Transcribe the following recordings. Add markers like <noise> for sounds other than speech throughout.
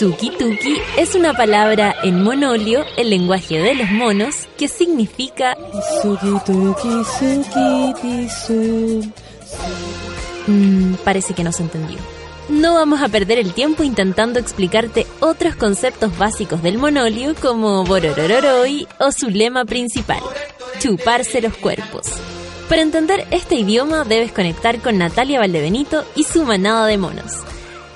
Suki Tuki es una palabra en monolio, el lenguaje de los monos, que significa Suki Tuki Suki Tisu. Mm, parece que no se entendió. No vamos a perder el tiempo intentando explicarte otros conceptos básicos del monolio como Bororororoi o su lema principal, chuparse los cuerpos. Para entender este idioma debes conectar con Natalia Valdebenito y su manada de monos.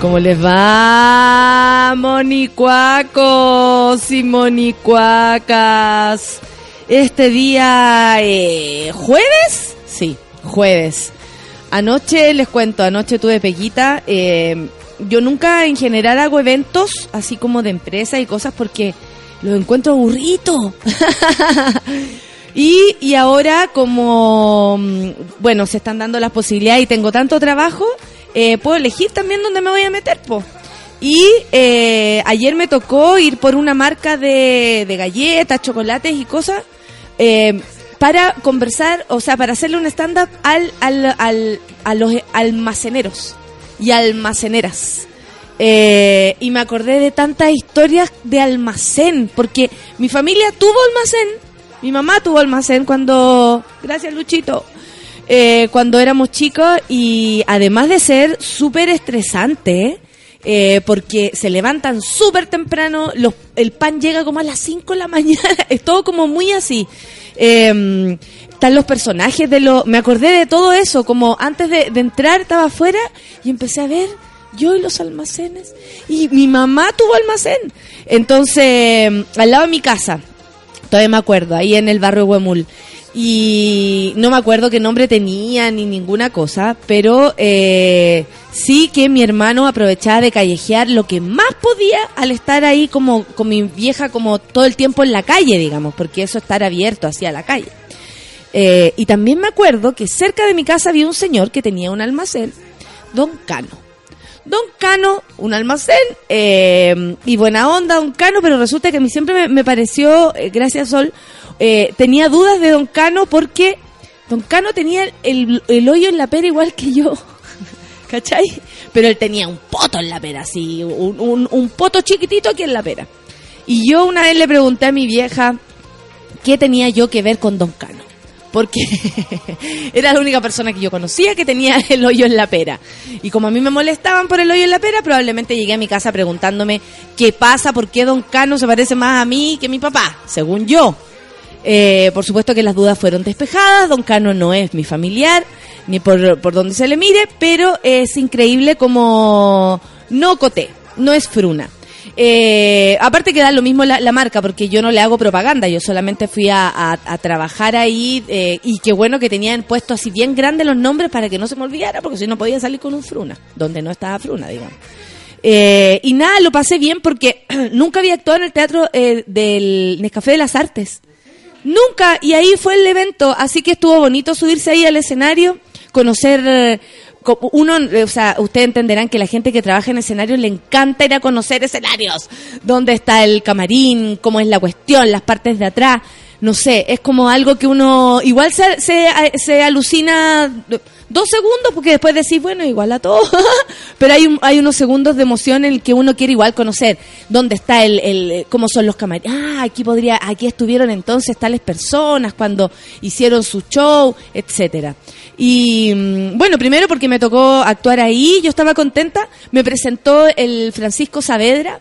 ¿Cómo les va, monicuacos y monicuacas? Este día, eh, ¿jueves? Sí, jueves. Anoche, les cuento, anoche tuve peguita. Eh, yo nunca en general hago eventos así como de empresa y cosas porque los encuentro aburridos. <laughs> y, y ahora como, mm, bueno, se están dando las posibilidades y tengo tanto trabajo, eh, puedo elegir también dónde me voy a meter, po. Y eh, ayer me tocó ir por una marca de, de galletas, chocolates y cosas eh, para conversar, o sea, para hacerle un stand-up al, al, al, a los almaceneros y almaceneras. Y me acordé de tantas historias de almacén, porque mi familia tuvo almacén, mi mamá tuvo almacén cuando, gracias Luchito, eh, cuando éramos chicos y además de ser súper estresante, eh, porque se levantan súper temprano, los, el pan llega como a las 5 de la <laughs> mañana, es todo como muy así. Eh, están los personajes de lo... Me acordé de todo eso, como antes de, entrar estaba afuera y empecé a ver yo y los almacenes. Y mi mamá tuvo almacén. Entonces, al lado de mi casa, todavía me acuerdo, ahí en el barrio Huemul. Y no me acuerdo qué nombre tenía ni ninguna cosa, pero eh, sí que mi hermano aprovechaba de callejear lo que más podía al estar ahí como con mi vieja como todo el tiempo en la calle, digamos, porque eso estar abierto hacia la calle. Eh, y también me acuerdo que cerca de mi casa había un señor que tenía un almacén, Don Cano. Don Cano, un almacén, eh, y buena onda, Don Cano, pero resulta que a mí siempre me, pareció, eh, gracias Sol, eh, tenía dudas de Don Cano porque Don Cano tenía el, hoyo en la pera igual que yo. <laughs> ¿Cachai? Pero él tenía un poto en la pera, así, un, un poto chiquitito aquí en la pera. Y yo una vez le pregunté a mi vieja qué tenía yo que ver con Don Cano. Porque <laughs> era la única persona que yo conocía que tenía <laughs> el hoyo en la pera. Y como a mí me molestaban por el hoyo en la pera, probablemente llegué a mi casa preguntándome qué pasa, por qué Don Cano se parece más a mí que mi papá, según yo. Eh, por supuesto que las dudas fueron despejadas, Don Cano no es mi familiar, ni por, por donde se le mire, pero es increíble como no coté, no es fruna. Eh, aparte que da lo mismo la, la, marca, porque yo no le hago propaganda, yo solamente fui a, a, trabajar ahí eh, y qué bueno que tenían puesto así bien grandes los nombres para que no se me olvidara, porque si no podía salir con un fruna, donde no estaba fruna, digamos. Eh, y nada, lo pasé bien porque <clears throat> nunca había actuado en el teatro eh, del Nescafé de las Artes. Nunca, y ahí fue el evento, así que estuvo bonito subirse ahí al escenario, conocer uno, o sea, ustedes entenderán que la gente que trabaja en escenarios le encanta ir a conocer escenarios, dónde está el camarín, cómo es la cuestión, las partes de atrás, no sé, es como algo que uno igual se, se, se alucina dos segundos porque después decís, bueno, igual a todo, <laughs> pero hay, un, hay unos segundos de emoción en el que uno quiere igual conocer dónde está el, el cómo son los camarines, ah, aquí podría, aquí estuvieron entonces tales personas cuando hicieron su show, etcétera. Y bueno, primero porque me tocó actuar ahí, yo estaba contenta, me presentó el Francisco Saavedra,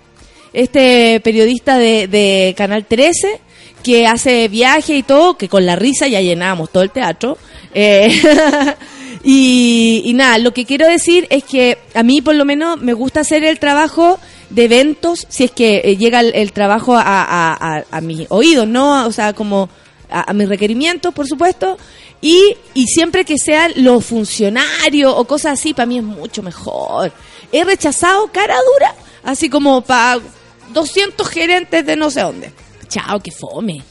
este periodista de, de Canal 13, que hace viaje y todo, que con la risa ya llenábamos todo el teatro. Eh, <laughs> y, y, nada, lo que quiero decir es que a mí por lo menos me gusta hacer el trabajo de eventos, si es que eh, llega el, trabajo a mis oídos, ¿no? O sea, como a, mis requerimientos, por supuesto, y, y siempre que sean los funcionarios o cosas así, para mí es mucho mejor. He rechazado cara dura, así como para 200 gerentes de no sé dónde. Chao, que fome.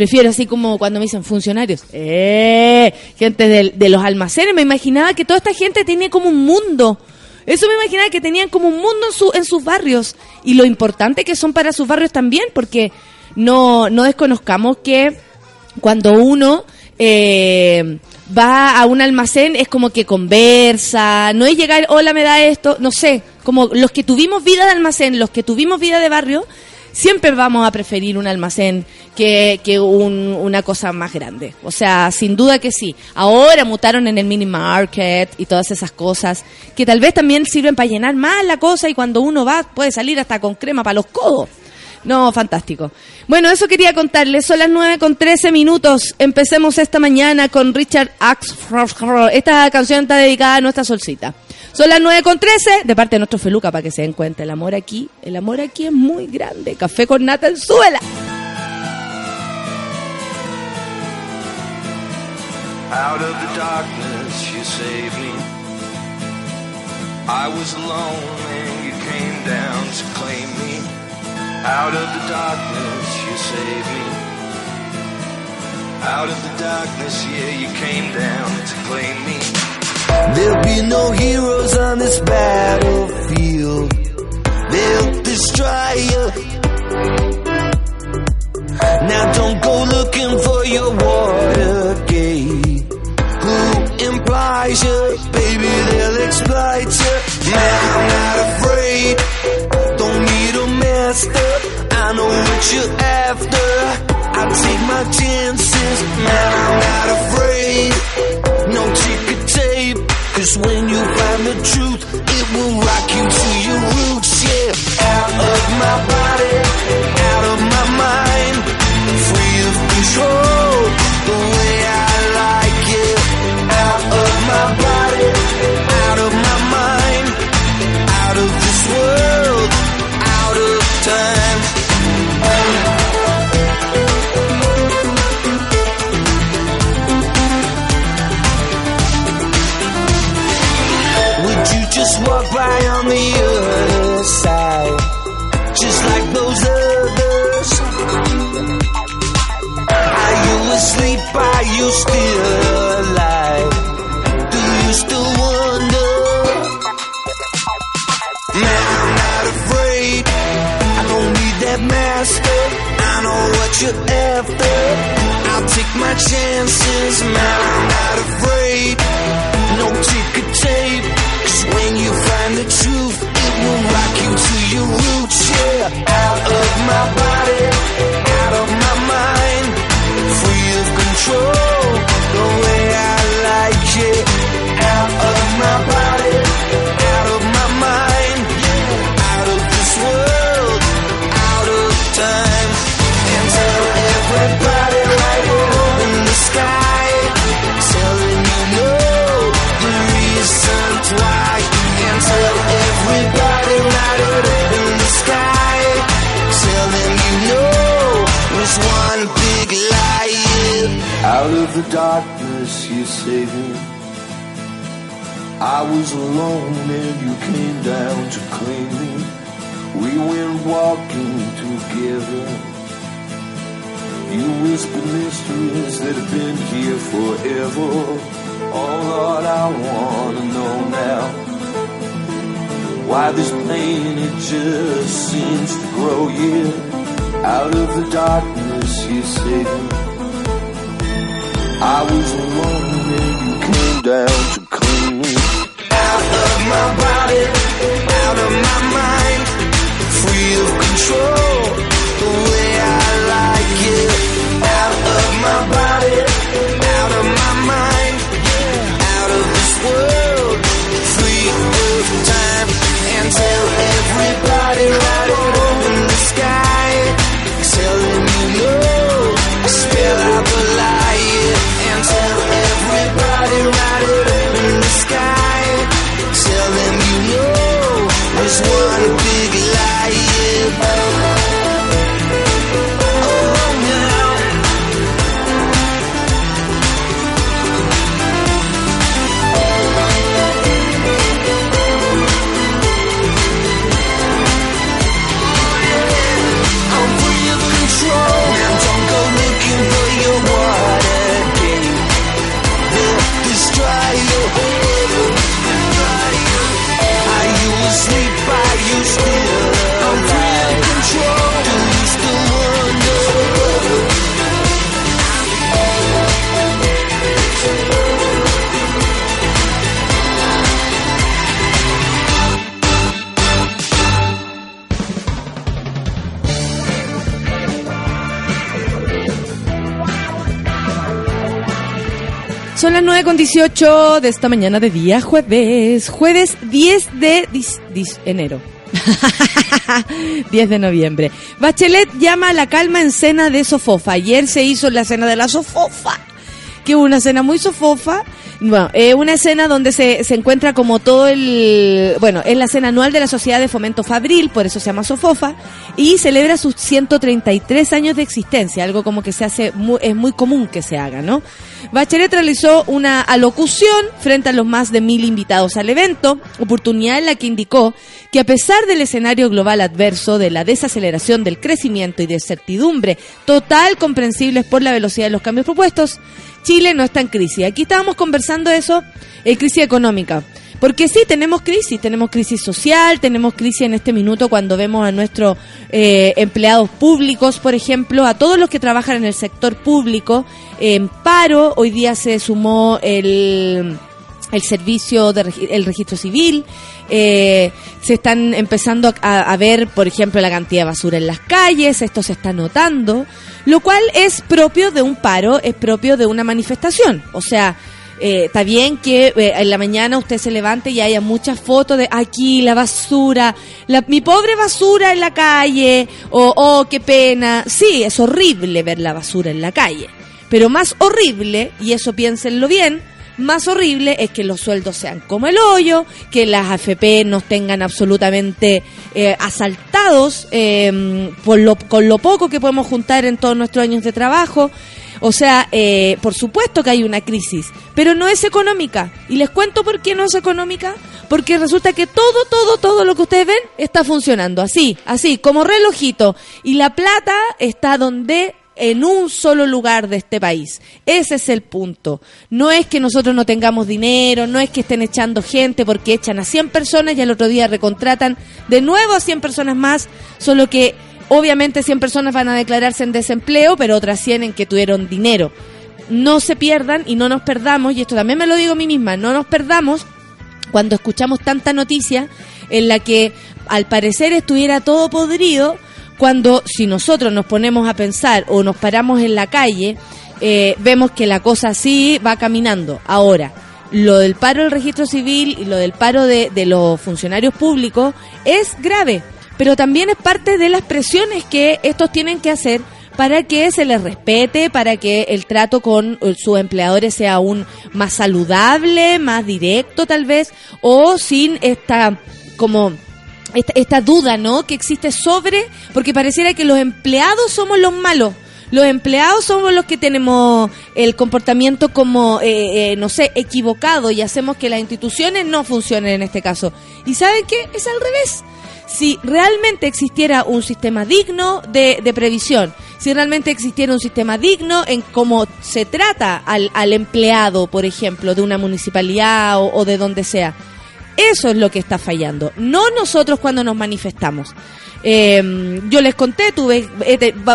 Prefiero así como cuando me dicen funcionarios, eh, gente de, los almacenes. Me imaginaba que toda esta gente tenía como un mundo. Eso me imaginaba que tenían como un mundo en, su, en sus barrios. Y lo importante que son para sus barrios también, porque no, no desconozcamos que cuando uno eh, va a un almacén es como que conversa, no es llegar, hola, me da esto, no sé, como los que tuvimos vida de almacén, los que tuvimos vida de barrio, siempre vamos a preferir un almacén que, que una cosa más grande. O sea, sin duda que sí. Ahora mutaron en el mini market y todas esas cosas que tal vez también sirven para llenar más la cosa y cuando uno va puede salir hasta con crema para los codos. No, fantástico. Bueno, eso quería contarles. Son las 9 con 13 minutos. Empecemos esta mañana con Richard Axe. Esta canción está dedicada a nuestra solcita. Son las 9 con 13 de parte de nuestro Feluca para que se den cuenta. El amor aquí, el amor aquí es muy grande. Café con nata en suela. Out of the darkness you saved me. I was alone and you came down to claim me. Out of the darkness you saved me. Out of the darkness, yeah, you came down to claim me. There'll be no heroes on this battlefield. They'll destroy you. Now don't go looking for your Watergate. Who implies you? Baby, they'll exploit you. Man, I'm not afraid. A master. I know what you're after. I take my chances. Man, I'm not afraid. No ticket tape. Cause when you find the truth, it will rock you to your roots, yeah. Out of my body, out of my mind, free of control, just walk by on the other side, just like those others. Are you asleep? Are you still alive? Do you still wonder? Man, I'm not afraid. I don't need that master. I know what you're after. I'll take my chances. Man, I'm not afraid. The truth, it will rock you to your roots, yeah. Out of my body, of the darkness you saved me. I was alone and you came down to claim me. We went walking together. You whispered mysteries that have been here forever. Oh Lord, I wanna know now why this pain it just seems to grow, yeah. Out of the darkness you saved me. I was alone and you came down to clean me. Out of my body, out of my mind, free of control, the way I like it. Out of my body, out of my mind, out of this world, free of time and tell everybody right in the sky. Tell them you know, spell out the lie. Son las 9 con 18 de esta mañana de día jueves. Jueves 10 de enero. <laughs> 10 de noviembre. Bachelet llama a la calma en cena de Sofofa. Ayer se hizo la cena de la Sofofa. Que una cena muy sofofa bueno, eh, una escena donde se, se encuentra como todo el... Bueno, es la cena anual de la Sociedad de Fomento Fabril, por eso se llama Sofofa, y celebra sus 133 años de existencia, algo como que se hace, es muy común que se haga, ¿no? Bachelet realizó una alocución frente a los más de mil invitados al evento, oportunidad en la que indicó que a pesar del escenario global adverso, de la desaceleración del crecimiento y de certidumbre total comprensibles por la velocidad de los cambios propuestos, Chile no está en crisis. Aquí estábamos conversando eso, eh, crisis económica. Porque sí, tenemos crisis, tenemos crisis social, tenemos crisis en este minuto cuando vemos a nuestros eh, empleados públicos, por ejemplo, a todos los que trabajan en el sector público, en paro, hoy día se sumó el el servicio del el registro civil, eh, se están empezando a, ver, por ejemplo, la cantidad de basura en las calles, esto se está notando, lo cual es propio de un paro, es propio de una manifestación. O sea, eh, está bien que eh, en la mañana usted se levante y haya muchas fotos de aquí la basura, la, mi pobre basura en la calle, o oh, qué pena. Sí, es horrible ver la basura en la calle, pero más horrible, y eso piénsenlo bien, más horrible es que los sueldos sean como el hoyo, que las AFP nos tengan absolutamente eh, asaltados eh, por lo, con lo poco que podemos juntar en todos nuestros años de trabajo. O sea, eh, por supuesto que hay una crisis, pero no es económica. Y les cuento por qué no es económica. Porque resulta que todo, todo, todo lo que ustedes ven está funcionando así, así, como relojito. Y la plata está donde en un solo lugar de este país. Ese es el punto. No es que nosotros no tengamos dinero, no es que estén echando gente porque echan a 100 personas y al otro día recontratan de nuevo a 100 personas más, solo que obviamente 100 personas van a declararse en desempleo, pero otras 100 en que tuvieron dinero. No se pierdan y no nos perdamos, y esto también me lo digo a mí misma, no nos perdamos cuando escuchamos tanta noticia en la que al parecer estuviera todo podrido cuando si nosotros nos ponemos a pensar o nos paramos en la calle, eh, vemos que la cosa así va caminando. Ahora, lo del paro del registro civil y lo del paro de, los funcionarios públicos es grave, pero también es parte de las presiones que estos tienen que hacer para que se les respete, para que el trato con sus empleadores sea aún más saludable, más directo tal vez, o sin esta como esta, duda, ¿no? Que existe sobre, porque pareciera que los empleados somos los malos. Los empleados somos los que tenemos el comportamiento como, eh, eh, no sé, equivocado y hacemos que las instituciones no funcionen en este caso. ¿Y saben qué? Es al revés. Si realmente existiera un sistema digno de, previsión, si realmente existiera un sistema digno en cómo se trata al, al empleado, por ejemplo, de una municipalidad o de donde sea, eso es lo que está fallando, no nosotros cuando nos manifestamos. Eh, yo les conté, tuve,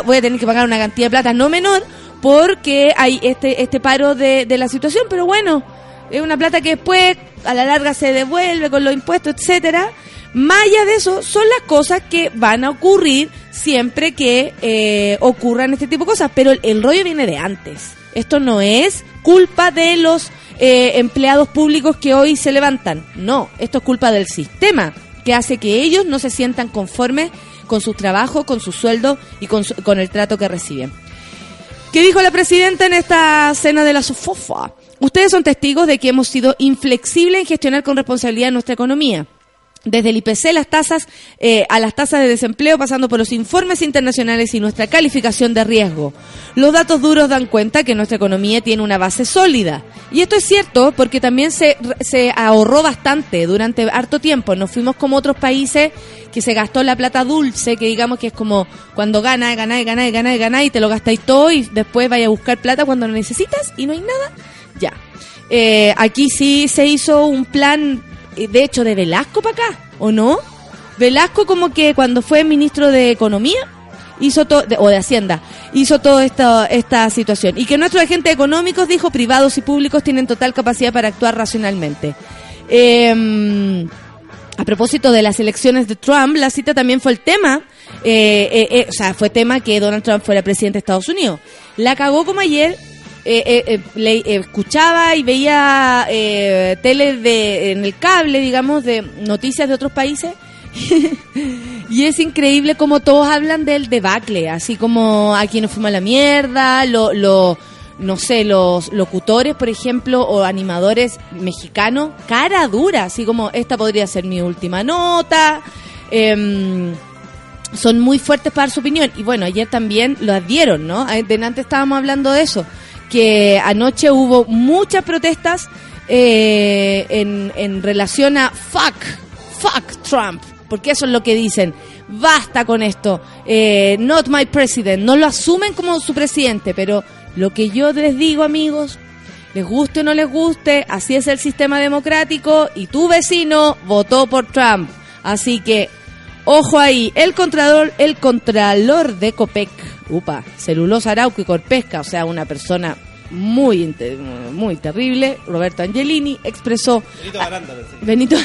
voy a tener que pagar una cantidad de plata no menor porque hay este, este paro de, de la situación, pero bueno, es una plata que después a la larga se devuelve con los impuestos, etcétera. Más allá de eso, son las cosas que van a ocurrir siempre que eh, ocurran este tipo de cosas, pero el rollo viene de antes. Esto no es culpa de los eh, empleados públicos que hoy se levantan. No, esto es culpa del sistema que hace que ellos no se sientan conformes con su trabajo, con su sueldo y con, con el trato que reciben. ¿Qué dijo la presidenta en esta cena de la SOFOFA? Ustedes son testigos de que hemos sido inflexibles en gestionar con responsabilidad nuestra economía desde el IPC las tasas eh, a las tasas de desempleo pasando por los informes internacionales y nuestra calificación de riesgo. Los datos duros dan cuenta que nuestra economía tiene una base sólida. Y esto es cierto porque también se, se ahorró bastante durante harto tiempo. Nos fuimos como otros países que se gastó la plata dulce, que digamos que es como cuando gana, gana, gana, gana, gana y te lo gastáis todo y después vaya a buscar plata cuando lo necesitas y no hay nada. Ya. Eh, aquí sí se hizo un plan de hecho, de Velasco para acá, ¿o no? Velasco como que cuando fue ministro de Economía, hizo todo, o de Hacienda, hizo toda esta, esta situación. Y que nuestros agentes económicos, dijo, privados y públicos tienen total capacidad para actuar racionalmente. Em, a propósito de las elecciones de Trump, la cita también fue el tema, eh, eh, o sea, fue tema que Donald Trump fuera presidente de Estados Unidos. La cagó como ayer eh, eh, eh, le- eh, escuchaba y veía eh, tele de, en el cable, digamos, de noticias de otros países. <laughs> y es increíble como todos hablan del debacle, así como aquí nos fuimos a la mierda, lo, lo- no sé, los locutores, por ejemplo, o animadores mexicanos, cara dura, así como esta podría ser mi última nota. em, son muy fuertes para dar su opinión. Y bueno, ayer también lo advieron, ¿no? Eh, Delante estábamos hablando de eso, que anoche hubo muchas protestas eh, en, en relación a fuck, fuck Trump, porque eso es lo que dicen. Basta con esto, eh, not my president, no lo asumen como su presidente, pero lo que yo les digo, amigos, les guste o no les guste, así es el sistema democrático y tu vecino votó por Trump. Así que, ojo ahí, el contralor, el contralor de Copec, upa, celulosa Arauco y Corpesca, o sea, una persona muy, muy terrible, Roberto Angelini, expresó... Benito Baranda, pensé. Benito...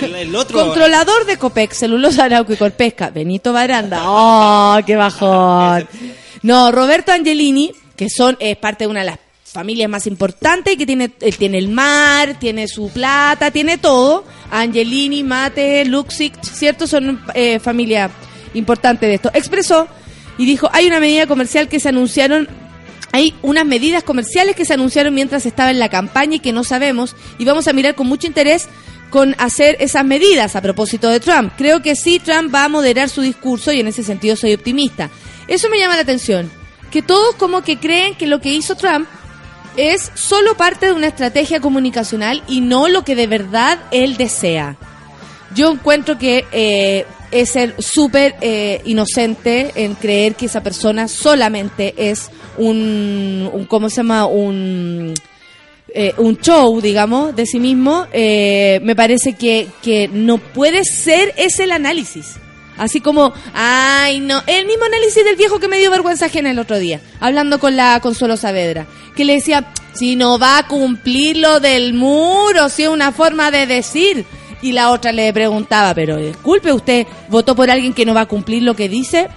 El, el otro. <laughs> Controlador de Copec, celulosa Arauco y Corpesca, Benito Baranda. <laughs> ¡Oh, qué bajón! No, Roberto Angelini, que son es parte de una de las familias más importantes, que tiene, él tiene el mar, tiene su plata, tiene todo. Angelini, Mate, Luxic, ¿cierto? Son eh, familia importante de esto. Expresó y dijo, hay una medida comercial que se anunciaron hay unas medidas comerciales que se anunciaron mientras estaba en la campaña y que no sabemos y vamos a mirar con mucho interés con hacer esas medidas a propósito de Trump. Creo que sí, Trump va a moderar su discurso y en ese sentido soy optimista. Eso me llama la atención, que todos como que creen que lo que hizo Trump es solo parte de una estrategia comunicacional y no lo que de verdad él desea. Yo encuentro que eh, es ser súper eh, inocente en creer que esa persona solamente es un, un ¿cómo se llama? Un, eh, un show, digamos, de sí mismo. Eh, me parece que, que no puede ser ese el análisis. Así como, ay, no, el mismo análisis del viejo que me dio vergüenza ajena el otro día, hablando con la Consuelo Saavedra, que le decía, si no va a cumplir lo del muro, si es una forma de decir. Y la otra le preguntaba, pero disculpe, ¿usted votó por alguien que no va a cumplir lo que dice?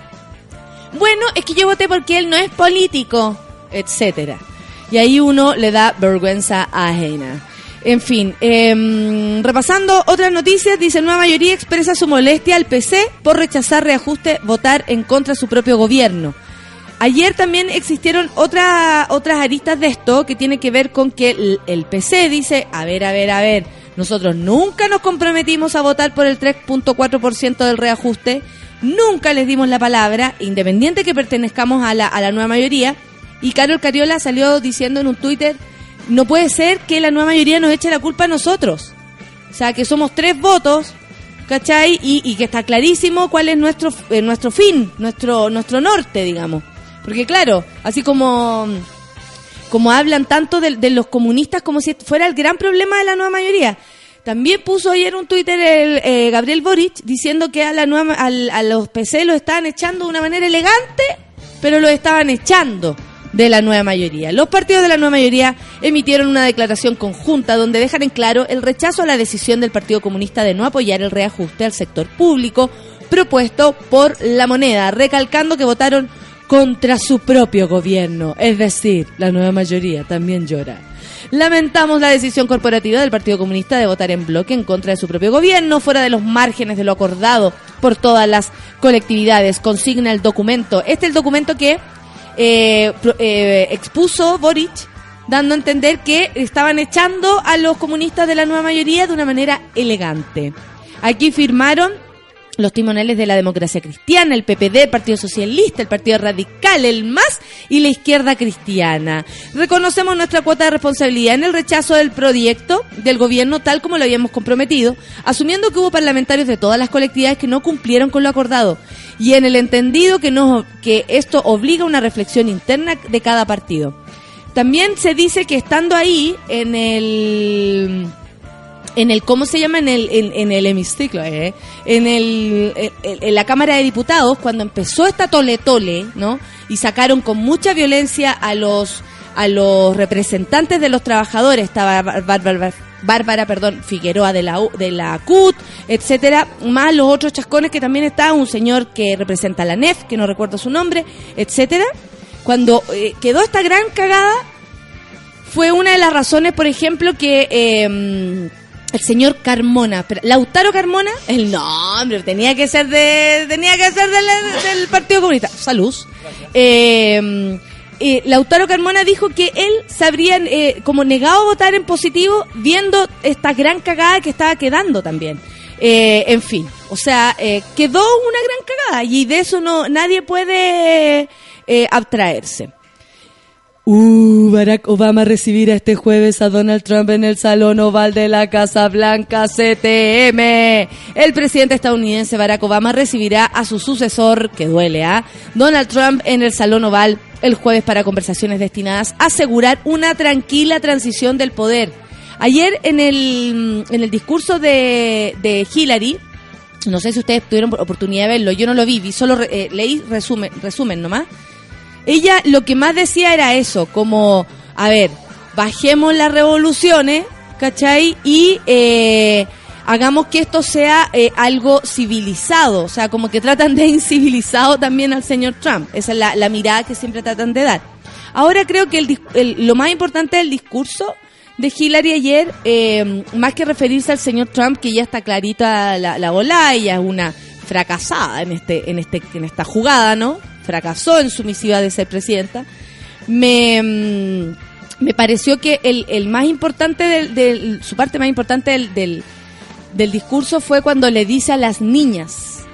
Bueno, es que yo voté porque él no es político, etcétera. Y ahí uno le da vergüenza ajena. En fin, em, repasando otras noticias, dice nueva mayoría expresa su molestia al PC por rechazar reajuste, votar en contra de su propio gobierno. Ayer también existieron otra- otras aristas de esto que tiene que ver con que el, el PC dice, a ver, a ver, a ver, nosotros nunca nos comprometimos a votar por el 3.4% del reajuste, nunca les dimos la palabra, independiente que pertenezcamos a la, a la nueva mayoría, y Carol Cariola salió diciendo en un Twitter, no puede ser que la nueva mayoría nos eche la culpa a nosotros. O sea, que somos tres votos, ¿cachai? Y, que está clarísimo cuál es nuestro, eh, nuestro fin, nuestro, nuestro norte, digamos. Porque claro, así como, como hablan tanto de, los comunistas como si fuera el gran problema de la nueva mayoría. También puso ayer un Twitter el, eh, Gabriel Boric diciendo que a, la nueva, al- a los PC lo estaban echando de una manera elegante, pero lo estaban echando de la nueva mayoría. Los partidos de la nueva mayoría emitieron una declaración conjunta donde dejan en claro el rechazo a la decisión del Partido Comunista de no apoyar el reajuste al sector público propuesto por la moneda, recalcando que votaron contra su propio gobierno, es decir, la nueva mayoría también llora. Lamentamos la decisión corporativa del Partido Comunista de votar en bloque en contra de su propio gobierno, fuera de los márgenes de lo acordado por todas las colectividades, consigna el documento. Este es el documento que eh, eh, expuso Boric, dando a entender que estaban echando a los comunistas de la nueva mayoría de una manera elegante. Aquí firmaron los timoneles de la democracia cristiana, el PPD, el Partido Socialista, el Partido Radical, el MAS y la izquierda cristiana. Reconocemos nuestra cuota de responsabilidad en el rechazo del proyecto del gobierno tal como lo habíamos comprometido, asumiendo que hubo parlamentarios de todas las colectividades que no cumplieron con lo acordado y en el entendido que, no, que esto obliga a una reflexión interna de cada partido. También se dice que estando ahí en el en el cómo se llama en el en, el hemiciclo eh? en el en, la cámara de diputados cuando empezó esta tole tole no y sacaron con mucha violencia a los a los representantes de los trabajadores estaba Bar- Bárbara perdón, Figueroa de la de la CUT, etcétera, más los otros chascones que también está un señor que representa la NEF, que no recuerdo su nombre, etcétera. cuando eh, quedó esta gran cagada, fue una de las razones, por ejemplo, que eh, el señor Carmona, pero- Lautaro Carmona, el nombre tenía que ser de, tenía que ser del, del Partido Comunista. Salud. Eh, eh, Lautaro Carmona dijo que él se habría eh, como negado a votar en positivo viendo esta gran cagada que estaba quedando también. Eh, en fin, o sea, eh, quedó una gran cagada y de eso no nadie puede eh, abstraerse. Uh, Barack Obama recibirá este jueves a Donald Trump en el Salón Oval de la Casa Blanca CTM. El presidente estadounidense Barack Obama recibirá a su sucesor, que duele, ¿ah? Donald Trump en el Salón Oval el jueves para conversaciones destinadas a asegurar una tranquila transición del poder. Ayer en el, en el discurso de, de Hillary, no sé si ustedes tuvieron oportunidad de verlo, yo no lo vi, vi solo eh, leí resumen, resumen nomás. Ella lo que más decía era eso, como, a ver, bajemos las revoluciones, ¿cachai? Y eh, hagamos que esto sea eh, algo civilizado, o sea, como que tratan de <laughs> incivilizado también al señor Trump. Esa es la, mirada que siempre tratan de dar. Ahora creo que el el- lo más importante del discurso de Hillary ayer, eh, más que referirse al señor Trump, que ya está clarita la, la bola, ella es una fracasada en este, en este, en esta jugada, ¿no? Fracasó en su misiva de ser presidenta. Me, mm, me pareció que el, el más importante del, del- su parte más importante del, del, del discurso fue cuando le dice a las niñas,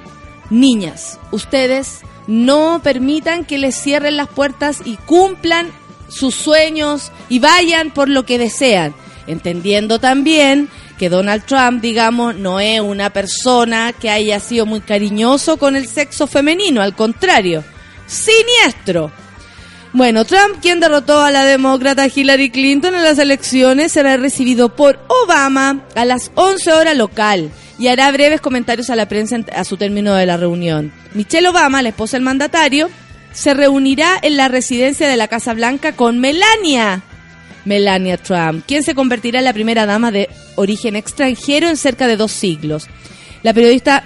niñas, ustedes no permitan que les cierren las puertas y cumplan sus sueños y vayan por lo que desean, entendiendo también que Donald Trump, digamos, no es una persona que haya sido muy cariñoso con el sexo femenino, al contrario, siniestro. Bueno, Trump, quien derrotó a la demócrata Hillary Clinton en las elecciones, será recibido por Obama a las 11 horas local y hará breves comentarios a la prensa en- a su término de la reunión. Michelle Obama, la esposa del mandatario, se reunirá en la residencia de la Casa Blanca con Melania. Melania Trump, quien se convertirá en la primera dama de origen extranjero en cerca de dos siglos. La periodista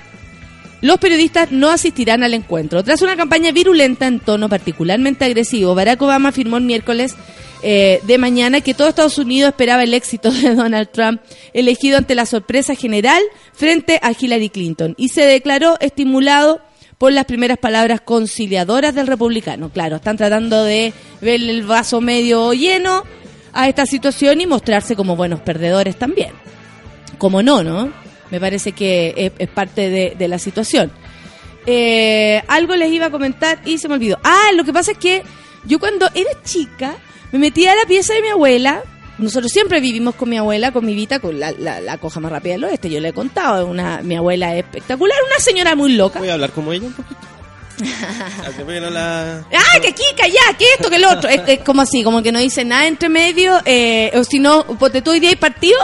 los periodistas no asistirán al encuentro. Tras una campaña virulenta en tono particularmente agresivo, Barack Obama afirmó el miércoles eh, de mañana que todo Estados Unidos esperaba el éxito de Donald Trump, elegido ante la sorpresa general frente a Hillary Clinton, y se declaró estimulado por las primeras palabras conciliadoras del republicano. Claro, están tratando de ver el vaso medio lleno a esta situación y mostrarse como buenos perdedores también como no, ¿no? Me parece que es, es parte de, de la situación. Eh, algo les iba a comentar y se me olvidó. Ah, lo que pasa es que yo cuando era chica me metía a la pieza de mi abuela. Nosotros siempre vivimos con mi abuela, con mi Vita, con la, la, la coja más rápida del oeste. Yo le he contado, una, mi abuela es espectacular, una señora muy loca. Voy a hablar como ella un poquito. <laughs> Porque la... ¡Ah, que Kika, ya! que esto, que lo otro! Es, es como así, como que no dice nada entre medio. Eh, o si no, ponte tú hoy día hay partido,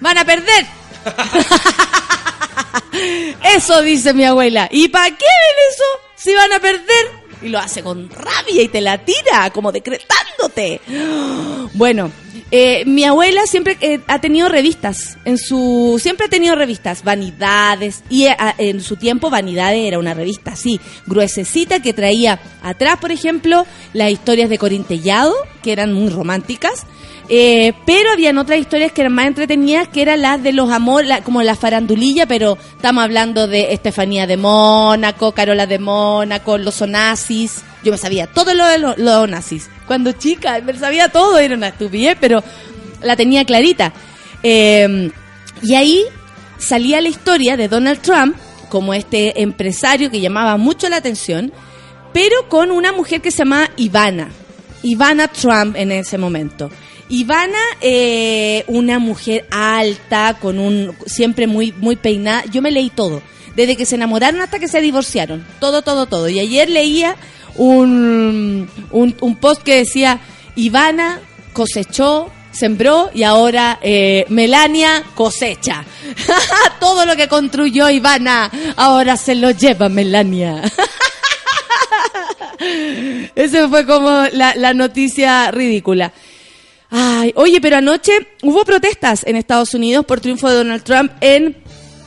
van a perder. <laughs> eso dice mi abuela. ¿Y para qué ven eso si van a perder? Y lo hace con rabia y te la tira, como decretándote. <gasps> Bueno, eh, mi abuela siempre eh, ha tenido revistas. En su siempre ha tenido revistas, Vanidades y eh, en su tiempo Vanidades era una revista así, gruesecita que traía atrás, por ejemplo, las historias de Corintellado, que eran muy románticas. Eh, pero habían otras historias que eran más entretenidas, que eran las de los amores, la- como la farandulilla, pero estamos hablando de Estefanía de Mónaco, Carola de Mónaco, los Onassis. Yo me sabía todo lo de los, los Onassis. Cuando chica, me sabía todo, era una estupidez, pero la tenía clarita. Eh, y ahí salía la historia de Donald Trump como este empresario que llamaba mucho la atención, pero con una mujer que se llamaba Ivana. Ivana Trump en ese momento. Ivana, eh, una mujer alta, con un siempre muy muy peinada. Yo me leí todo, desde que se enamoraron hasta que se divorciaron, todo, todo, todo. Y ayer leía un, un, post que decía Ivana cosechó, sembró y ahora eh, Melania cosecha. <laughs> todo lo que construyó Ivana ahora se lo lleva Melania. <laughs> Esa fue como la noticia ridícula. Ay, oye, pero anoche hubo protestas en Estados Unidos por triunfo de Donald Trump en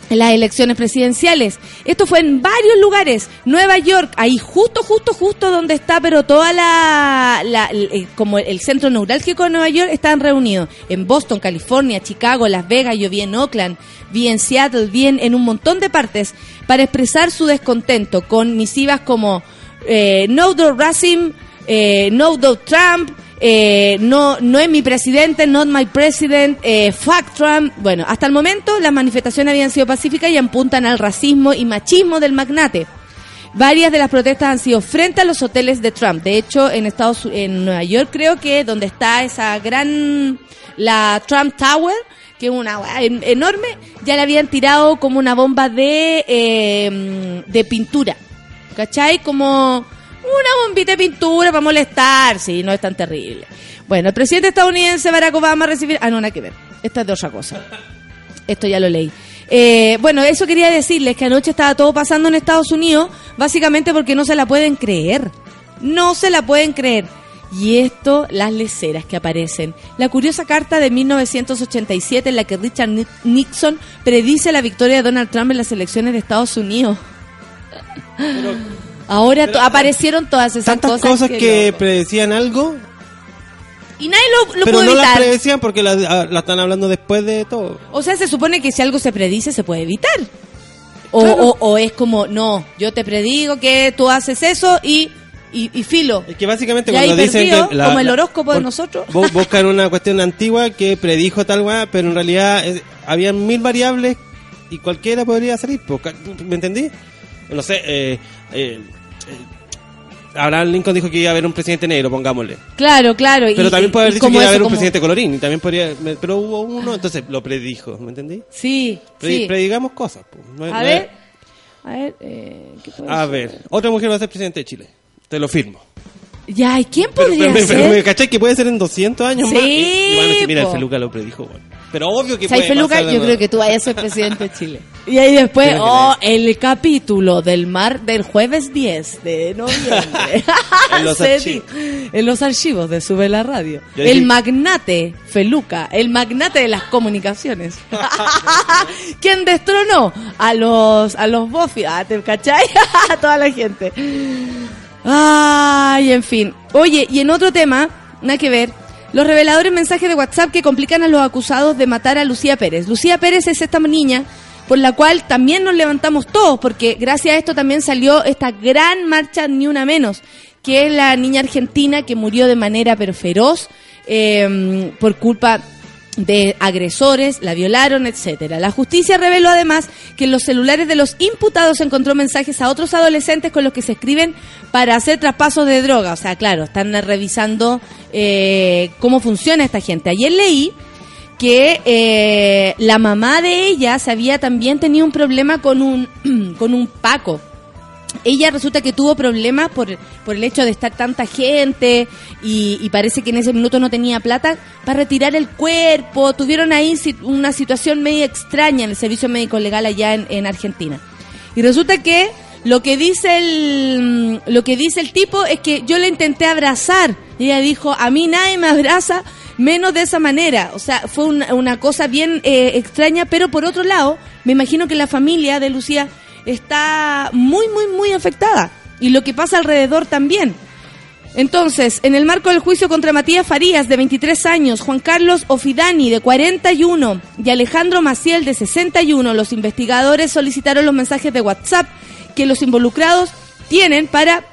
las elecciones presidenciales. Esto fue en varios lugares. Nueva York, ahí justo, justo, justo donde está, pero toda la, el- como el centro neurálgico de Nueva York están reunidos. En Boston, California, Chicago, Las Vegas, yo vi en Oakland, vi en Seattle, vi en, en un montón de partes para expresar su descontento con misivas como eh, No do Racing, eh, No do Trump, eh, no, no es mi presidente, not my president, eh, fuck Trump. Bueno, hasta el momento las manifestaciones habían sido pacíficas y apuntan al racismo y machismo del magnate. Varias de las protestas han sido frente a los hoteles de Trump. De hecho, en Estados en Nueva York creo que donde está esa gran la Trump Tower, que es una enorme, ya le habían tirado como una bomba de eh, de pintura. ¿Cachai? Como una bombita de pintura para molestar, sí, no es tan terrible. Bueno, el presidente estadounidense Barack Obama recibir... Ah, no, nada que ver. Esta es de otra cosa. Esto ya lo leí. Eh, bueno, eso quería decirles que anoche estaba todo pasando en Estados Unidos, básicamente porque no se la pueden creer. No se la pueden creer. Y esto, las leceras que aparecen. La curiosa carta de 1987 en la que Richard Ni- Nixon predice la victoria de Donald Trump en las elecciones de Estados Unidos. Ahora to- aparecieron todas esas Tantas cosas, cosas que, predecían algo, Y nadie lo, lo pero pudo no las evitar. predecían porque la, ah, la están hablando después de todo. O sea, se supone que si algo se predice, se puede evitar. O, Claro. o, o es como, no, yo te predigo que tú haces eso y, y, y filo. Es que básicamente cuando dicen que... como el horóscopo de nosotros. bu- <laughs> Buscan una cuestión antigua que predijo tal weá, pero en realidad eh, había mil variables y cualquiera podría salir. ca- ¿Me entendí? No sé, eh, eh, Abraham Lincoln dijo que iba a haber un presidente negro, pongámosle. Claro, claro. y- Pero también puede haber y dicho que iba a haber un como- presidente colorín. Y también podría, pero hubo uno, entonces lo predijo, ¿me entendí? Sí, Predi- sí. Predigamos cosas. po, no es- A no ver, a ver, eh, ¿qué puede A ver, otra mujer va a ser presidente de Chile. Te lo firmo. Ya, ¿y quién podría pero, pero, ser? pero, ¿cachai? Que puede ser en 200 años Sí, más. Y, y mira, el. Feluca lo predijo. bueno. Pero obvio que Saife puede Luca, pasar de yo nuevo. creo que tú vayas a ser presidente de Chile. <laughs> Y ahí después, Creo que oh, el capítulo del mar del jueves 10 de noviembre. <laughs> En los <laughs> Se archivos. di- En los archivos de Sube la Radio. Yo el dije- magnate Feluca, el magnate de las comunicaciones. ¿Quién destronó a los a los Buffy? Ah, ¿te cachai? a toda la gente. Ay, en fin. Oye, y en otro tema, nada que ver, los reveladores mensajes de WhatsApp que complican a los acusados de matar a Lucía Pérez. Lucía Pérez es esta niña por la cual también nos levantamos todos, porque gracias a esto también salió esta gran marcha Ni Una Menos, que es la niña argentina que murió de manera pero feroz eh, por culpa de agresores, la violaron, etcétera. La justicia reveló además que en los celulares de los imputados se encontró mensajes a otros adolescentes con los que se escriben para hacer traspasos de droga. O sea, claro, están revisando eh, cómo funciona esta gente. Ayer leí que eh, la mamá de ella se había también tenido un problema con un <clears throat> con un Paco. Ella resulta que tuvo problemas por, por el hecho de estar tanta gente y, parece que en ese minuto no tenía plata para retirar el cuerpo. Tuvieron ahí una situación medio extraña en el servicio médico legal allá en, en Argentina. Y resulta que lo que dice el lo que dice el tipo es que yo le intenté abrazar y ella dijo a mí nadie me abraza menos de esa manera o sea fue una, una cosa bien eh, extraña pero por otro lado me imagino que la familia de Lucía está muy muy muy afectada y lo que pasa alrededor también entonces, en el marco del juicio contra Matías Farías, de 23 años, Juan Carlos Ofidani, de 41, y Alejandro Maciel, de 61, los investigadores solicitaron los mensajes de WhatsApp que los involucrados tienen para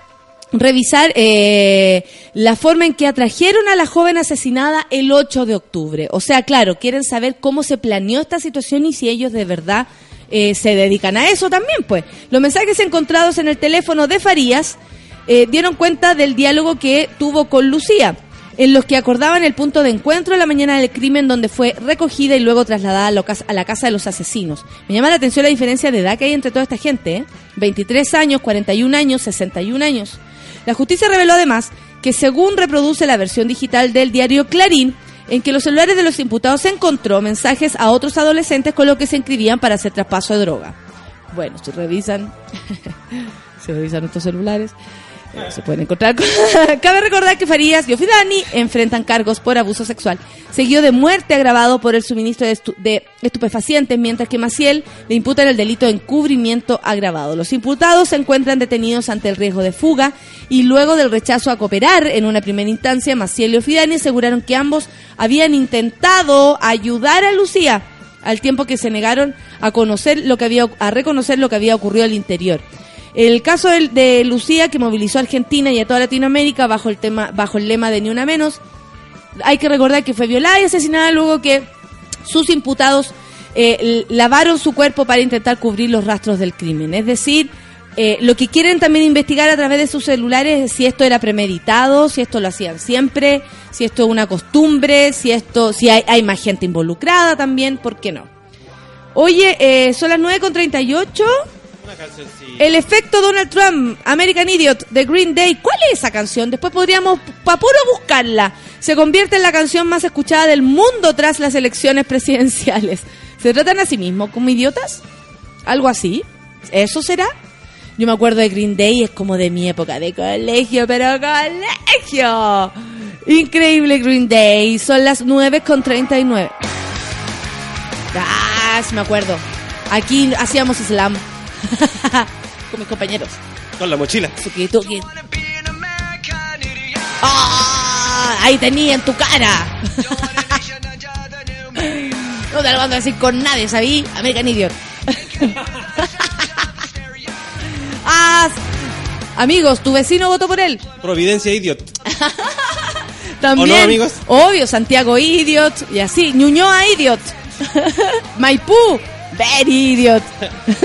revisar eh, la forma en que atrajeron a la joven asesinada el 8 de octubre. O sea, claro, quieren saber cómo se planeó esta situación y si ellos de verdad eh, se dedican a eso también, pues. Los mensajes encontrados en el teléfono de Farías eh, dieron cuenta del diálogo que tuvo con Lucía, en los que acordaban el punto de encuentro la mañana del crimen donde fue recogida y luego trasladada a la casa de los asesinos. Me llama la atención la diferencia de edad que hay entre toda esta gente, ¿eh? 23 años, 41 años, 61 años. La justicia reveló además que según reproduce la versión digital del diario Clarín, en que los celulares de los imputados se encontró mensajes a otros adolescentes con los que se inscribían para hacer traspaso de droga. Bueno, si revisan, <laughs> si revisan estos celulares. Eh, se pueden encontrar. con- <laughs> Cabe recordar que Farías y Ofidani enfrentan cargos por abuso sexual, seguido de muerte agravado por el suministro de, de estupefacientes, mientras que Maciel le imputan el delito de encubrimiento agravado. Los imputados se encuentran detenidos ante el riesgo de fuga y luego del rechazo a cooperar en una primera instancia, Maciel y Ofidani aseguraron que ambos habían intentado ayudar a Lucía al tiempo que se negaron a conocer lo que había a reconocer lo que había ocurrido al interior. El caso de, Lucía que movilizó a Argentina y a toda Latinoamérica bajo el tema bajo el lema de ni una menos. Hay que recordar que fue violada y asesinada luego que sus imputados eh, lavaron su cuerpo para intentar cubrir los rastros del crimen. Es decir, eh, lo que quieren también investigar a través de sus celulares es si esto era premeditado, si esto lo hacían siempre, si esto es una costumbre, si esto, si hay, hay más gente involucrada también, ¿por qué no? Oye, eh, son las 9.38. El efecto Donald Trump, American Idiot, de Green Day. ¿Cuál es esa canción? Después podríamos, pa' puro buscarla. Se convierte en la canción más escuchada del mundo tras las elecciones <laughs> presidenciales. ¿Se tratan a sí mismos como idiotas? ¿Algo así? ¿Eso será? Yo me acuerdo de Green Day, es como de mi época de colegio, pero colegio. Increíble Green Day. Son las 9 con 39. Ah, sí me acuerdo. Aquí hacíamos slam. <laughs> Con mis compañeros. Con la mochila. Tuki, tuki. ¡Ah! Ahí tenía en tu cara. <laughs> no te lo van a decir con nadie, ¿sabí? American Idiot. <laughs> ah, amigos, tu vecino votó por él. Providencia Idiot. También. ¿O no, amigos? Obvio, Santiago Idiot. Y así, Ñuñoa Idiot. Maipú, Very Idiot.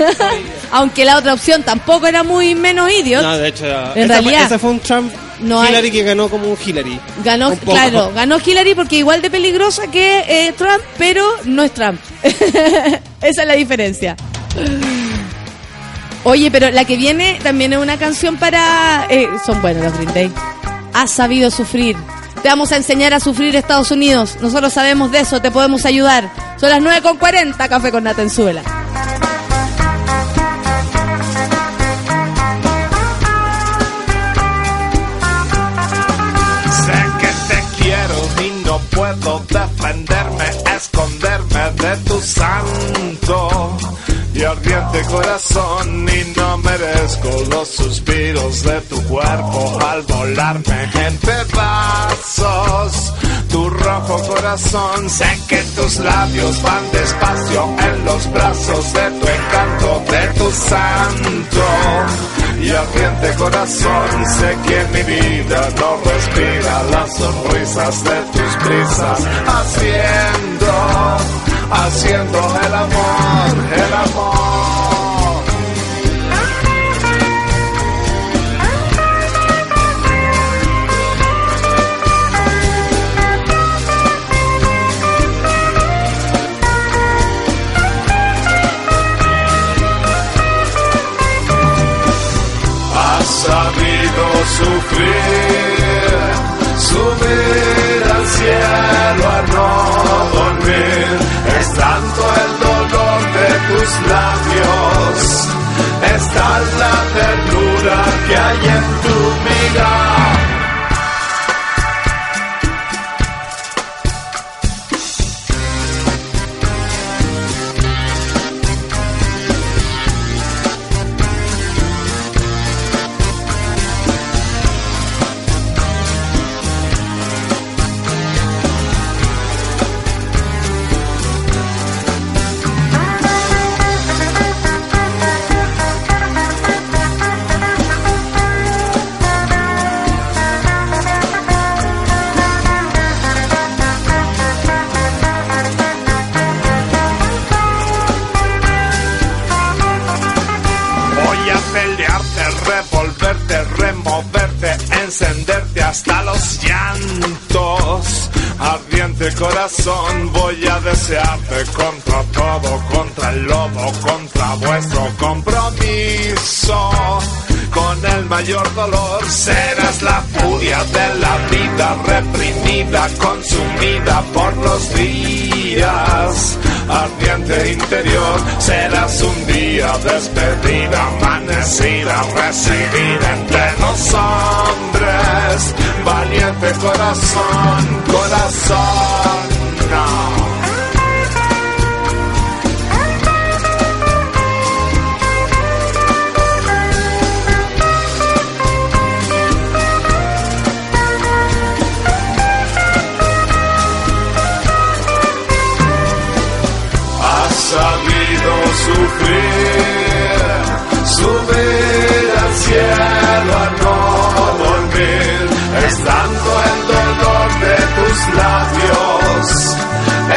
<laughs> Aunque la otra opción tampoco era muy menos idiot. No, de hecho, En esa, realidad, esa fue un Trump no hay- Hillary que ganó como un Hillary. Ganó, Un claro, ganó Hillary porque igual de peligrosa que eh, Trump, pero no es Trump. <laughs> Esa es la diferencia. Oye, pero la que viene también es una canción para... eh, son buenos los Green Day. Has sabido sufrir. Te vamos a enseñar a sufrir Estados Unidos. Nosotros sabemos de eso, te podemos ayudar. Son las 9.40, Café con Nata en Suela. Sé que te quiero y no puedo defenderme, esconderme de tu santo y ardiente corazón y no merezco los suspiros de tu cuerpo al volarme en pedazos. Tu rojo corazón, sé que tus labios van despacio en los brazos de tu encanto, de tu santo y ardiente corazón, sé que mi vida no respira las sonrisas de tus brisas, haciendo, haciendo el amor, el amor. Ternura que serás la furia de la vida reprimida, consumida por los días. ardiente interior. Serás un día despedida, amanecida, recibida entre los hombres. Valiente corazón, corazón. No. Sufrir, subir al cielo a no dormir, estando el dolor de tus labios,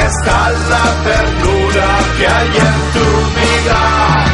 está la ternura que hay en tu vida.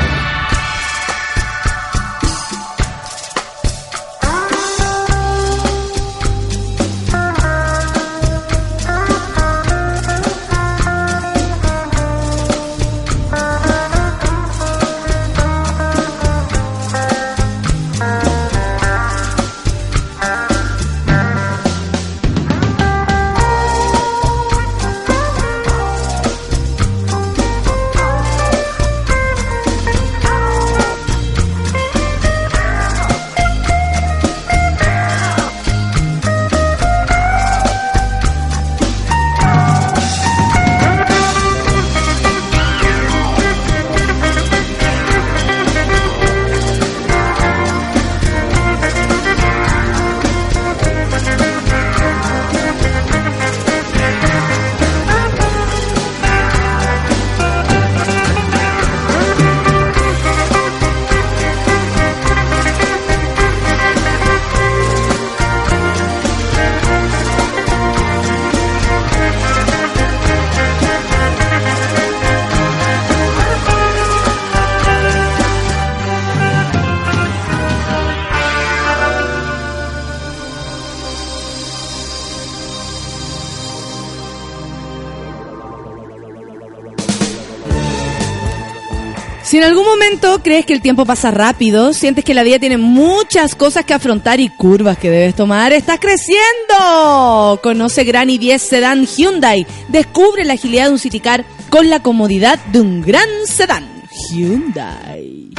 Si en algún momento crees que el tiempo pasa rápido, sientes que la vida tiene muchas cosas que afrontar y curvas que debes tomar, estás creciendo. Conoce Gran i10 Sedan Hyundai. Descubre la agilidad de un Citicar con la comodidad de un gran sedán. Hyundai.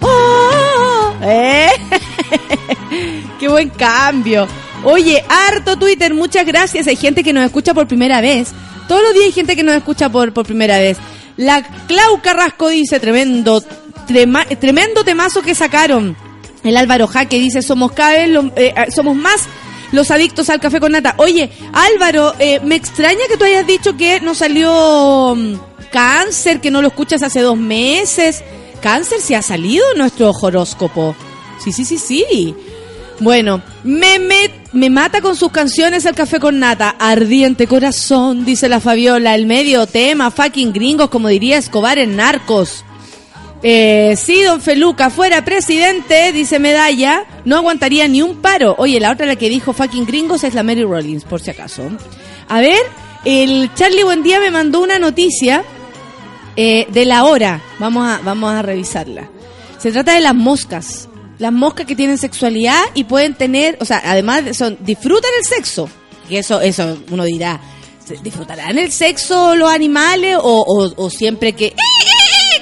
¡Oh! ¿Eh? <laughs> ¡Qué buen cambio! Oye, harto Twitter, muchas gracias. Hay gente que nos escucha por primera vez. Todos los días hay gente que nos escucha por, por primera vez. La Clau Carrasco dice, tremendo, trema- tremendo temazo que sacaron. El Álvaro Jaque dice, somos cada vez eh, eh, somos más los adictos al café con nata. Oye, Álvaro, eh, me extraña que tú hayas dicho que no salió mm, cáncer, que no lo escuchas hace dos meses. Cáncer se ha salido en nuestro horóscopo. Sí, sí, sí, sí. Bueno, me, me, me mata con sus canciones el café con nata. Ardiente corazón, dice la Fabiola. El medio tema, fucking gringos, como diría Escobar en Narcos. Eh, sí, don Feluca, fuera presidente, dice Medalla, no aguantaría ni un paro. Oye, la otra la que dijo fucking gringos es la Mary Rollins, por si acaso. A ver, el Charlie Buendía me mandó una noticia eh, de la hora. Vamos a, vamos a revisarla. Se trata de las moscas. Las moscas que tienen sexualidad y pueden tener, o sea, además de- son, disfrutan el sexo. Y eso, eso uno dirá, ¿se- ¿disfrutarán el sexo los animales o, o, o siempre que,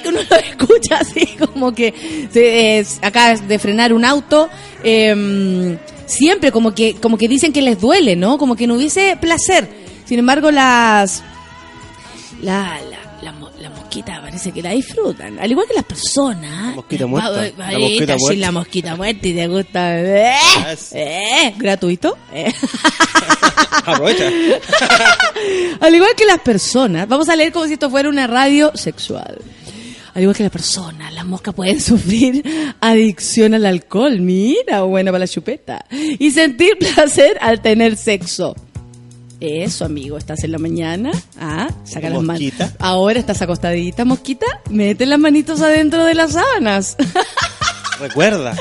que uno <laughs> lo escucha así como que se, acá de frenar un auto? em, siempre como que, como que dicen que les duele, ¿no? Como que no hubiese placer. Sin embargo, las, la, la, la, mo- la mosquita parece que la disfrutan. Al igual que las personas. La mosquita muerta. Va- La mosquita muerta. la mosquita muerta y te gusta. ¿eh? ¿Eh? ¿Gratuito? ¿Eh? <laughs> Aprovecha. <laughs> Al igual que las personas, vamos a leer como si esto fuera una radio sexual. Al igual que las personas, las moscas pueden <laughs> sufrir adicción al alcohol, mira, buena para la chupeta, y sentir placer al tener sexo. Eso, amigo, estás en la mañana, ah, saca las manos. Ahora estás acostadita, mosquita, mete las manitos adentro de las sábanas. <laughs> Recuerda.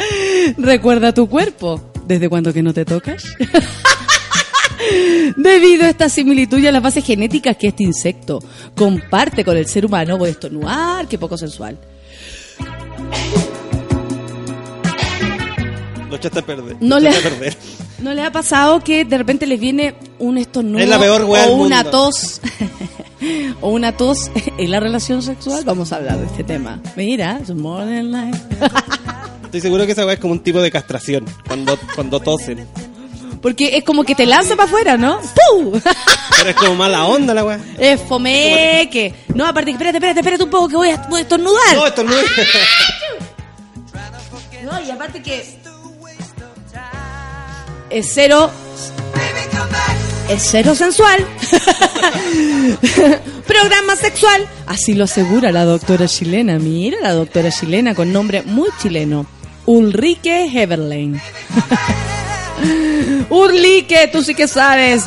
Recuerda tu cuerpo. ¿Desde cuándo que no te tocas? <laughs> Debido a esta similitud y a las bases genéticas que este insecto comparte con el ser humano, voy a estornudar, qué poco sensual. Lo echaste a perder. No le- a perder. <laughs> ¿No le ha pasado que de repente les viene un estornudo Es la peor o del una mundo. tos? <laughs> o una tos en la relación sexual, vamos a hablar de este tema. Mira, it's more than life. <laughs> Estoy seguro que esa weá es como un tipo de castración. Cuando, cuando tosen. Porque es como que te lanza para afuera, ¿no? ¡Pum! Pero es como mala onda la weá. es fomeque. No, aparte, espérate, espérate, espérate un poco que voy a, voy a estornudar. No, esto no es. No, y aparte que es cero es cero sensual. <laughs> Programa sexual. Así lo asegura la doctora chilena. Mira la doctora chilena con nombre muy chileno. Ulrike Heberlein. <laughs> Ulrike, tú sí que sabes.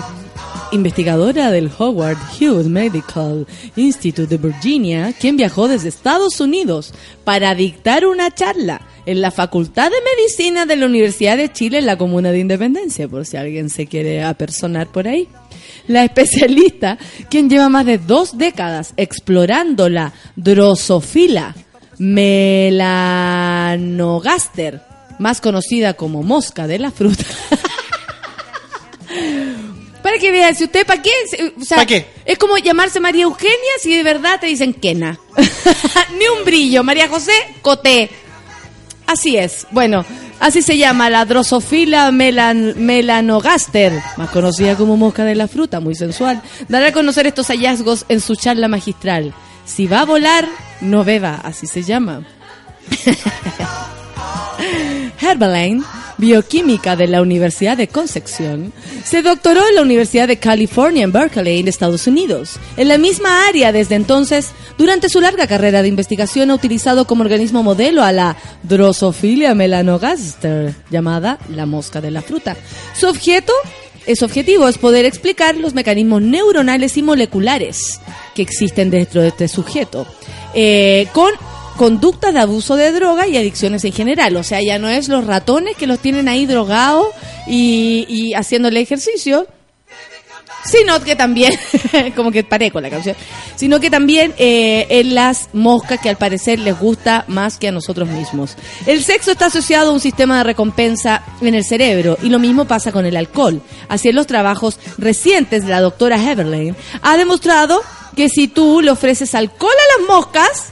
Investigadora del Howard Hughes Medical Institute de Virginia, quien viajó desde Estados Unidos para dictar una charla en la Facultad de Medicina de la Universidad de Chile en la Comuna de Independencia, por si alguien se quiere apersonar por ahí. La especialista, quien lleva más de dos décadas explorando la drosofila melanogaster, más conocida como mosca de la fruta. <laughs> Para que vean, si usted, ¿para qué? O sea, ¿Pa' qué? Es como llamarse María Eugenia si de verdad te dicen Kena. <laughs> Ni un brillo. María José, Coté. Así es. Bueno, así se llama la Drosophila melan- melanogaster, más conocida como mosca de la fruta, muy sensual. Dará a conocer estos hallazgos en su charla magistral. Si va a volar, no beba, así se llama. <laughs> Herbalain, bioquímica de la Universidad de Concepción, se doctoró en la Universidad de California en Berkeley, en Estados Unidos. En la misma área desde entonces, durante su larga carrera de investigación ha utilizado como organismo modelo a la Drosophila melanogaster, llamada la mosca de la fruta. Su objeto es objetivo es poder explicar los mecanismos neuronales y moleculares que existen dentro de este sujeto, eh, con conductas de abuso de droga y adicciones en general. O sea, ya no es los ratones que los tienen ahí drogados y, y haciéndole ejercicio, sino que también, <laughs> como que paré con la canción, sino que también eh, en las moscas que al parecer les gusta más que a nosotros mismos. El sexo está asociado a un sistema de recompensa en el cerebro y lo mismo pasa con el alcohol. Así en los trabajos recientes de la doctora Heberlein ha demostrado que si tú le ofreces alcohol a las moscas,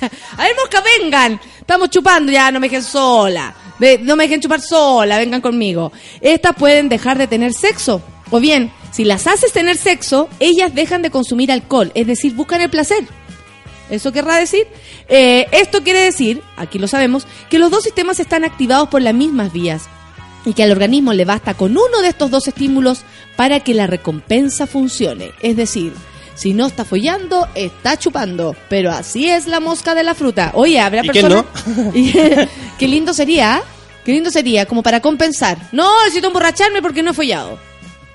<laughs> a ver moscas vengan, estamos chupando ya, no me dejen sola. No me dejen chupar sola, vengan conmigo. Estas pueden dejar de tener sexo. O bien, si las haces tener sexo, ellas dejan de consumir alcohol, es decir, buscan el placer. ¿Eso querrá decir? Eh, esto quiere decir, aquí lo sabemos, que los dos sistemas están activados por las mismas vías y que al organismo le basta con uno de estos dos estímulos para que la recompensa funcione. Es decir, si no está follando, está chupando. Pero así es la mosca de la fruta. Oye, habrá ¿Y personas... <laughs> Y- Qué lindo sería, ¿ah? Qué lindo sería, como para compensar. No, necesito emborracharme porque no he follado.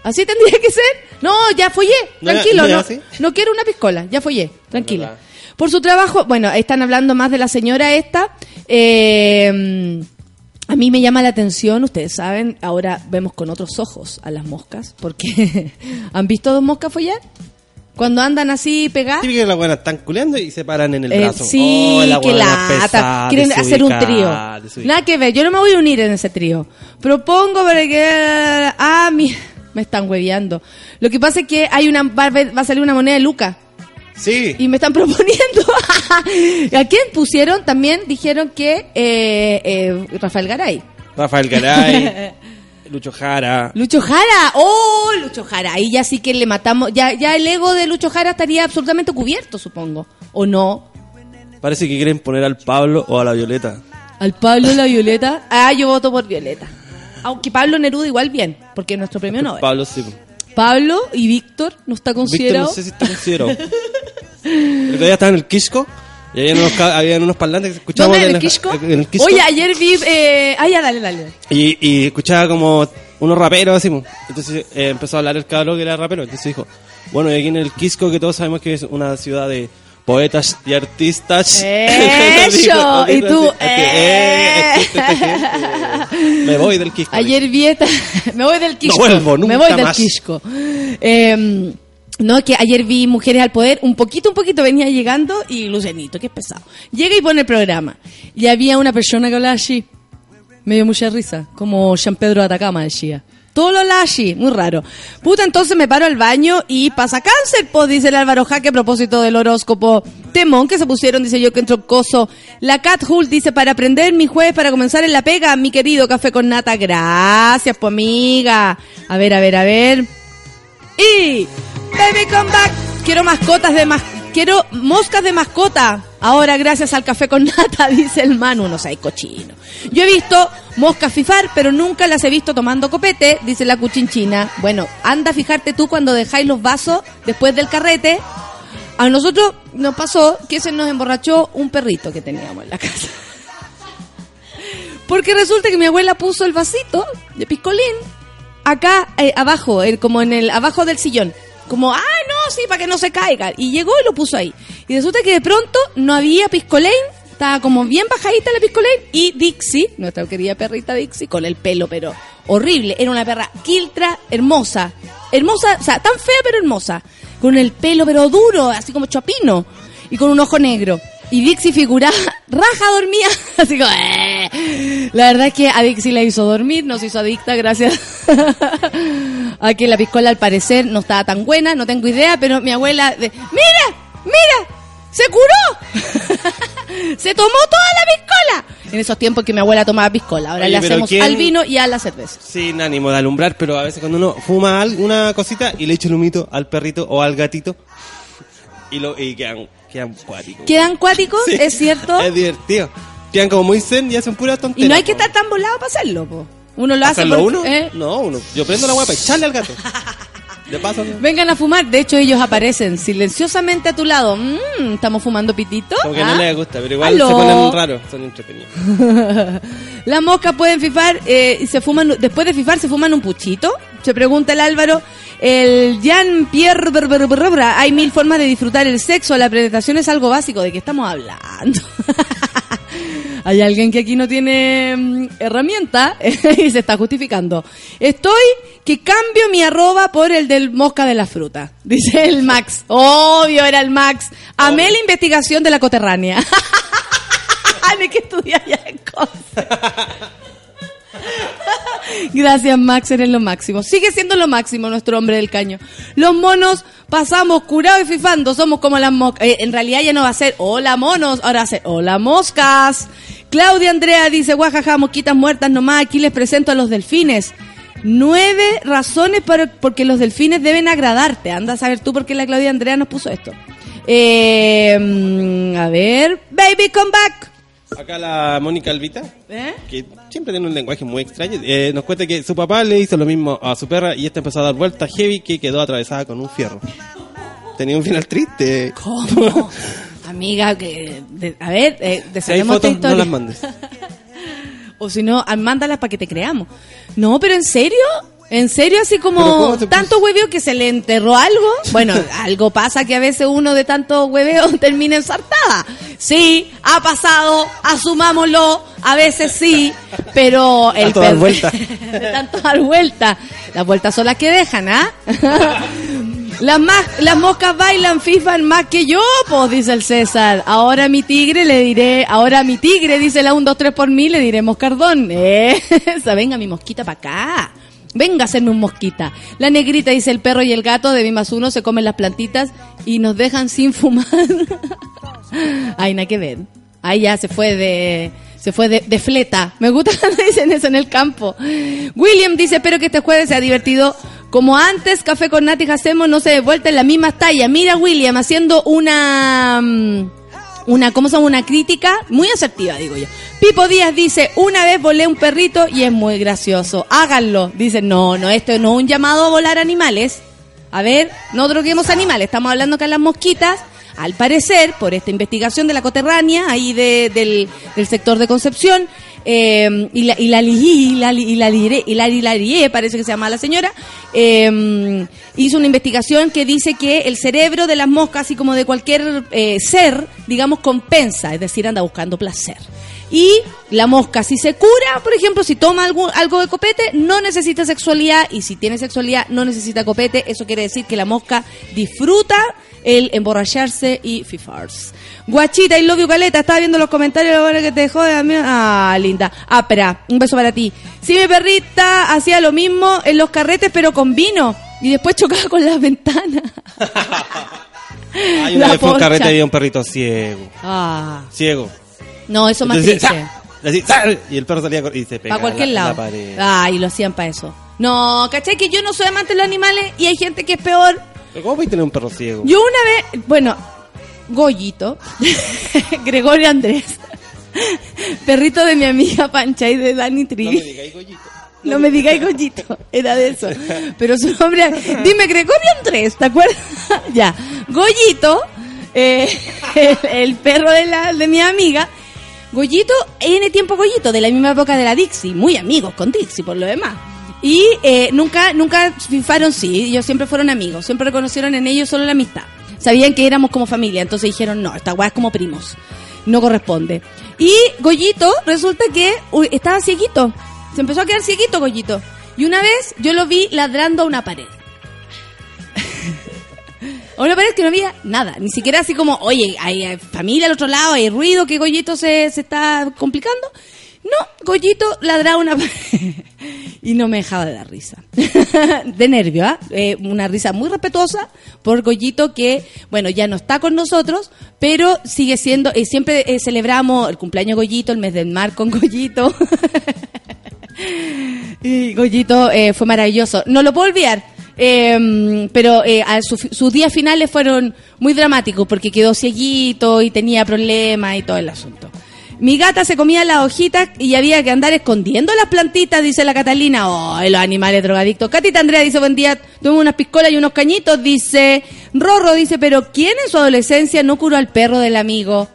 ¿Así tendría que ser? No, ya follé, ¿No tranquilo, no no, no quiero una piscola, ya follé, tranquila. Por su trabajo, bueno, están hablando más de la señora esta. eh, a mí me llama la atención, ustedes saben, ahora vemos con otros ojos a las moscas, porque <laughs> ¿han visto dos moscas follar? Cuando andan así pegadas. Típico que las buenas están culeando y se paran en el Eh, brazo. sí, Oh, la que lata. pesada, Quieren hacer un trío. Nada que ver, yo no me voy a unir en ese trío. Propongo para que... Ah, mi... <laughs> me están hueveando. Lo que pasa es que hay una va, va a salir una moneda de Luca Sí. y me están <laughs> proponiendo. ¿A quién pusieron? También dijeron que eh, eh, Rafael Garay. Rafael Garay, <laughs> Lucho Jara. Lucho Jara, oh, Lucho Jara, ahí ya sí que le matamos, ya, ya el ego de Lucho Jara estaría absolutamente cubierto, supongo, o no. Parece que quieren poner al Pablo o a la Violeta. Al Pablo y la Violeta. Ah, yo voto por Violeta. Aunque Pablo Neruda igual bien, porque es nuestro premio Nobel. Pablo sí. Pablo y Víctor no está Víctor considerado. no sé si está considerado. el día estaba en el Quisco y había unos, habían unos parlantes que escuchábamos ¿Dónde? ¿En el Quisco? en el Quisco. Oye, ayer vi... Eh... Ah, ya, dale, dale. Y, y escuchaba como unos raperos así. mo. Entonces eh, empezó a hablar el cabrón que era rapero. Entonces dijo, bueno, y aquí en el Quisco, que todos sabemos que es una ciudad de poetas y artistas. ¡Eso! Y tú. Me voy del Quisco. Ayer vi <laughs> me voy del Quisco. vuelvo nunca Me voy del más. Quisco. Eh, no, que ayer vi Mujeres al Poder, un poquito, un poquito venía llegando y Lucianito, que es pesado. Llega y pone el programa. Y había una persona que hablaba así. Me dio mucha risa, como Jean Pedro de Atacama decía. Todo lo lashi, muy raro. Puta, entonces me paro al baño y pasa cáncer, pues, dice el Álvaro Jaque a propósito del horóscopo. Temón que se pusieron, dice yo que entro coso. La Cat Hull dice, para aprender mi jueves, para comenzar en la pega, mi querido café con nata. Gracias, pues, amiga. A ver, a ver, a ver. Y... Baby, come back. Quiero mascotas de mas... Quiero moscas de mascota. Ahora, gracias al café con nata, <laughs> dice el Manu. No sé, cochino. Yo he visto moscas fifar, pero nunca las he visto tomando copete, dice la cuchinchina. Bueno, anda a fijarte tú cuando dejáis los vasos después del carrete. A nosotros nos pasó que se nos emborrachó un perrito que teníamos en la casa. Porque resulta que mi abuela puso el vasito de piscolín acá eh, abajo, como en el abajo del sillón. Como, ah, no, sí, para que no se caiga. Y llegó y lo puso ahí. Y resulta que de pronto no había piscolín, estaba como bien bajadita la piscolín. Y Dixie, nuestra querida perrita Dixie, con el pelo, pero horrible. Era una perra quiltra, hermosa. Hermosa, o sea, tan fea pero hermosa. Con el pelo pero duro, así como chapino. Y con un ojo negro. Y Dixie figuraba, <laughs> raja dormía, <laughs> así como, "Eh". La verdad es que a Dixie la hizo dormir, nos hizo adicta gracias <laughs> a que la piscola al parecer no estaba tan buena, no tengo idea, pero mi abuela, de, mira, mira, se curó, se tomó toda la piscola. En esos tiempos que mi abuela tomaba piscola, ahora Oye, le hacemos ¿quién- al vino y a la cerveza. Sin ánimo de alumbrar, pero a veces cuando uno fuma al- una cosita y le echa el humito al perrito o al gatito y, lo, y quedan, quedan cuáticos. ¿Quedan cuáticos? Sí, ¿Es cierto? Es divertido. Quedan como muy zen y hacen pura tontería. Y no hay que estar tan volado para hacerlo, po. Uno lo hace ¿Hacerlo porque- uno? ¿eh? No, uno. Yo prendo la guapa y echarle al gato. Paso, ¿no? Vengan a fumar. De hecho, ellos aparecen silenciosamente a tu lado. Mm, ¿Estamos fumando pitito? como que ¿Ah? no les gusta, pero igual Aló. se ponen raros, son entretenidos. <laughs> Las moscas pueden fifar eh, y se fuman, después de fifar se fuman un puchito. Se pregunta el Álvaro. El Jean Pierre, Ber- Ber- Ber- Ber- hay mil formas de disfrutar el sexo. La presentación es algo básico. ¿De qué estamos hablando? <laughs> Hay alguien que aquí no tiene mm, herramienta <laughs> y se está justificando. Estoy que cambio mi arroba por el del mosca de la fruta. <laughs> Dice el Max. Obvio era el Max. Amé la investigación de la coterránea. Hay que estudiar ya cosas. <laughs> Gracias, Max, eres lo máximo. Sigue siendo lo máximo nuestro hombre del caño. Los monos pasamos curados y fifando, somos como las moscas. Eh, en realidad ya no va a ser hola monos, ahora va a ser hola moscas. Claudia Andrea dice, guajaja, mosquitas muertas nomás, aquí les presento a los delfines. Nueve razones para, porque los delfines deben agradarte. Anda a saber tú por qué la Claudia Andrea nos puso esto. Eh, mm, a ver, baby, come back. Acá la Mónica Alvita, ¿Eh? que siempre tiene un lenguaje muy extraño, eh, nos cuenta que su papá le hizo lo mismo a su perra y esta empezó a dar vueltas heavy que quedó atravesada con un fierro. Tenía un final triste. ¿Cómo? <laughs> Amiga, que, de- a ver, eh, Si hay fotos, no las mandes. <laughs> O si no, ah, mándalas para que te creamos. No, pero ¿en serio? ¿En serio así ¿Pero como tanto hueveo que se le enterró algo? Bueno, <laughs> algo pasa que a veces uno de tanto hueveo termina ensartada. Sí, ha pasado, asumámoslo, a veces sí, pero el Tanto dar vuelta. de tanto dar vuelta. Las vueltas son las que dejan, ¿ah? <laughs> Las, más, las moscas bailan, fifan más que yo, pues, dice el César. Ahora mi tigre le diré, ahora mi tigre, dice la 1, 2, 3 por mí, le diré moscardón. <laughs> Eh, venga mi mosquita para acá. Venga a hacerme un mosquita. La negrita dice el perro y el gato de B más uno se comen las plantitas y nos dejan sin fumar. <laughs> Ay, nada que ver. Ay, ya se fue de, se fue de, de fleta. Me gusta <laughs> cuando dicen eso en el campo. William dice, espero que este jueves sea divertido. Como antes, Café con Nati hacemos, no se de vuelta en la misma talla. Mira, William, haciendo una, mm, una, ¿cómo llama? Una crítica muy asertiva, digo yo. Pipo Díaz dice, una vez volé un perrito y es muy gracioso. Háganlo. Dice, no, no, esto no es un llamado a volar animales. A ver, no droguemos animales. Estamos hablando que las mosquitas, al parecer, por esta investigación de la coterránea, ahí de- del, sector de Concepción, eh, y la y la y la y y la y la Rie, parece que se llama la señora, eh, hizo una investigación que dice que el cerebro de las moscas, así como de cualquier eh, ser, digamos, compensa, es decir, anda buscando placer. Y la mosca, si se cura, por ejemplo, si toma algo, algo de copete, no necesita sexualidad. Y si tiene sexualidad, no necesita copete. Eso quiere decir que la mosca disfruta el emborracharse y fifarse. Guachita y Lobio Caleta, estaba viendo los comentarios ahora que te dejó de. Ah, linda. Ápera, un beso para ti. Sí, mi perrita hacía lo mismo en los carretes, pero con vino. Y después chocaba con las ventanas. <laughs> Hay una La vez fue un carrete y había un perrito ciego. Ah. Ciego. No, eso más Entonces, triste. ¡sa! Y el perro salía y se pegaba Para cualquier la- lado. la pared. Ah, y lo hacían para eso. No, ¿cachai? Que yo no soy amante de los animales y hay gente que es peor. Pero ¿Cómo puedes tener un perro ciego? Yo una vez, bueno, Goyito, <laughs> Gregorio Andrés, perrito de mi amiga Pancha y de Dani No me Trivi. digáis, Goyito. No me digáis Goyito, era de eso. Pero su nombre, dime Gregorio Andrés, ¿te acuerdas? <laughs> ya, Goyito, eh, <laughs> el, el perro de, la, de mi amiga. Goyito, N tiempo Goyito, de la misma época de la Dixie, muy amigos con Dixie por lo demás. Y eh, nunca, nunca fifaron sí, ellos siempre fueron amigos, siempre reconocieron en ellos solo la amistad. Sabían que éramos como familia, entonces dijeron, no, esta weá es como primos, no corresponde. Y Goyito, resulta que uy, estaba cieguito, se empezó a quedar cieguito Goyito. Y una vez yo lo vi ladrando a una pared. <laughs> A una pared que no había nada, ni siquiera así como, oye, hay, familia al otro lado, hay ruido, que Goyito se, se está complicando. No, Goyito ladraba una <laughs> y no me dejaba de dar risa. <laughs> de nervio, ¿ah? Eh, una risa muy respetuosa por Goyito que, bueno, ya no está con nosotros, pero sigue siendo, eh, siempre eh, celebramos el cumpleaños de Goyito, el mes del mar con Goyito. <laughs> Y Goyito eh, fue maravilloso. No lo puedo olvidar. eh, pero eh, su- sus días finales fueron muy dramáticos porque quedó cieguito y tenía problemas y todo el asunto. Mi gata se comía las hojitas y había que andar escondiendo las plantitas, dice la Catalina. Oh, los animales drogadictos. Catita Andrea dice, buen día, tuve unas piscolas y unos cañitos, dice. Rorro dice, pero ¿quién en su adolescencia no curó al perro del amigo?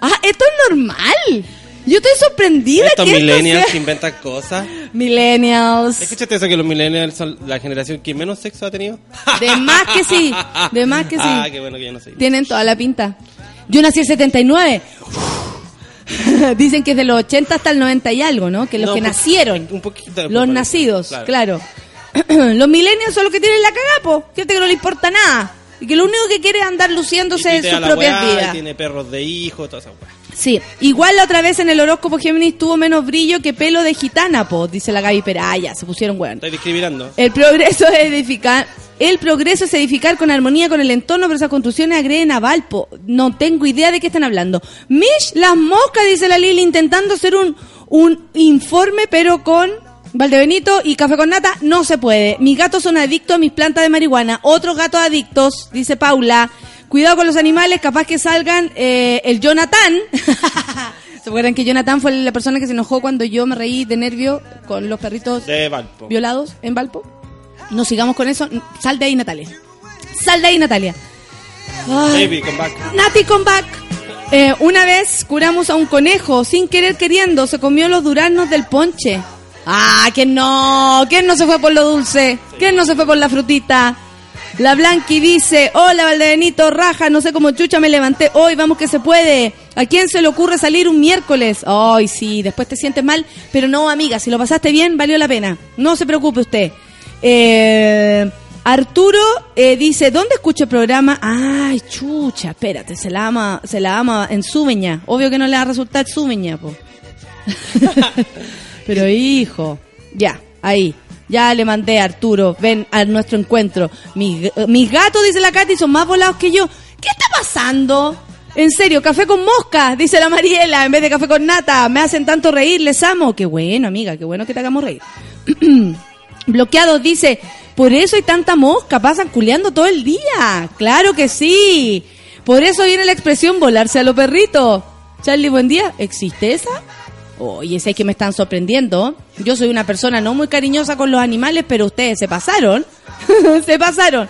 Ah, esto es normal. Yo estoy sorprendida Estos que esto millennials sea- que inventan cosas. Millennials. ¿Escuchaste eso que los millennials son la generación que menos sexo ha tenido? De más que sí, de más que <laughs> sí. Ah, qué bueno que yo no sé. Tienen toda la pinta. Yo nací en 79. <laughs> Dicen que es de los 80 hasta el 90 y algo, ¿no? Que los No, que nacieron. Un poquito. Los nacidos, claro. claro. <clears throat> los millennials son los que tienen la cagapo. Gente que no le importa nada. Y que lo único que quiere es andar Y luciéndose en sus propias weá, y vidas. Tiene perros de hijo, toda esa weá. Sí, igual la otra vez en el horóscopo Géminis tuvo menos brillo que pelo de gitana, po, dice la Gaby Pera. Ah, ya, se pusieron weón. Estoy discriminando. El progreso es edificar. El progreso es edificar con armonía con el entorno, pero esas construcciones agreden a Valpo. No tengo idea de qué están hablando. Mish, las moscas, dice la Lili, intentando hacer un, un informe, pero con Valdebenito y café con nata, no se puede. Mis gatos son adictos a mis plantas de marihuana. Otros gatos adictos, dice Paula. Cuidado con los animales, capaz que salgan eh, el Jonathan. <laughs> ¿Se acuerdan que Jonathan fue la persona que se enojó cuando yo me reí de nervio con los perritos De Valpo. violados en Valpo. No sigamos con eso. Sal de ahí, Natalia. Sal de ahí, Natalia. Ay. Baby, come back. Nati, come back. Eh, una vez curamos a un conejo, sin querer queriendo, se comió los duraznos del ponche. Ah, que no, ¿quién no se fue por lo dulce? ¿Quién no se fue por la frutita? La Blanqui dice, hola Valdebenito, raja, no sé cómo chucha me levanté hoy, vamos que se puede. ¿A quién se le ocurre salir un miércoles? Ay, sí, después te sientes mal, pero no, amiga, si lo pasaste bien, valió la pena. No se preocupe usted. Eh, Arturo eh, dice, ¿dónde escucha el programa? Ay, chucha, espérate, se la ama, se la ama en Subeña. Obvio que no le va a resultar Subeña, po. <laughs> <laughs> Pero hijo, ya, ahí. Ya le mandé a Arturo, ven a nuestro encuentro. Mis, mis gatos, dice la Katy, son más volados que yo. ¿Qué está pasando? En serio, café con mosca, dice la Mariela, en vez de café con nata. Me hacen tanto reír, les amo. Qué bueno, amiga, qué bueno que te hagamos reír. <clears throat> Bloqueados dice, por eso hay tanta mosca, pasan culeando todo el día. Claro que sí. Por eso viene la expresión volarse a los perritos. Charlie, buen día. ¿Existe esa? Oye, sé que me están sorprendiendo. Yo soy una persona no muy cariñosa con los animales, pero ustedes se pasaron. <laughs> se pasaron.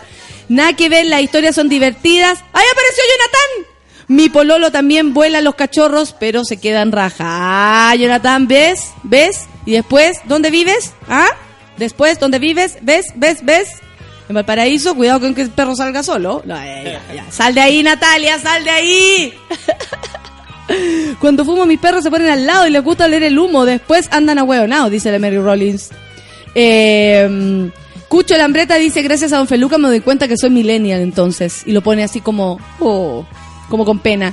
Nada que ver, las historias son divertidas. ¡Ahí apareció Jonathan! Mi pololo también vuela los cachorros, pero se quedan raja. Ah, Jonathan, ¿ves? ¿Ves? Y después, ¿dónde vives? ¿Ah? Después, ¿dónde vives? ¿Ves? ¿Ves? ¿Ves? En Valparaíso, cuidado con que el perro salga solo. No, eh, ya, ya. Sal de ahí, Natalia, sal de ahí. <laughs> <laughs> Cuando fumo mis perros se ponen al lado y les gusta oler el humo. Después andan a hueonados, dice la Mary Rollins. Eh, Cucho Lambreta dice, gracias a Don Feluca me doy cuenta que soy millennial entonces. Y lo pone así como, oh, como con pena.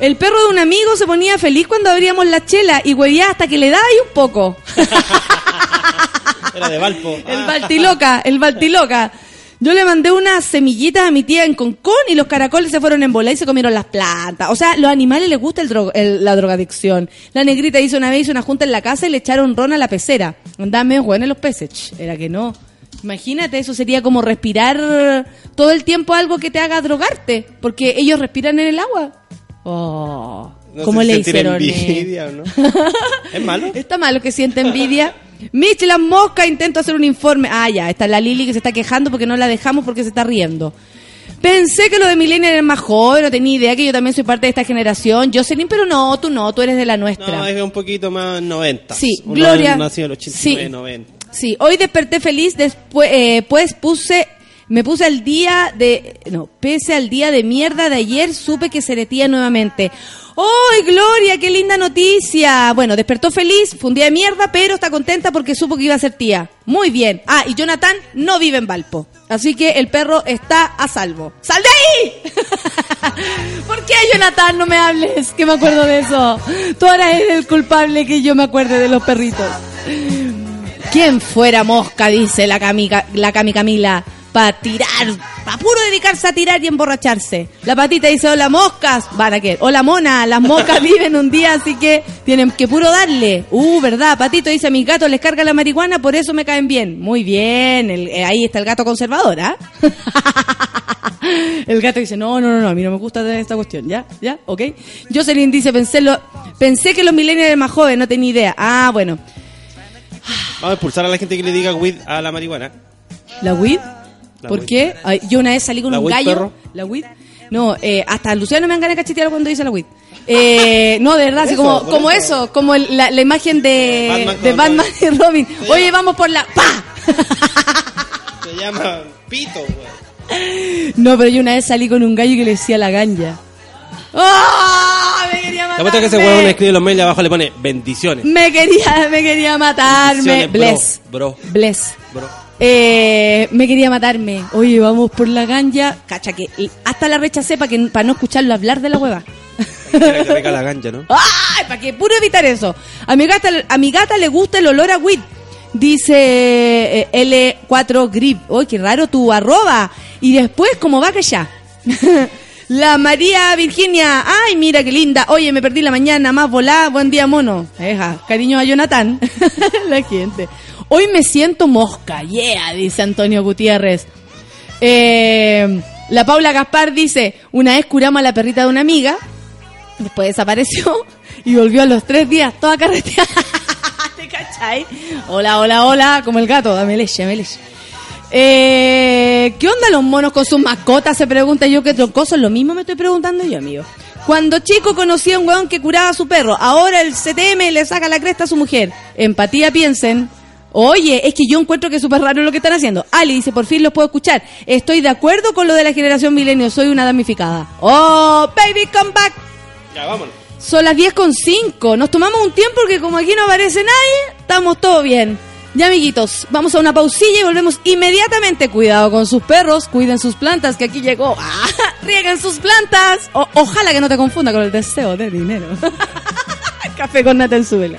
El perro de un amigo se ponía feliz cuando abríamos la chela y huevía hasta que le daba y un poco. <laughs> Era de Valpo. El. Baltiloca, el Baltiloca. Yo le mandé unas semillitas a mi tía en Concón y los caracoles se fueron en bola y se comieron las plantas. O sea, los animales les gusta el dro- el- la drogadicción. La negrita hizo una vez hizo una junta en la casa y le echaron ron a la pecera. Andaban medio jóvenes los peces. Era que no. Imagínate, eso sería como respirar todo el tiempo algo que te haga drogarte. Porque ellos respiran en el agua. Oh, No ¿Cómo sé si le hicieron? eh? envidia no. <laughs> ¿Es malo? Está malo que siente envidia. Mitch, las moscas, intento hacer un informe. Ah, ya, está la Lili que se está quejando porque no la dejamos porque se está riendo. Pensé que lo de Millennial era más joven, no tenía idea que yo también soy parte de esta generación. Jocelyn, pero no, tú no, tú eres de la nuestra. No, es un poquito más 90. Sí, Uno Gloria. Nació en el 89, Sí. 90. Sí, hoy desperté feliz, después eh, pues puse, me puse al día de, no, pese al día de mierda de ayer, supe que se retía nuevamente. ¡Ay, Gloria, qué linda noticia! Bueno, despertó feliz, fue un día de mierda, pero está contenta porque supo que iba a ser tía. Muy bien. Ah, y Jonathan no vive en Valpo. Así que el perro está a salvo. ¡Sal de ahí! <laughs> ¿Por qué, Jonathan, no me hables? Que me acuerdo de eso. Tú ahora eres el culpable que yo me acuerde de los perritos. ¿Quién fuera mosca, dice la Cami, la Cami Camila, para tirar, para puro dedicarse a tirar y emborracharse? La patita dice, hola moscas, para qué, hola mona, las moscas <laughs> viven un día, así que tienen que puro darle. Uh, ¿verdad? Patito dice, a mis gatos les carga la marihuana, por eso me caen bien. Muy bien, el- eh, ahí está el gato conservador, ¿ah? <laughs> El gato dice, no, no, no, no, a mí no me gusta esta cuestión, ¿ya? ¿Ya? ¿Ok? Jocelyn dice, pensé, lo, pensé que los millennials eran más jóvenes, no tenía idea. Ah, bueno. Vamos a expulsar a la gente que le diga weed a la marihuana. ¿La weed? La ¿Por qué? Ay, yo una vez salí con ¿La un weed, gallo. perro? ¿La weed? No, eh, hasta Luciano me han ganas de cachetear cuando dice la weed. Eh, <laughs> no, de verdad, así como, como eso. eso, como el- la, la imagen de Batman de con Batman y Robin. Oye, vamos por la... ¡Pa! <laughs> Se llama Pito, weón. No, pero yo una vez salí con un gallo que le decía la ganja. ¡Ah! Me quería Te matarme. apuesto que ese huevón escribe los mails y abajo le pone bendiciones. Me quería, me quería matarme. Bendiciones, bro, Bless. bro. Bless. Bro. Eh, me quería matarme. Oye, vamos por la ganja. Cacha que y hasta la rechacé para que para no escucharlo hablar de la hueva. Quiere que la gancha, ¿no? <laughs> ¡Ay! Para que puro evitar eso. A mi gata, a mi gata le gusta el olor a weed. Dice eh, L4 Grip. ¡Uy, qué raro tu arroba! Y después, como va que ya. <laughs> La María Virginia. ¡Ay, mira qué linda! Oye, me perdí la mañana, más volá. Buen día, mono. Eja, cariño a Jonathan. <laughs> la gente. Hoy me siento mosca. Yeah, dice Antonio Gutiérrez. Eh, la Paula Gaspar dice, una vez curamos a la perrita de una amiga, después desapareció y volvió a los tres días toda carreteada. <laughs> ¿Te cachai? Hola, hola, hola, como el gato, dame leche, dame leche. Eh, ¿Qué onda los monos con sus mascotas? Se pregunta yo que troncoso. Lo mismo me estoy preguntando yo, amigo. Cuando chico conocí a un weón que curaba a su perro. Ahora el CTM le saca la cresta a su mujer. Empatía, piensen. Oye, es que yo encuentro que es súper raro lo que están haciendo. Ali dice, por fin los puedo escuchar. Estoy de acuerdo con lo de la generación milenio. Soy una damnificada. Oh, baby, come back. Ya, vámonos. Son las 10 con 5. Nos tomamos un tiempo porque como aquí no aparece nadie, estamos todo bien. Ya, amiguitos, vamos a una pausilla y volvemos inmediatamente. Cuidado con sus perros, cuiden sus plantas, que aquí llegó. <laughs> ¡Ah! ¡Rieguen sus plantas! O- ojalá que no te confunda con el deseo de dinero. <laughs> Café con nata en su vela.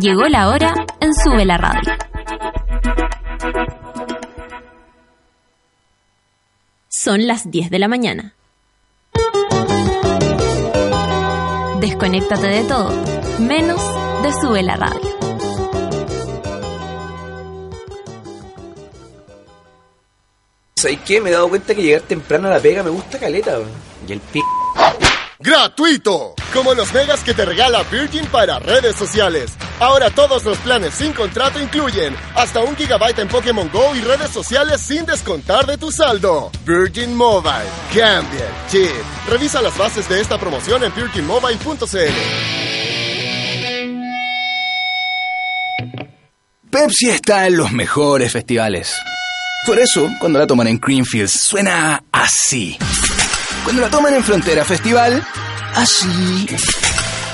Llegó la hora en Sube la Radio. Son las 10 de la mañana. Desconéctate de todo, menos de Sube la Radio. ¿Sabes qué? Me he dado cuenta que llegar temprano a la pega me gusta caleta, weón. Y el p... ¡Gratuito! Como los megas que te regala Virgin para redes sociales. Ahora todos los planes sin contrato incluyen hasta un gigabyte en Pokémon Go y redes sociales sin descontar de tu saldo. Virgin Mobile. Cambia el chip. Revisa las bases de esta promoción en virginmobile.cl. Pepsi está en los mejores festivales. Por eso, cuando la toman en Greenfields, suena así. Cuando la toman en Frontera Festival, así.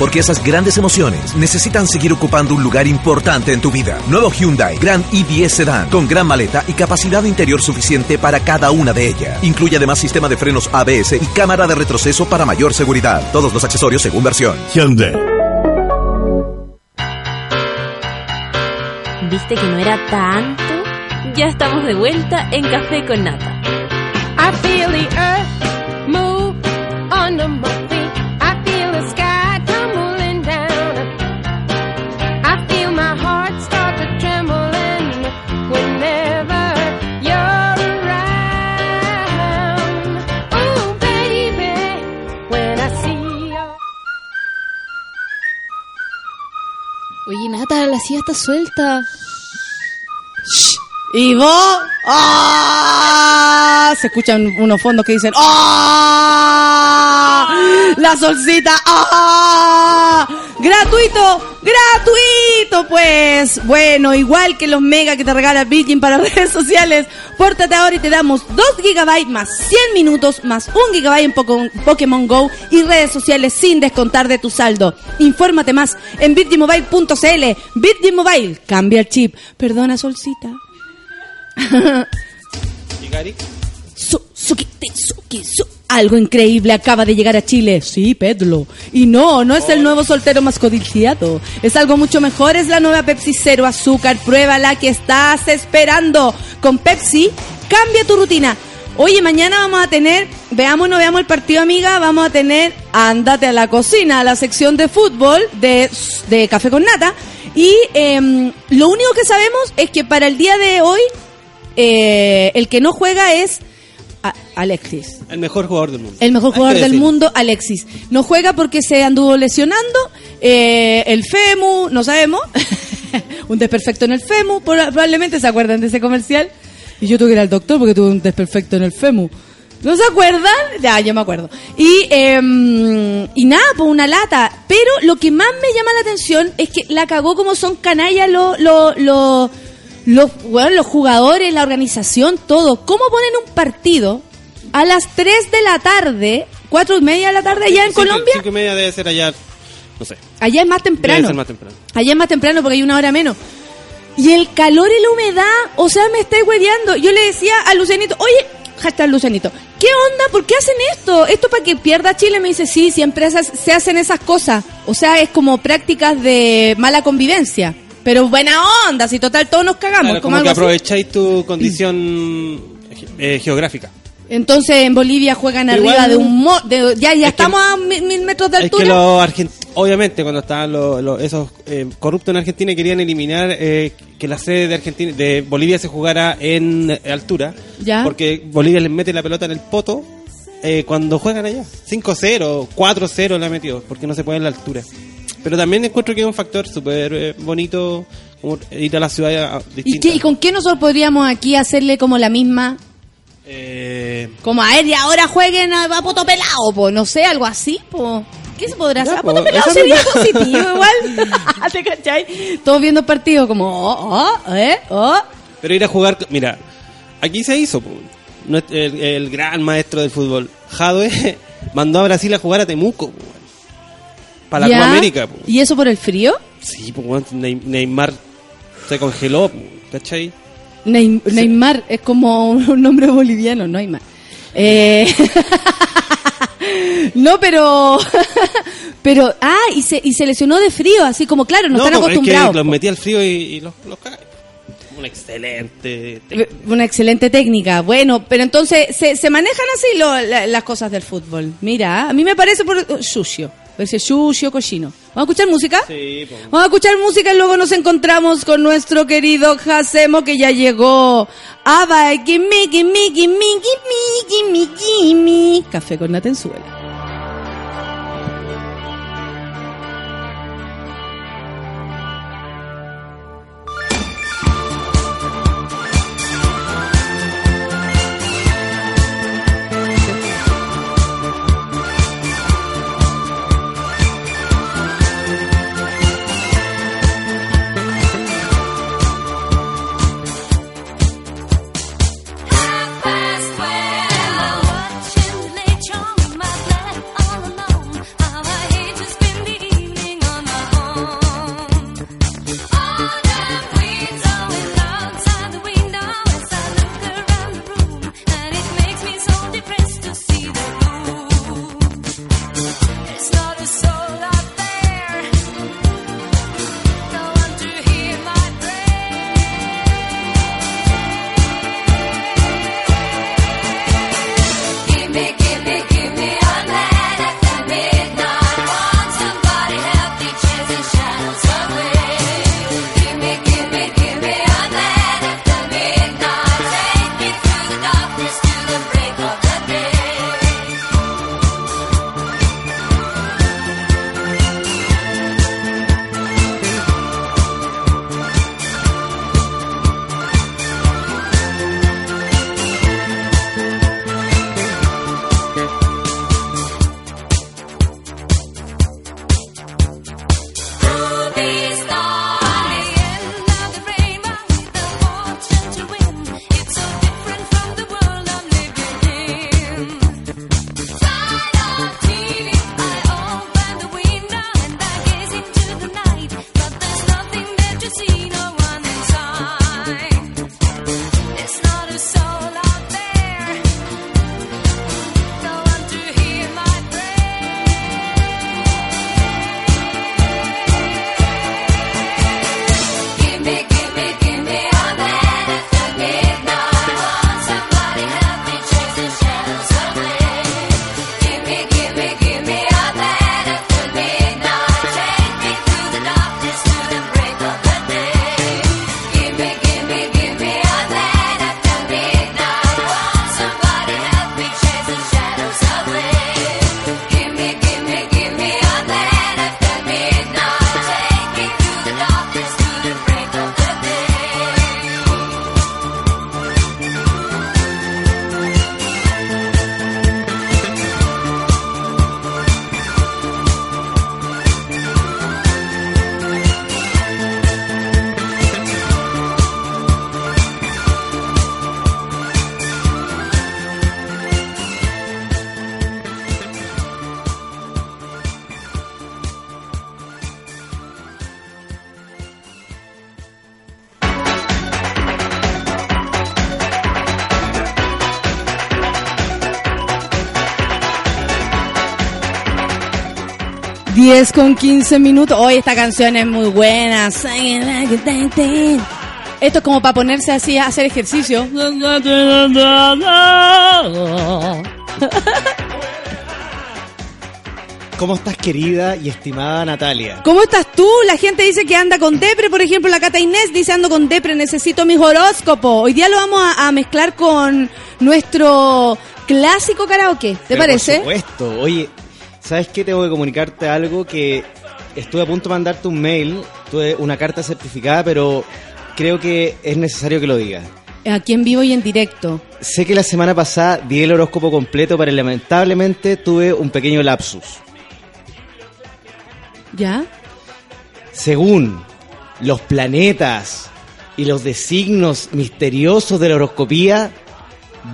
Porque esas grandes emociones necesitan seguir ocupando un lugar importante en tu vida. Nuevo Hyundai Grand i10 Sedan con gran maleta y capacidad interior suficiente para cada una de ellas. Incluye además sistema de frenos ABS y cámara de retroceso para mayor seguridad. Todos los accesorios según versión. Hyundai. ¿Viste que no era tanto? Ya estamos de vuelta en Café con Nata. I feel the earth La silla está suelta. Y vos, ¡ah! Se escuchan unos fondos que dicen, ¡ah! La solcita, ¡ah! ¡Gratuito! ¡Gratuito! Pues, bueno, igual que los mega que te regala Virgin para <laughs> redes sociales, pórtate ahora y te damos 2 gigabytes más 100 minutos más 1 gigabyte en Pokémon Go y redes sociales sin descontar de tu saldo. Infórmate más en virginmobile.cl. Virgin Mobile, cambia el chip. Perdona, solcita. <laughs> ¿Y Gary? Su, suki, ti, suki, su. Algo increíble acaba de llegar a Chile. Sí, Pedro. Y no, no es el nuevo soltero más codiciado. Es algo mucho mejor. Es la nueva Pepsi Cero Azúcar. Pruébala que estás esperando. Con Pepsi, cambia tu rutina. Oye, mañana vamos a tener, veamos no veamos el partido, amiga, vamos a tener Ándate a la cocina, la sección de fútbol de, de Café con Nata. Y em, lo único que sabemos es que para el día de hoy, eh, el que no juega es Alexis. El mejor jugador del mundo. El mejor jugador del mundo, Alexis. No juega porque se anduvo lesionando. eh, el FEMU, no sabemos. <laughs> un desperfecto en el FEMU. probablemente se acuerdan de ese comercial. Y yo tuve que ir al doctor porque tuve un desperfecto en el FEMU. ¿No se acuerdan? Ya, yo me acuerdo. Y, em, y nada, pues una lata. Pero lo que más me llama la atención es que la cagó como son canallas los, los, los, los, bueno, los jugadores, la organización, todo. ¿Cómo ponen un partido a las 3 de la tarde, 4 y media de la tarde allá en Cinco- Colombia? Cinco y media debe ser allá, no sé. Allá es más Debe temprano. ser más temprano. Allá es más temprano porque hay una hora menos. Y el calor y la humedad, o sea, me estáis hueveando. Yo le decía a Lucianito, oye, hashtag Lucianito, ¿qué onda? ¿Por qué hacen esto? ¿Esto para que pierda Chile? Me dice, sí, siempre se hacen esas cosas. O sea, es como prácticas de mala convivencia. Pero buena onda, si total todos nos cagamos. Claro, como como que aprovecháis tu condición eh, geográfica. Entonces en Bolivia juegan Pero arriba igual- de un... mo- de- ya ya Es que- estamos a mil, mil metros de Es altura. que los argent- obviamente cuando estaban los, los- esos eh, corruptos en Argentina querían eliminar eh, que la sede de Argentina de Bolivia se jugara en eh, altura, Ya. porque Bolivia les mete la pelota en el poto eh, cuando juegan allá. 5-0, 4-0 la metió, porque no se puede en la altura. Pero también encuentro que es un factor súper eh, bonito como ir a la ciudad a- ¿Y, distinta. qué- ¿Y con qué nosotros podríamos aquí hacerle como la misma? Eh, Como a él y ahora jueguen a, a poto pelado, po, no sé, algo así, po. ¿Qué se podrá hacer? A po, poto pelado sería positivo <laughs> igual. ¿Te cachai? Todos viendo el partido como, oh, oh, eh, oh. Pero ir a jugar, mira, aquí se hizo. po. El, el gran maestro del fútbol, Jadwe, <laughs> mandó a Brasil a jugar a Temuco. po, Para la. Copa América. po. ¿Y eso por el frío? Sí, pues weón, Ney- Neymar se congeló, po, ¿cachai? Neym- Neymar es como <laughs> un nombre boliviano, Neymar. Eh, <laughs> no, pero <laughs> Pero, ah, y se, y se lesionó de frío, así como, claro, no, están acostumbrados. Es que los metí al frío y, y los, los. Un excelente. técnico. Una excelente técnica. Bueno, pero entonces se, se manejan así lo- la- las cosas del fútbol. Mira, a mí me parece por sucio. Parece sucio, cochino. ¿Vamos a escuchar música? Sí, pues. Vamos a escuchar música y luego nos encontramos con nuestro querido Jacemo que ya llegó. Aba, gimme, gimme, gimme, gimme, gimme, gimme. Café con Natenzuela. 10 con 15 minutos. Hoy esta canción es muy buena. Esto es como para ponerse así a hacer ejercicio. ¿Cómo estás, querida y estimada Natalia? ¿Cómo estás tú? La gente dice que anda con depre, por ejemplo, la Cata Inés dice ando con depre, necesito mi horóscopo. Hoy día lo vamos a, mezclar con nuestro clásico karaoke, ¿te parece? Por supuesto, oye, ¿sabes qué? Tengo que comunicarte algo que estuve a punto de mandarte un mail, tuve una carta certificada, pero creo que es necesario que lo digas. Aquí en vivo y en directo. Sé que la semana pasada di el horóscopo completo, pero lamentablemente tuve un pequeño lapsus. ¿Ya? Según los planetas y los designos misteriosos de la horoscopía,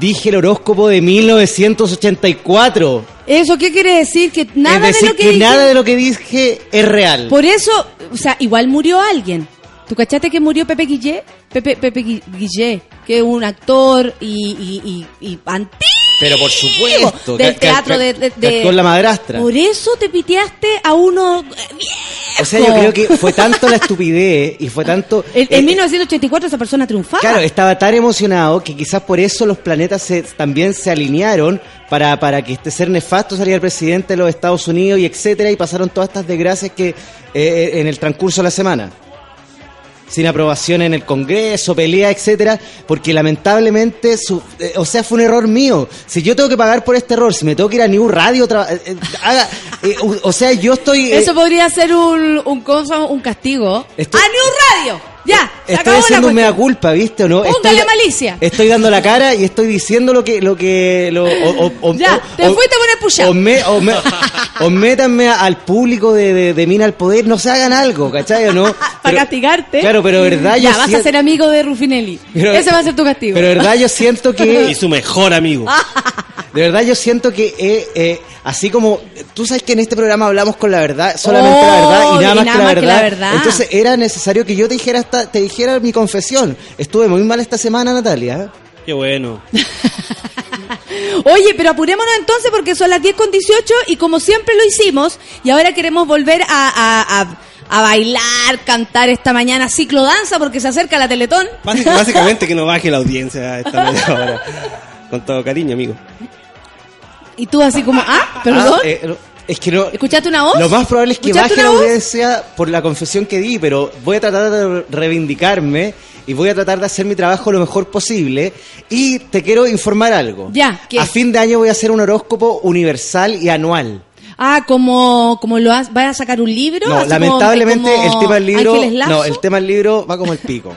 dije el horóscopo de 1984. ¿Eso qué quiere decir? Que nada decir, de lo que, que dije- nada de lo que dije es real. Por eso, o sea, igual murió alguien. ¿Tú cachaste que murió Pepe Guillé? Pepe, Pepe Gui- Guillé, que es un actor y, y, y, y antiguo Pero por supuesto. Del que- teatro de, en La Madrastra. Por eso te piteaste a uno eh, O sea, yo creo que fue tanto la estupidez y fue tanto... <laughs> En, en eh, 1984 esa persona triunfaba. Claro, estaba tan emocionado que quizás por eso los planetas se- también se alinearon para, para que este ser nefasto saliera el presidente de los Estados Unidos y etcétera, y pasaron todas estas desgracias que eh, en el transcurso de la semana. Sin aprobación en el Congreso, pelea, etcétera, porque lamentablemente, su, eh, o sea, fue un error mío. Si yo tengo que pagar por este error, si me tengo que ir a New Radio, tra- eh, eh, haga, eh, o, o sea, yo estoy. Eso podría ser un, un, un castigo. Estoy- ¡A New Radio! Ya, se Estoy acabó la haciendo un cuestión. mea culpa, ¿viste o no? Póngale estoy, malicia. Estoy dando la cara y estoy diciendo lo que... Lo que lo, o, o- o- Ya, o- te fuiste a poner o, me- o me- <laughs> o métanme al público de, de, de Mina al Poder, no se hagan algo, ¿cachai o no? <laughs> Para castigarte. Claro, pero verdad yo Ya, vas a ser amigo de Rufinelli. Pero- Ese va a ser tu castigo. Pero verdad yo siento que... <laughs> Y su mejor amigo. De verdad yo siento que eh, eh, así como tú sabes que en este programa hablamos con la verdad, solamente la verdad y Oh, nada y más, nada que, la más que verdad. la verdad. Entonces era necesario que yo te dijera esta- te dijera mi confesión. Estuve muy mal esta semana, Natalia. Qué bueno. <laughs> Oye, pero apurémonos entonces porque son las 10 con 18 y como siempre lo hicimos y ahora queremos volver a, a- a- a bailar, cantar esta mañana ciclo danza porque se acerca la Teletón. Básic- <laughs> básicamente que no baje la audiencia a esta media hora. Con todo cariño, amigo. Y tú así como, ah, perdón. Ah, eh, es que no. ¿Escuchaste una voz? Lo más probable es que ¿Escuchaste baje la audiencia por la confesión que di, pero voy a tratar de reivindicarme y voy a tratar de hacer mi trabajo lo mejor posible. Y te quiero informar algo. Ya, ¿qué? A fin de año voy a hacer un horóscopo universal y anual. Ah, como, como lo has, vas a sacar un libro. No, lamentablemente como- el tema del libro, no, el tema del libro va como el pico.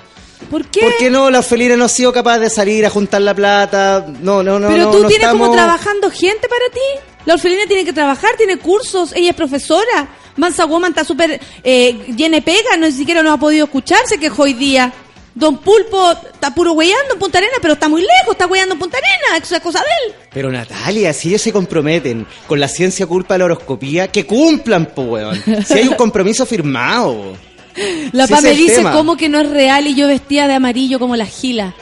¿Por qué? Porque no, la Felina no ha sido capaz de salir a juntar la plata. No, no, no. Pero no, tú no tienes como trabajando gente para ti. La orfelina tiene que trabajar, tiene cursos, ella es profesora. Mansa Woman está súper eh, llena de pega, no ni siquiera no ha podido escucharse que hoy día. Don Pulpo está puro hueando en Punta Arena, pero está muy lejos, está hueando en Punta Arena, eso es cosa de él. Pero Natalia, si ellos se comprometen con la ciencia culpa de la horoscopía, que cumplan, po, weón. Si hay un <laughs> compromiso firmado. La Sí, pa ese me es el dice cómo que no es real y yo vestía de amarillo como la gila.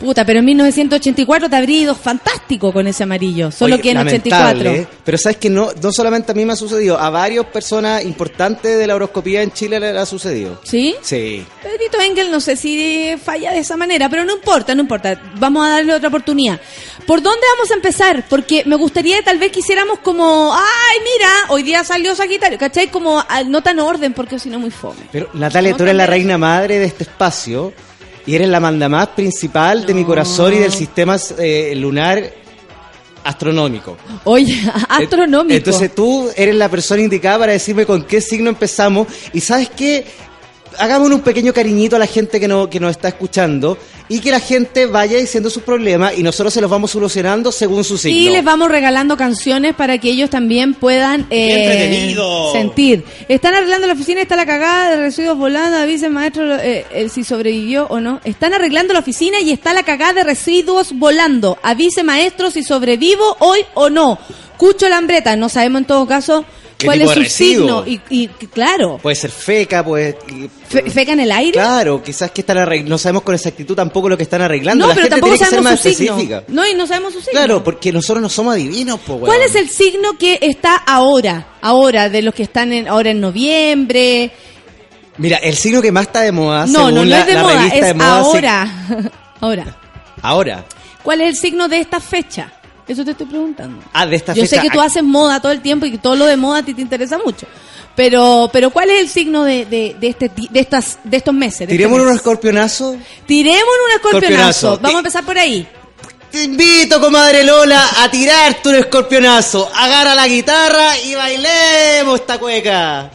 Puta, pero en 1984 te habría ido fantástico con ese amarillo, solo Oye, que en lamentable, 84. Pero sabes que no, no solamente a mí me ha sucedido, a varias personas importantes de la horoscopía en Chile le ha sucedido. ¿Sí? Sí. Pedrito Engel no sé si falla de esa manera, pero no importa, no importa. Vamos a darle otra oportunidad. ¿Por dónde vamos a empezar? Porque me gustaría tal vez quisiéramos como, ay, mira, hoy día salió Sagitario, ¿cachai? Como ah, no tan orden, porque si no muy fome. Pero Natalia, No tú eres la reina madre de este espacio y eres la mandamás principal de mi corazón y del sistema eh, lunar astronómico. Oye, <laughs> astronómico. Entonces tú eres la persona indicada para decirme con qué signo empezamos. Y sabes qué, hagamos un pequeño cariñito a la gente que, no, que nos está escuchando y que la gente vaya diciendo sus problemas y nosotros se los vamos solucionando según su signo. Y les vamos regalando canciones para que ellos también puedan eh, sentir. Están arreglando la oficina, está la cagada de residuos volando, avisen maestro eh, el si sobrevivió o no. Están arreglando la oficina y está la cagada de residuos volando. Avise maestro si sobrevivo hoy o no. Cucho Lambreta, no sabemos en todo caso ¿Qué cuál es su signo. Y, y claro, Puede ser feca, fe- feca en el aire. Claro, quizás que están arreglando, no sabemos con exactitud tampoco lo que están arreglando. No, la pero gente tampoco tiene que ser sabemos más su signo. específica. No, y no sabemos su signo. Claro, porque nosotros no somos adivinos, pues, ¿Cuál es el signo que está ahora? Ahora, de los que están en, ahora en noviembre. Mira, el signo que más está de moda, No, según no, no la, es de la moda, revista es de moda, ahora. <laughs> ahora. ahora. ¿Cuál es el signo de esta fecha? Eso te estoy preguntando. Ah, de esta Yo fecha. sé que tú haces moda todo el tiempo y que todo lo de moda a ti te interesa mucho. Pero, pero ¿cuál es el signo de, de, de este, de, estas, de estos meses? de este Tiremos mes? un escorpionazo. Tiremos un escorpionazo. Escorpionazo. Vamos a empezar por ahí. Te invito, comadre Lola, a tirarte un escorpionazo. Agarra la guitarra y bailemos esta cueca.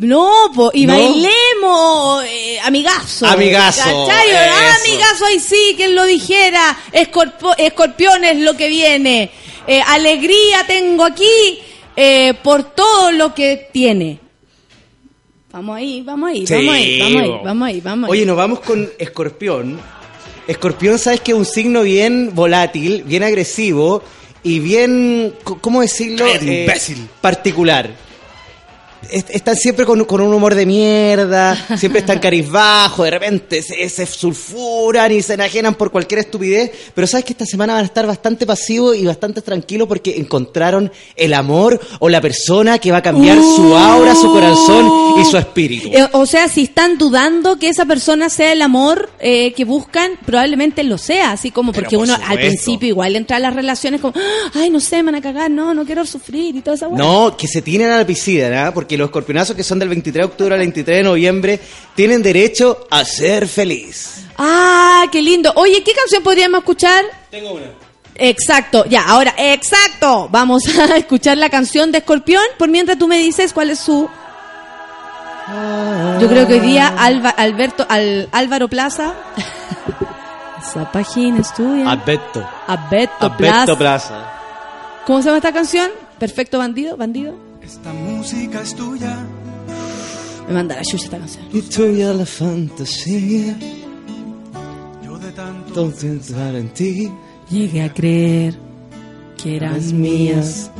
No, po, y ¿No? bailemos, eh, amigazo. Amigazo, ¿Cachai? Ah, amigazo, ahí sí, quien lo dijera. Escorpo- escorpión es lo que viene. Eh, alegría tengo aquí eh, por todo lo que tiene. Vamos ahí, vamos ahí, Sí, vamos ahí, vamos ahí, vamos ahí, vamos ahí. Oye, nos vamos con escorpión. Escorpión, sabes que es un signo bien volátil, bien agresivo y bien, ¿cómo decirlo? Imbécil. Particular. Est- están siempre con, con un humor de mierda, siempre están <laughs> carizbajos, de repente se, se sulfuran y se enajenan por cualquier estupidez, pero sabes que esta semana van a estar bastante pasivos y bastante tranquilos porque encontraron el amor o la persona que va a cambiar su aura, su corazón y su espíritu. Eh, o sea, si están dudando que esa persona sea el amor eh, que buscan, probablemente lo sea, así como porque por uno al principio igual entra a las relaciones como, "Ah, ay, no sé, me van a cagar, no, no quiero sufrir y toda esa hueá. No, que se tienen a la piscina, ¿ah? porque los escorpionazos que son del 23 de octubre al 23 de noviembre tienen derecho a ser feliz. Ah, qué lindo. Oye, ¿qué canción podríamos escuchar? Tengo una. Exacto, ya, ahora, exacto. Vamos <laughs> a escuchar la canción de Escorpión, por mientras tú me dices cuál es su... Yo creo que hoy día Alba- Alberto, al, Álvaro Plaza... <laughs> Esa página es tuya. Alberto. Alberto Plaza. Alberto Plaza. ¿Cómo se llama esta canción? Perfecto bandido, bandido. Esta música es tuya. Me manda la chucha esta canción. Y tuya la fantasía. Yo de tanto pensar en ti. Llegué a creer que eran Las mías.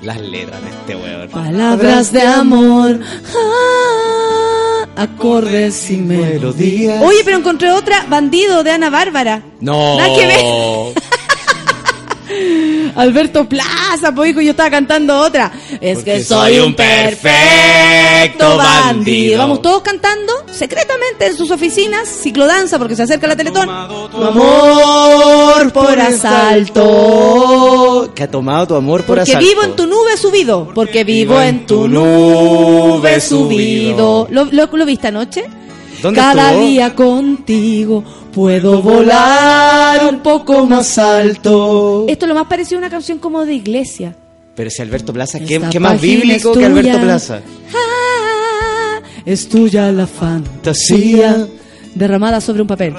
Las letras de este weón. Palabras de amor. Ah, acordes y melodías. Oye, pero encontré otra, Bandido, de Ana Bárbara. No. Nada que ver. <laughs> Alberto Plaza, pues hijo, yo estaba cantando otra. Es Porque que soy un perfecto bandido. Vamos todos cantando secretamente en sus oficinas, ciclodanza porque se acerca la Teletón. Tu amor por asalto. Que ha tomado tu amor por Porque asalto. vivo en tu nube subido. Porque vivo en tu nube subido. ¿Lo, lo, lo viste anoche? ¿Dónde Cada estuvo? día contigo puedo volar un poco más alto. Esto es lo más parecido a una canción como de iglesia. Pero si Alberto Plaza, ¿qué, más bíblico que Alberto. Plaza? Ah, es tuya la Fantasía fantasía derramada sobre un papel.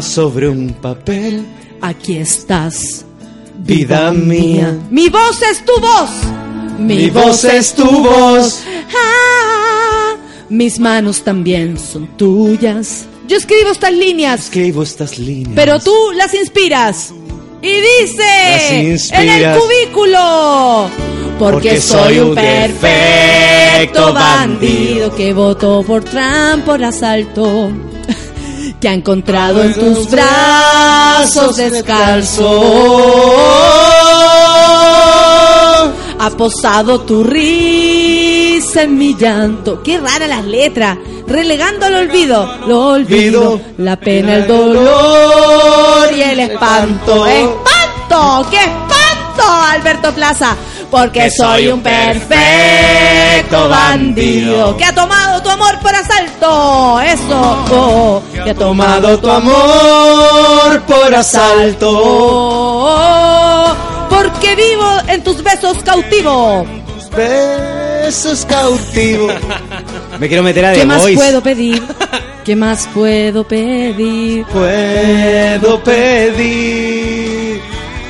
sobre un papel. Aquí estás, Vida mía. Mi voz es tu voz. Mi voz es tu voz. Ah, mis manos también son tuyas. Yo escribo estas líneas, Escribo estas líneas. pero tú las inspiras. Y dice inspiras. en el cubículo. Porque, Porque soy un perfecto bandido que votó por Trump por asalto. <laughs> Que ha encontrado en tus brazos descalzo. Ha posado tu en mi llanto. Qué rara las letras. Relegando al olvido. Lo olvido. La pena, el dolor y el espanto. ¡Espanto! ¡Qué espanto, Alberto Plaza! Porque soy un perfecto bandido que ha tomado tu amor por asalto. Eso. Oh, que ha tomado tu amor por asalto. Oh, porque vivo en tus besos cautivo. Besos cautivos. Me quiero meter a ¿Qué The más Voice. puedo pedir? ¿Qué más puedo pedir? Puedo pedir.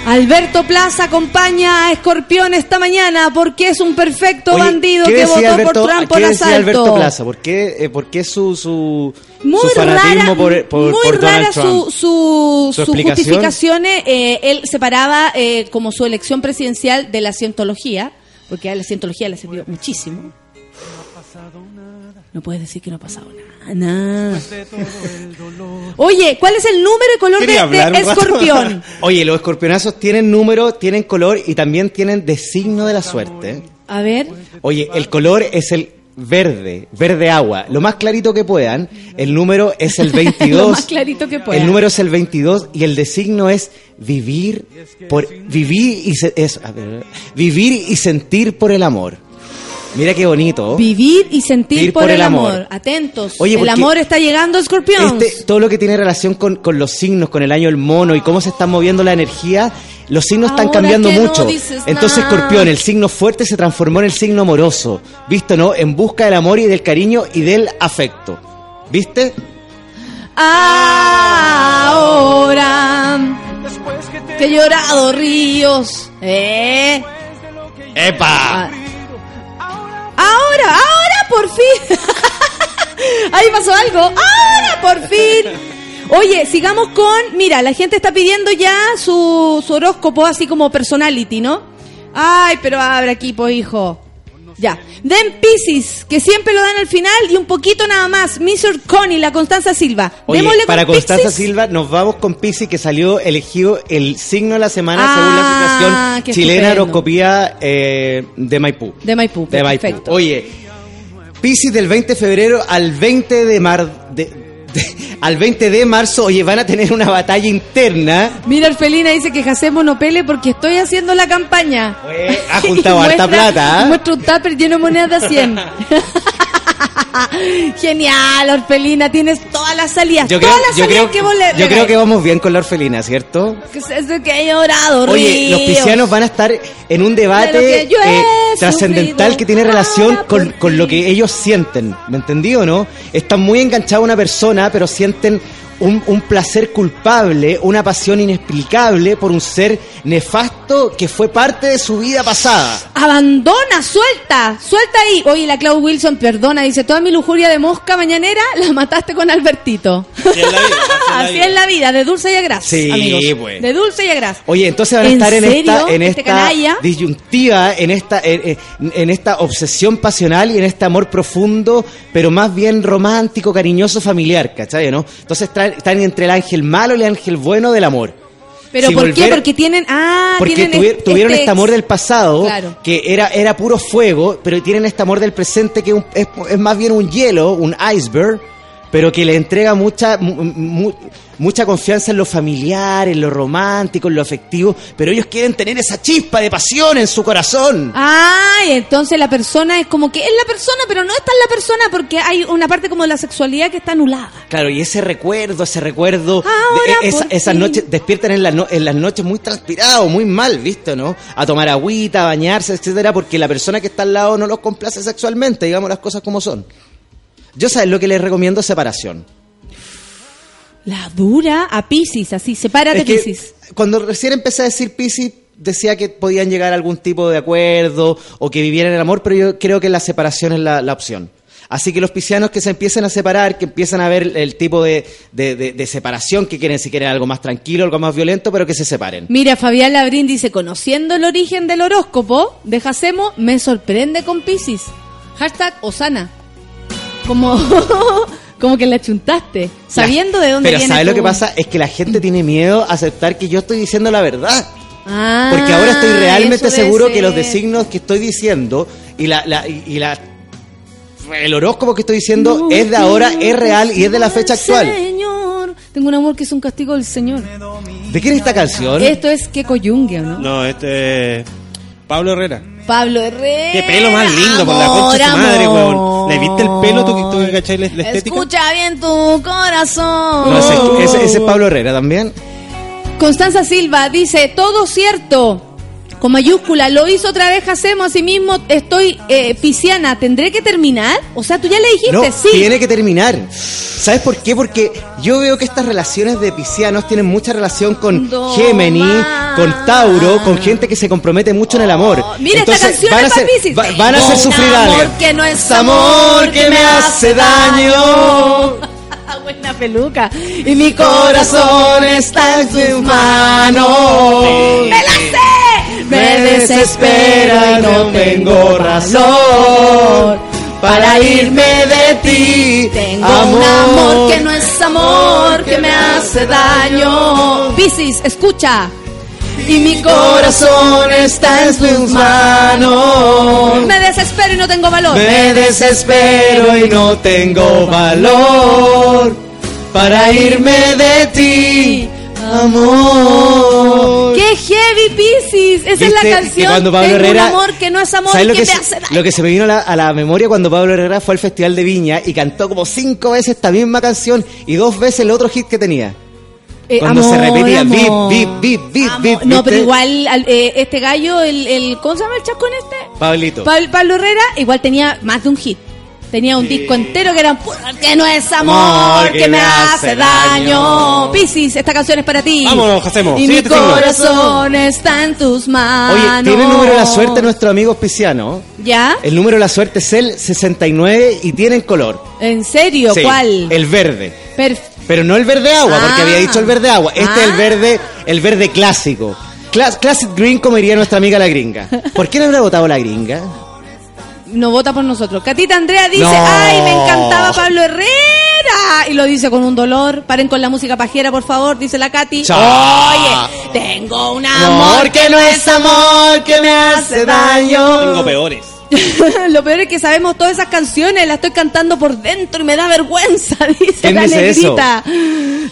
Alberto Plaza acompaña a Escorpión esta mañana porque es un perfecto Oye, bandido ¿qué que votó Alberto- por Trump por ¿Qué asalto. Alberto Plaza? ¿Por qué, eh, por qué su, su, Muy su fanatismo rara, por, por, muy por Donald rara Trump? su, su, justificaciones. eh, él separaba eh, como su elección presidencial de la cientología, porque a la cientología le sirvió muchísimo. No puedes decir que no ha pasado nada. nada. Oye, ¿cuál es el número y color de, de escorpión? <laughs> Oye, los escorpionazos tienen número, tienen color y también tienen designo de la suerte. A ver. Oye, el color es el verde, verde agua, lo más clarito que puedan. El número es el <laughs> 22. Lo más clarito que. El número es el 22 y el designo es vivir por vivir y se- es, a ver, vivir y sentir por el amor. Mira qué bonito. Vivir y sentir Vivir por, el amor. Atentos. Oye, el amor está llegando, escorpión. Este, todo lo que tiene relación con, con los signos, con el año del mono y cómo se está moviendo la energía, los signos están cambiando no mucho. Entonces. Escorpión, el signo fuerte se transformó en el signo amoroso. ¿Visto, no? En busca del amor y del cariño y del afecto. ¿Viste? Ahora que he llorado ríos. ¿Eh? ¡Epa! Ahora, ahora por fin. <laughs> Ahí pasó algo. Ahora por fin. Oye, sigamos con. Mira, la gente está pidiendo ya su, su horóscopo así como personality, ¿no? Ay, pero abre aquí, pues, hijo. Ya. Den Pisces, que siempre lo dan al final y un poquito nada más. Mr. Connie, la Constanza Silva. Oye, Démosle para con Constanza. Silva nos vamos con Pisi que salió elegido el signo de la semana Ah, según la Asociación Chilena estupendo. Horoscopía eh, de Maipú. De Maipú, De Maipú. perfecto. Oye, Piscis del 20 de febrero al 20 de mar de- de- al 20 de marzo, oye, van a tener una batalla interna. Mira, Orfelina dice que Jacemo no pele porque estoy haciendo la campaña. Ha <laughs> juntado harta plata, ¿ah? Muestra un tupper lleno de monedas de 100. <laughs> Genial, Orfelina, tienes todas las salidas. Yo creo, todas las yo salidas creo, que vos le yo creo que vamos bien con la orfelina, ¿cierto? Que es eso que he llorado, Oye, los ríos. piscianos van a estar en un De debate eh, trascendental que tiene relación con, con lo que ellos sienten. ¿Me entendí o no? Están muy enganchados a una persona, pero sienten cuenten un, un placer culpable, una pasión inexplicable por un ser nefasto que fue parte de su vida pasada. Abandona, suelta, suelta ahí. Oye, la Clau Wilson, perdona, dice, toda mi lujuria de mosca mañanera la mataste con Albertito. Así es la vida, <laughs> de dulce y a gras, Sí, amigos. pues. De dulce y a gras. Oye, entonces van a ¿En estar en serio? esta, en ¿Este esta canalla? disyuntiva, en esta, en, en- en esta obsesión pasional y en este amor profundo, pero más bien romántico, cariñoso, familiar, ¿cachai? ¿no? Entonces están, están entre el ángel malo y el ángel bueno del amor. Pero Si ¿por qué? Porque tienen, ah, Porque tienen tuvi- este- tuvieron este amor del pasado, Claro. que era, era puro fuego, pero tienen este amor del presente que es, un- es- es más bien un hielo, un iceberg, pero que le entrega mucha, mu- mu- mucha confianza en lo familiar, en lo romántico, en lo afectivo, pero ellos quieren tener esa chispa de pasión en su corazón. Ah, y entonces la persona es como que es la persona, pero no es tan la persona porque hay una parte como de la sexualidad que está anulada. Claro, y ese recuerdo, ese recuerdo, de- Ahora e- esa- por esas noches, despiertan en, las no- en las noches muy transpirados, muy mal, ¿visto, no? A tomar agüita, a bañarse, etcétera, porque la persona que está al lado no los complace sexualmente, digamos las cosas como son. Yo, ¿sabes lo que les recomiendo? Separación. La dura a Pisces, así, sepárate Es que Pisces. cuando recién empecé a decir Piscis, decía que podían llegar a algún tipo de acuerdo o que vivieran el amor, pero yo creo que la separación es la, la opción. Así que los piscianos que se empiecen a separar, que empiezan a ver el tipo de, de- de- de separación que quieren, si quieren algo más tranquilo, algo más violento, pero que se separen. Mira, Fabián Labrín dice, conociendo el origen del horóscopo de Jacemo, me sorprende con Pisces. Hashtag Osana. Como, <laughs> <laughs> como que la chuntaste, sabiendo de dónde Pero viene ¿sabes lo que pasa? Es que la gente tiene miedo a aceptar que yo estoy diciendo la verdad. Ah, Porque ahora estoy realmente seguro que los designos que estoy diciendo y la, la- y, y la el horóscopo que estoy diciendo es de ahora, es real y es de la fecha actual. Señor, tengo un amor que es un castigo del Señor. ¿De quién es esta canción? Esto es que Coyungue, ¿o no? No, este es Pablo Herrera. Pablo Herrera. Qué pelo más lindo, por la concha de su madre, weón. ¿Le viste el pelo tú, tú que cachai la, la estética? Escucha bien tu corazón. No, ese, ese- ese es Pablo Herrera también. Constanza Silva dice, todo cierto. Con mayúscula, lo hizo otra vez, hacemos así mismo, estoy eh, pisciana, ¿tendré que terminar? O sea, tú ya le dijiste, No, sí. tiene que terminar. ¿Sabes por qué? Porque yo veo que estas relaciones de piscianos tienen mucha relación con No Géminis, con Tauro, con gente que se compromete mucho en el amor. Oh, Mira, esta canción van a es Piscis. va- van a hacer Un sufrir a amor que no es amor que me hace daño. <laughs> Buena peluca. Y mi corazón está en tus manos. ¡Me la sé! Me desespera y no tengo razón para irme de ti. Tengo un amor que no es amor, que me hace daño. Piscis, escucha. Y mi corazón está en tus manos. Me desespero y no tengo valor. Me desespero y no tengo valor para irme de ti, amor. ¡Qué heavy, Piscis! Esa es ¿Viste la que canción. cuando Pablo Herrera- un amor que no es amor ¿Sabes lo que, se, hace daño. lo que se me vino a la, a la memoria cuando Pablo Herrera fue al Festival de Viña y cantó como cinco veces esta misma canción y dos veces el otro hit que tenía? Eh, Cuando se repetía bip, bip, Amor. bip. No, pero igual al- eh, este gallo, el, el ¿cómo se llama el chascón este? Pablito. Pablo Herrera, igual tenía más de un hit. Tenía un disco entero que era puro, que no es amor, que, me hace daño. Piscis, esta canción es para ti. Vámonos, hacemos. Y mi Siguiente corazón está en tus manos. Oye, tiene el número de la suerte nuestro amigo Pisiano. ¿Ya? El número de la suerte es el 69 y tienen color. ¿En serio? Sí, ¿Cuál? El verde. Perf- Pero no el verde agua, Ah. porque había dicho el verde agua. Este es el Ah. verde, el verde clásico. Cla- classic green, como diría nuestra amiga la gringa. ¿Por qué no habrá votado la gringa? No vota por nosotros. Catita Andrea dice, No. ay, me encantaba Pablo Herrera. Y lo dice con un dolor. Paren con la música pajera, por favor, dice la Katy. Chao. Oye, tengo un Amor amor que no es amor, que me hace daño. Tengo peores. <laughs> Lo peor es que sabemos todas esas canciones, las estoy cantando por dentro y me da vergüenza, <laughs> dice ¿Quién la negrita.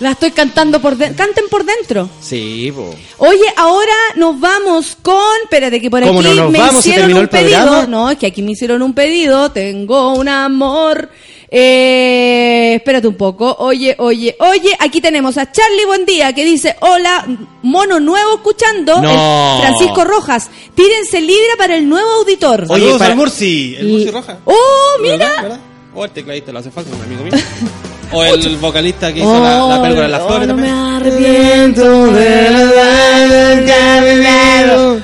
La estoy cantando por dentro. Canten por dentro. Sí, po. Oye, ahora nos vamos con. Espérate, que por ¿Cómo aquí no nos me hicieron un pedido. programa? No, es que aquí me hicieron un pedido. Tengo un amor. Eh, espérate un poco. Oye, oye, oye. Aquí tenemos a Charlie Buen Día que dice: Hola, mono nuevo escuchando. No. El Francisco Rojas. Tírense libra para el nuevo auditor. Oye, Oye, para el Murci, el Murci Roja. ¡Oh, mira! ¿Verdad? ¿Verdad? O el tecladista, lo hace falta, un amigo mío. <laughs> O el vocalista que hizo la, la Oh, pérgola de las oh, flores no me también. arrepiento de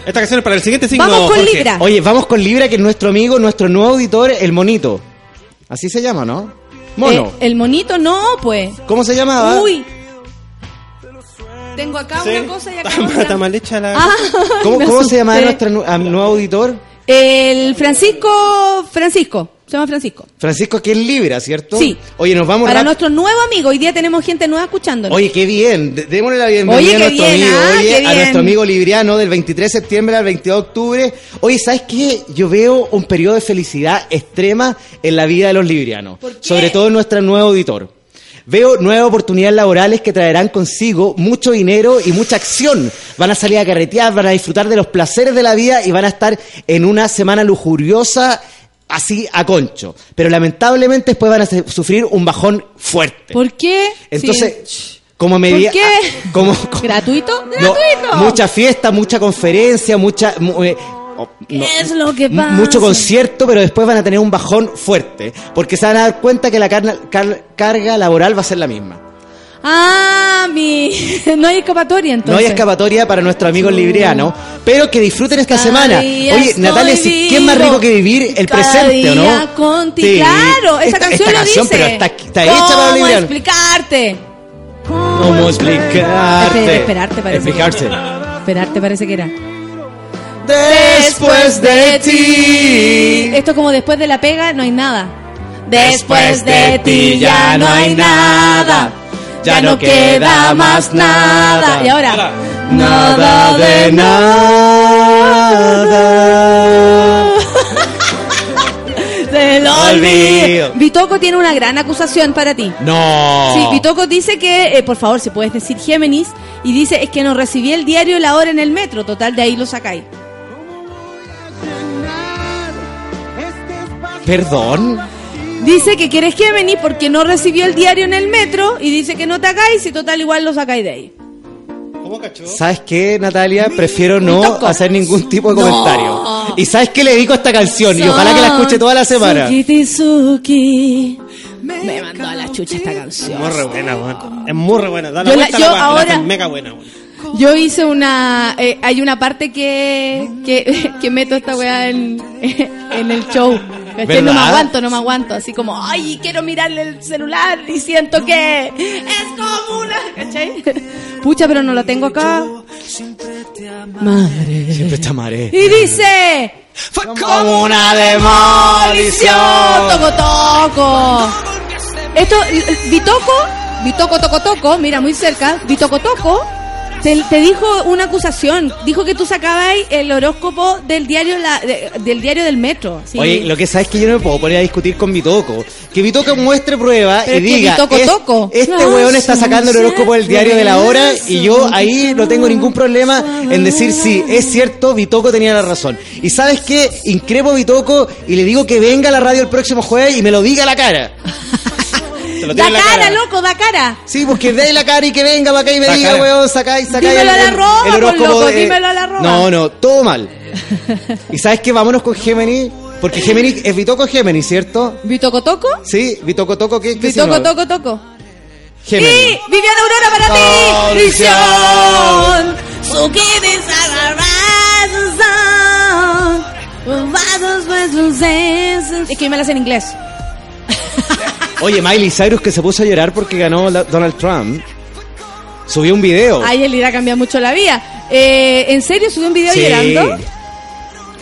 Esta canción es para el siguiente signo, Vamos con Jorge. Libra. Oye, vamos con Libra, que es nuestro amigo, nuestro nuevo auditor, el Monito. Así se llama, ¿no? Mono. Eh, el monito no, pues. ¿Cómo se llamaba? Uy. Tengo acá Sí. una cosa y acá <laughs> Está, otra. está mal hecha la... Ah, ¿Cómo, <laughs> cómo se llama asusté. nuestro nuevo auditor? El Francisco, Francisco, se llama Francisco. Francisco, que es Libra, ¿cierto? Sí. Oye, nos vamos Para nuestro nuevo amigo, hoy día tenemos gente nueva escuchándonos. Oye, qué bien. Démosle la bienvenida Oye, a qué nuestro bien, amigo. ah, Oye, qué a bien. nuestro amigo libriano del 23 de septiembre al 22 de octubre. Oye, ¿sabes qué? Yo veo un periodo de felicidad extrema en la vida de los librianos. Sobre todo en nuestro nuevo auditor. Veo nuevas oportunidades laborales que traerán consigo mucho dinero y mucha acción. Van a salir a carretear, van a disfrutar de los placeres de la vida y van a estar en una semana lujuriosa así a concho. Pero lamentablemente después van a sufrir un bajón fuerte. ¿Por qué? Entonces, Sí. como me ¿Por qué? como, <laughs> como- ¿Gratuito? no, ¡Gratuito! mucha fiesta, mucha conferencia, mucha mu- eh, oh, ¿Qué no, es lo que pasa? mucho concierto, pero después van a tener un bajón fuerte, porque se van a dar cuenta que la carna- car- carga laboral va a ser la misma. Ah, mi. <laughs> No hay escapatoria entonces. No hay escapatoria para nuestros amigos librianos, pero que disfruten esta semana. día Oye, Natalia, ¿qué es más rico que vivir el Cada presente o día no? contigo. Sí. Claro, esa Esta- canción esta lo canción, dice. pero está, está hecha para los ¿Cómo explicarte? ¿Cómo explicarte? Espera, esperarte parece que Explicarse. Esperarte parece que era. Después de ti. Esto como después de la pega no hay nada. Después de ti ya no hay nada. Ya no queda más nada. Y ahora. Nada de nada. <laughs> Se lo Olvido. Vitoco tiene una gran acusación para ti. No. Sí, Vitoco dice que, eh, por favor, si puedes decir Géminis, y dice, es que no recibí el diario La Hora en el metro, total, de ahí lo sacáis. Perdón. Dice que quieres Géminis porque no recibió el diario en el metro, y dice que no te hagáis, y total, igual lo sacáis de ahí. ¿Cómo cachó? ¿Sabes qué, Natalia? Prefiero no hacer ningún tipo de No. comentario. ¿Y sabes qué le dedico a esta canción? Y ojalá que la escuche toda la semana. Suki Tizuki. Me mandó a la chucha esta canción. Muy re buena, weón. Es muy re buena. Da la Yo la- yo la, la mega buena. Yo hice una. eh, hay una parte que, que, <laughs> que meto esta weá en, <laughs> en el show. ¿Cachai? No me ¿Verdad? aguanto, no me aguanto. Así como, ay, quiero mirarle el celular y siento que es como una. ¿cachai? Pucha, pero no la tengo acá. Madre. Siempre te amaré. Y dice. Como una demolición. Toco, toco. Esto, Bitoco, Bitoco, toco, toco, mira, muy cerca. Bitoco, toco. Te, te dijo una acusación. Dijo que tú sacabas el horóscopo del diario la- de- del diario del metro. Sí. Oye, lo que sabes es que yo no me puedo poner a discutir con Bitoco. Que Bitoco muestre prueba Pero y diga, Bitoco "Es- toco". este No, weón está sacando el horóscopo del diario de la hora y yo ahí no tengo ningún problema en decir sí, es cierto, Bitoco tenía la razón. Y sabes qué, increpo a Bitoco y le digo que venga a la radio el próximo jueves y me lo diga a la cara. <laughs> Lo Da cara, cara. loco, da cara. Sí, pues que dé la cara y que venga para acá y me Da diga, cara. weón, sacáis, sacáis Dímelo a la arroba, pues, loco, de- dímelo a la arroba. No, no, todo mal. <laughs> ¿Y sabes qué? Vámonos con Géminis, porque Géminis es Bitoco Géminis, ¿cierto? Bitoco, toco. Sí, Bitoco Toco, ¿qué, qué Bitoco, signo? toco, toco. Géminis. Y Viviana Aurora para ti. Suki dice, Es que me la sé en inglés. Oye, Miley Cyrus que se puso a llorar porque ganó la- Donald Trump. Subió un video. Ay, él irá a cambiar mucho la vida. Eh, ¿En serio subió un video Sí. llorando?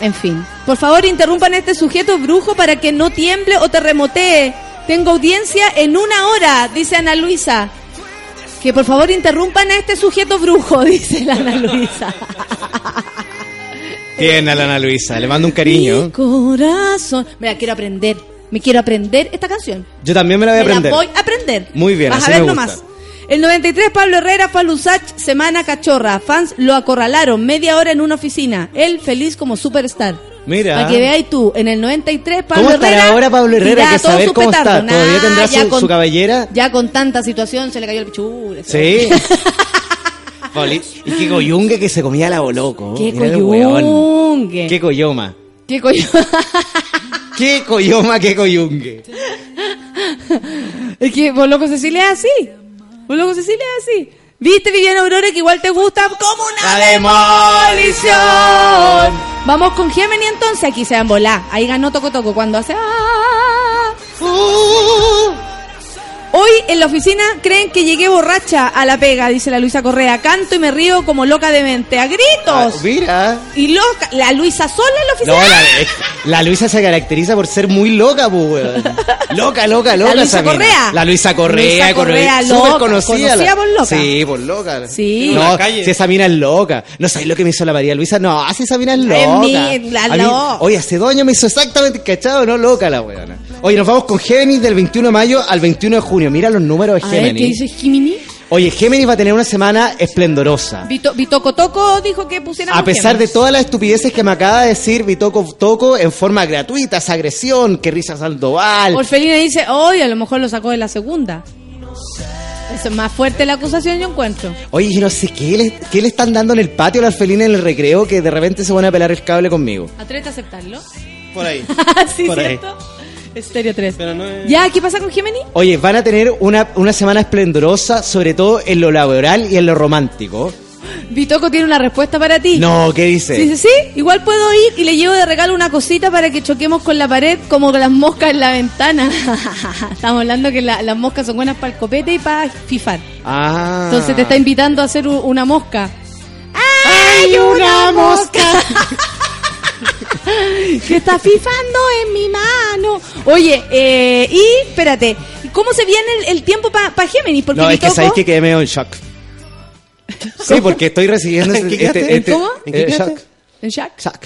En fin. Por favor, interrumpan a este sujeto brujo para que no tiemble o terremotee. Tengo audiencia en una hora, dice Ana Luisa. Que por favor interrumpan a este sujeto brujo, <laughs> dice la Ana Luisa. Bien, a la Ana Luisa, le mando un cariño. Corazón. Mira, quiero aprender. Me quiero aprender esta canción. Yo también me la voy a Me aprender. la voy a aprender. Muy bien, Vas así a ver me nomás. gusta. El 93, Pablo Herrera, Falusach, Semana Cachorra. Fans lo acorralaron media hora en una oficina. Él feliz como superstar. Mira. Para que veáis tú, en el 93, Pablo ¿Cómo Herrera. ahora Pablo Herrera? que saber cómo petardo. está. ¿Todavía Nah, tendrá su, con- su cabellera? Ya con tanta situación se le cayó el pichule. Sí. <laughs> Y qué coyungue que se comía la boloco. Qué Mira coyungue. Qué coyoma. ¿Qué coño? <laughs> Qué coyoma, qué coyungue. es que vos loco Cecilia es así. Vos loco Cecilia es así. ¿Viste Viviana Aurora que igual te gusta como una La demolición? Vamos con Gemini entonces, aquí se van a volar. Ahí ganó Toco Toco cuando hace... ah, uh. Hoy en la oficina creen que llegué borracha a la pega, dice la Luisa Correa. Canto y me río como loca de mente. ¡A gritos! Ah, mira. Y loca, la Luisa sola en la No, oficina. la, eh, la Luisa se caracteriza por ser muy loca, pues, weón. <laughs> Loca, loca, loca. La Luisa. Correa. La Luisa Correa, Luisa Correa, súper loca, conocida. por loca. Sí, por loca. Sí. No, En la calle. si esa mina es loca. No sabéis lo que me hizo la María Luisa. No, si esa mina es loca. mi- la A mí- loca. Oye, hace dos años me hizo exactamente cachado, no loca la weona. Oye, nos vamos con Géminis del 21 de mayo al 21 de junio. Mira los números de ver, ¿qué Géminis. dice Gemini? Oye, Géminis va a tener una semana esplendorosa. Vito, Vitoco Toco dijo que pusiéramos A pesar de Géminis. todas las estupideces que me acaba de decir Vitoco Toco en forma gratuita, esa agresión, que risa Sandoval. Orfelina dice, hoy a lo mejor lo sacó de la segunda. Eso es más fuerte la acusación, yo encuentro. Oye, yo no sé qué le, qué le están dando en el patio a la orfelina en el recreo que de repente se van a pelar el cable conmigo. Atrete a aceptarlo. Por ahí. <laughs> sí, Por ahí. Estéreo 3. Pero no es... ¿Ya? ¿Qué pasa con Gemini? Oye, van a tener una, una semana esplendorosa, sobre todo en lo laboral y en lo romántico. Vitoco tiene una respuesta para ti. No, ¿qué dice? Sí, sí, sí. Igual puedo ir y le llevo de regalo una cosita para que choquemos con la pared como las moscas en la ventana. <laughs> Estamos hablando que la- las moscas son buenas para el copete y para fifar. Ah. Entonces te está invitando a hacer una mosca. ¡Hay una mosca! <laughs> <laughs> que está fifando en mi mano. Oye, eh, y espérate, ¿cómo se viene el, el tiempo para Géminis? Porque No, es que sabéis que quedé medio en shock. <laughs> Sí, porque estoy recibiendo ¿En qué este, este, este- ¿Cómo? ¿En qué eh, shock. ¿En Shaq? Shock.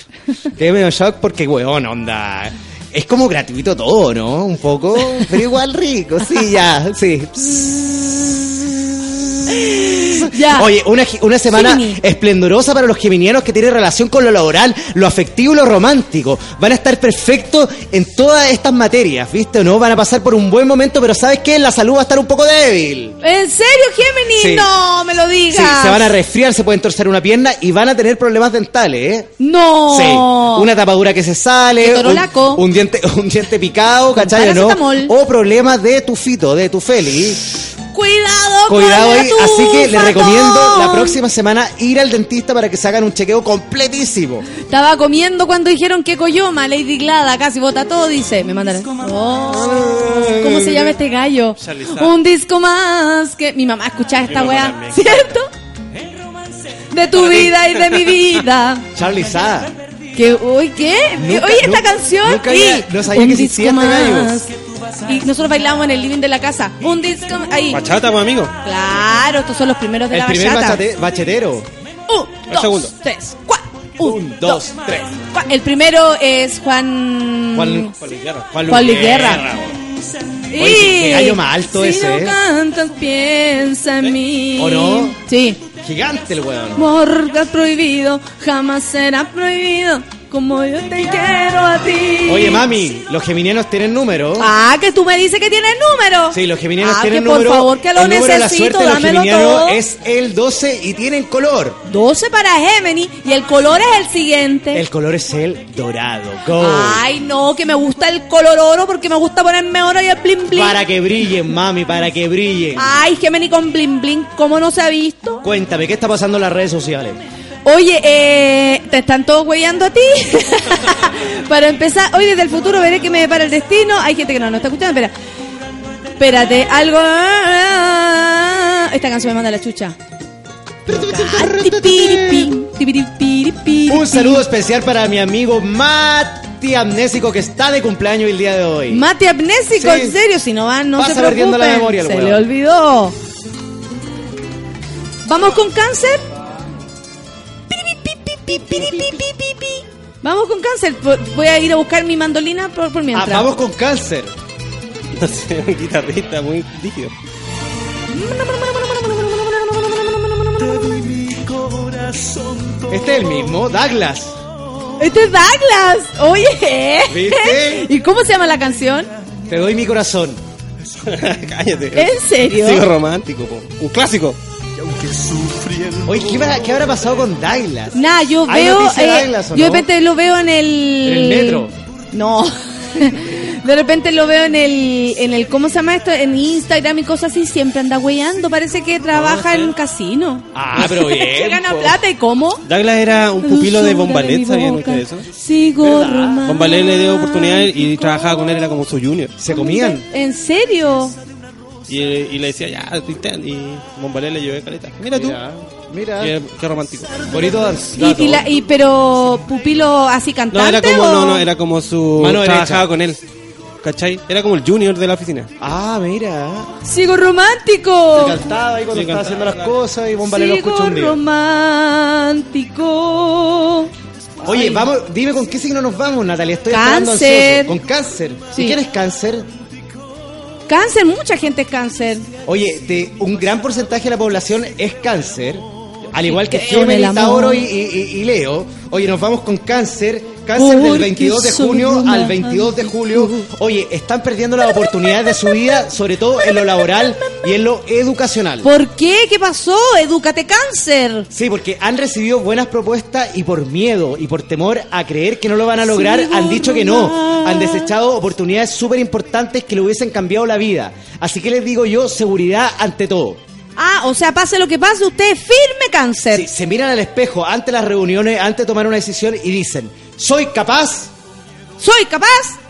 Quedé medio en shock porque, weón, onda. Es como gratuito todo, ¿no? Un poco, pero igual rico, sí, ya, sí. <laughs> Ya. <laughs> Oye, una, semana Gemini. esplendorosa para los geminianos que tienen relación con lo laboral, lo afectivo y lo romántico. Van a estar perfectos en todas estas materias, ¿viste o no? Van a pasar por un buen momento, pero ¿sabes qué? La salud va a estar un poco débil. ¿En serio, Géminis? Sí. No, me lo digas. Sí, se van a resfriar, se pueden torcer una pierna y van a tener problemas dentales, ¿eh? No. Sí, una tapadura que se sale, un, un diente, <laughs> un diente picado, ¿cachai? ¿no? O problemas de tu fito, de tu feli. Cuidado, Cuidado ahí, así que les recomiendo la próxima semana ir al dentista para que se hagan un chequeo completísimo. Estaba comiendo cuando dijeron que Coyoma, Lady Glada, casi bota todo, dice. Me mandan. Oh, ¿Cómo se llama este gallo? Un disco más que mi mamá escuchaba esta weá. ¿cierto? De tu vida y de mi vida. <laughs> Charlie Sa. Que, uy, ¿qué? Nunca- Oye, esta nunca- canción nunca había- no sabía un que existía disco este gallo. Y nosotros bailábamos en el living de la casa. Un disco ahí. Bachata, pues, amigo. Claro, estos son los primeros de El la primer bachata. bachate- bachetero. Un, dos, segundo. tres, cuatro. Un, dos, tres. El primero es Juan. Juan, Juan Luis Guerra. Juan Luis Guerra. Oye, qué- gallo más alto si ese, no ¿eh? cantas, piensa en mí. ¿O no? Sí. Gigante el weón. Es prohibido, jamás será prohibido. Como yo te quiero a ti. Oye, mami, los geminianos tienen número. Ah, que tú me dices que tienes número. Sí, los geminianos Ah, tienen que por número. favor, que lo el de la necesito, suerte los dámelo todo. es el 12 y tienen color. 12 para Gemini y el color es el siguiente. El color es el dorado. Ay, no, que me gusta el color oro porque me gusta ponerme oro y el bling bling. Para que brillen, mami, para que brillen. Ay, Gemini con bling bling, ¿cómo no se ha visto? Cuéntame, ¿qué está pasando en las redes sociales? Oye, eh, ¿te están todos huellando a ti? <laughs> para empezar, hoy desde el futuro veré que me depara el destino. Hay gente que no, no está escuchando, espera. Espérate, algo... Esta canción me manda la chucha. Un saludo especial para mi amigo Mati Amnésico que está de cumpleaños el día de hoy. Mate amnésico, Sí. en serio, si no van, no Pasa se preocupen. la memoria el se le olvidó. ¿Vamos con cáncer? Vamos con cáncer. Vo- Voy a ir a buscar mi mandolina por, por Ah, mientras. vamos con cáncer. <laughs> No sé, un guitarrista muy rígido. Este es el mismo, Douglas. Este es Douglas. Oye. ¿Viste? <laughs> ¿Y cómo se llama la canción? Te doy mi corazón. <laughs> Cállate. ¿En serio? Sigo romántico, po. Un clásico. Oye, ¿qué, qué habrá pasado con Douglas? Nah, yo ¿Hay veo. eh, Douglas o yo de no? repente lo veo en el. En el metro. No. <laughs> De repente lo veo en el, en el, ¿cómo se llama esto? En Instagram y cosas así, siempre anda weyando, parece que trabaja en un casino. Ah, pero <laughs> bien, que gana plata y cómo? Douglas era un pupilo de Bombalet, ¿sabían ustedes eso? Sigo. Bombalet le dio oportunidad y trabajaba con él, era como su junior. Se comían. ¿En serio? Y, y le decía, ya, tú intenta. Y Bombalet le llevé caleta. Mira tú. Mira. Qué, qué romántico. Bonito Y, y la- y- pero pupilo así No, cantante era como, o- no, no, era como su. Mano trabajaba derecha. con él. ¿Cachai? Era como el junior de la oficina. Ah, mira. Sigo romántico. Se cantaba ahí cuando Sí, estaba cantaba, haciendo las claro. cosas y Bombalé lo Sigo escuchó un día. romántico. Oye, vamos, dime con qué signo nos vamos, Natalia. Estoy esperando Cáncer. ansioso. Con cáncer. Sí. ¿Y quién es cáncer? Cáncer, mucha gente es cáncer. Oye, te- un gran porcentaje de la población es cáncer. Al igual que amor. Tauro y- y- y Leo. Oye, nos vamos con cáncer. Cáncer del Porque 22 de junio al romántico. 22 de julio. Oye, están perdiendo las oportunidades de su vida, sobre todo en lo laboral y en lo educacional. ¿Por qué? ¿Qué pasó? Edúcate cáncer. Sí, porque han recibido buenas propuestas y por miedo y por temor a creer que no lo van a lograr, han dicho que no. Han desechado oportunidades súper importantes que le hubiesen cambiado la vida. Así que les digo yo, seguridad ante todo. Ah, o sea, pase lo que pase, usted es firme cáncer. Sí, se miran al espejo ante las reuniones, antes de tomar una decisión y dicen, soy capaz, Soy capaz,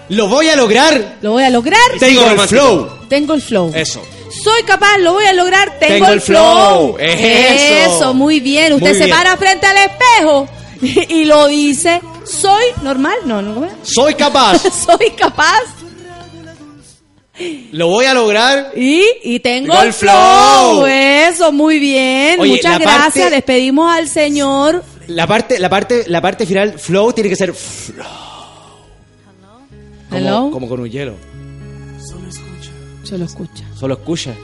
lo voy a lograr, lo voy a lograr. tengo el flow. Tengo el flow. Eso. Soy capaz, lo voy a lograr, tengo, Tengo el flow. flow. Eso. muy bien. Usted Muy se bien. para frente al espejo <laughs> y, lo dice, soy normal, no, no. <laughs> Soy capaz, <laughs> soy capaz lo voy a lograr. y, y tengo Tengo el flow. flow. Eso, muy bien. Oye, Muchas gracias. parte- Despedimos al señor. La parte, la parte, la parte final, flow, tiene que ser flow. Hello. Como, como con un hielo. Solo escucha. Solo escucha.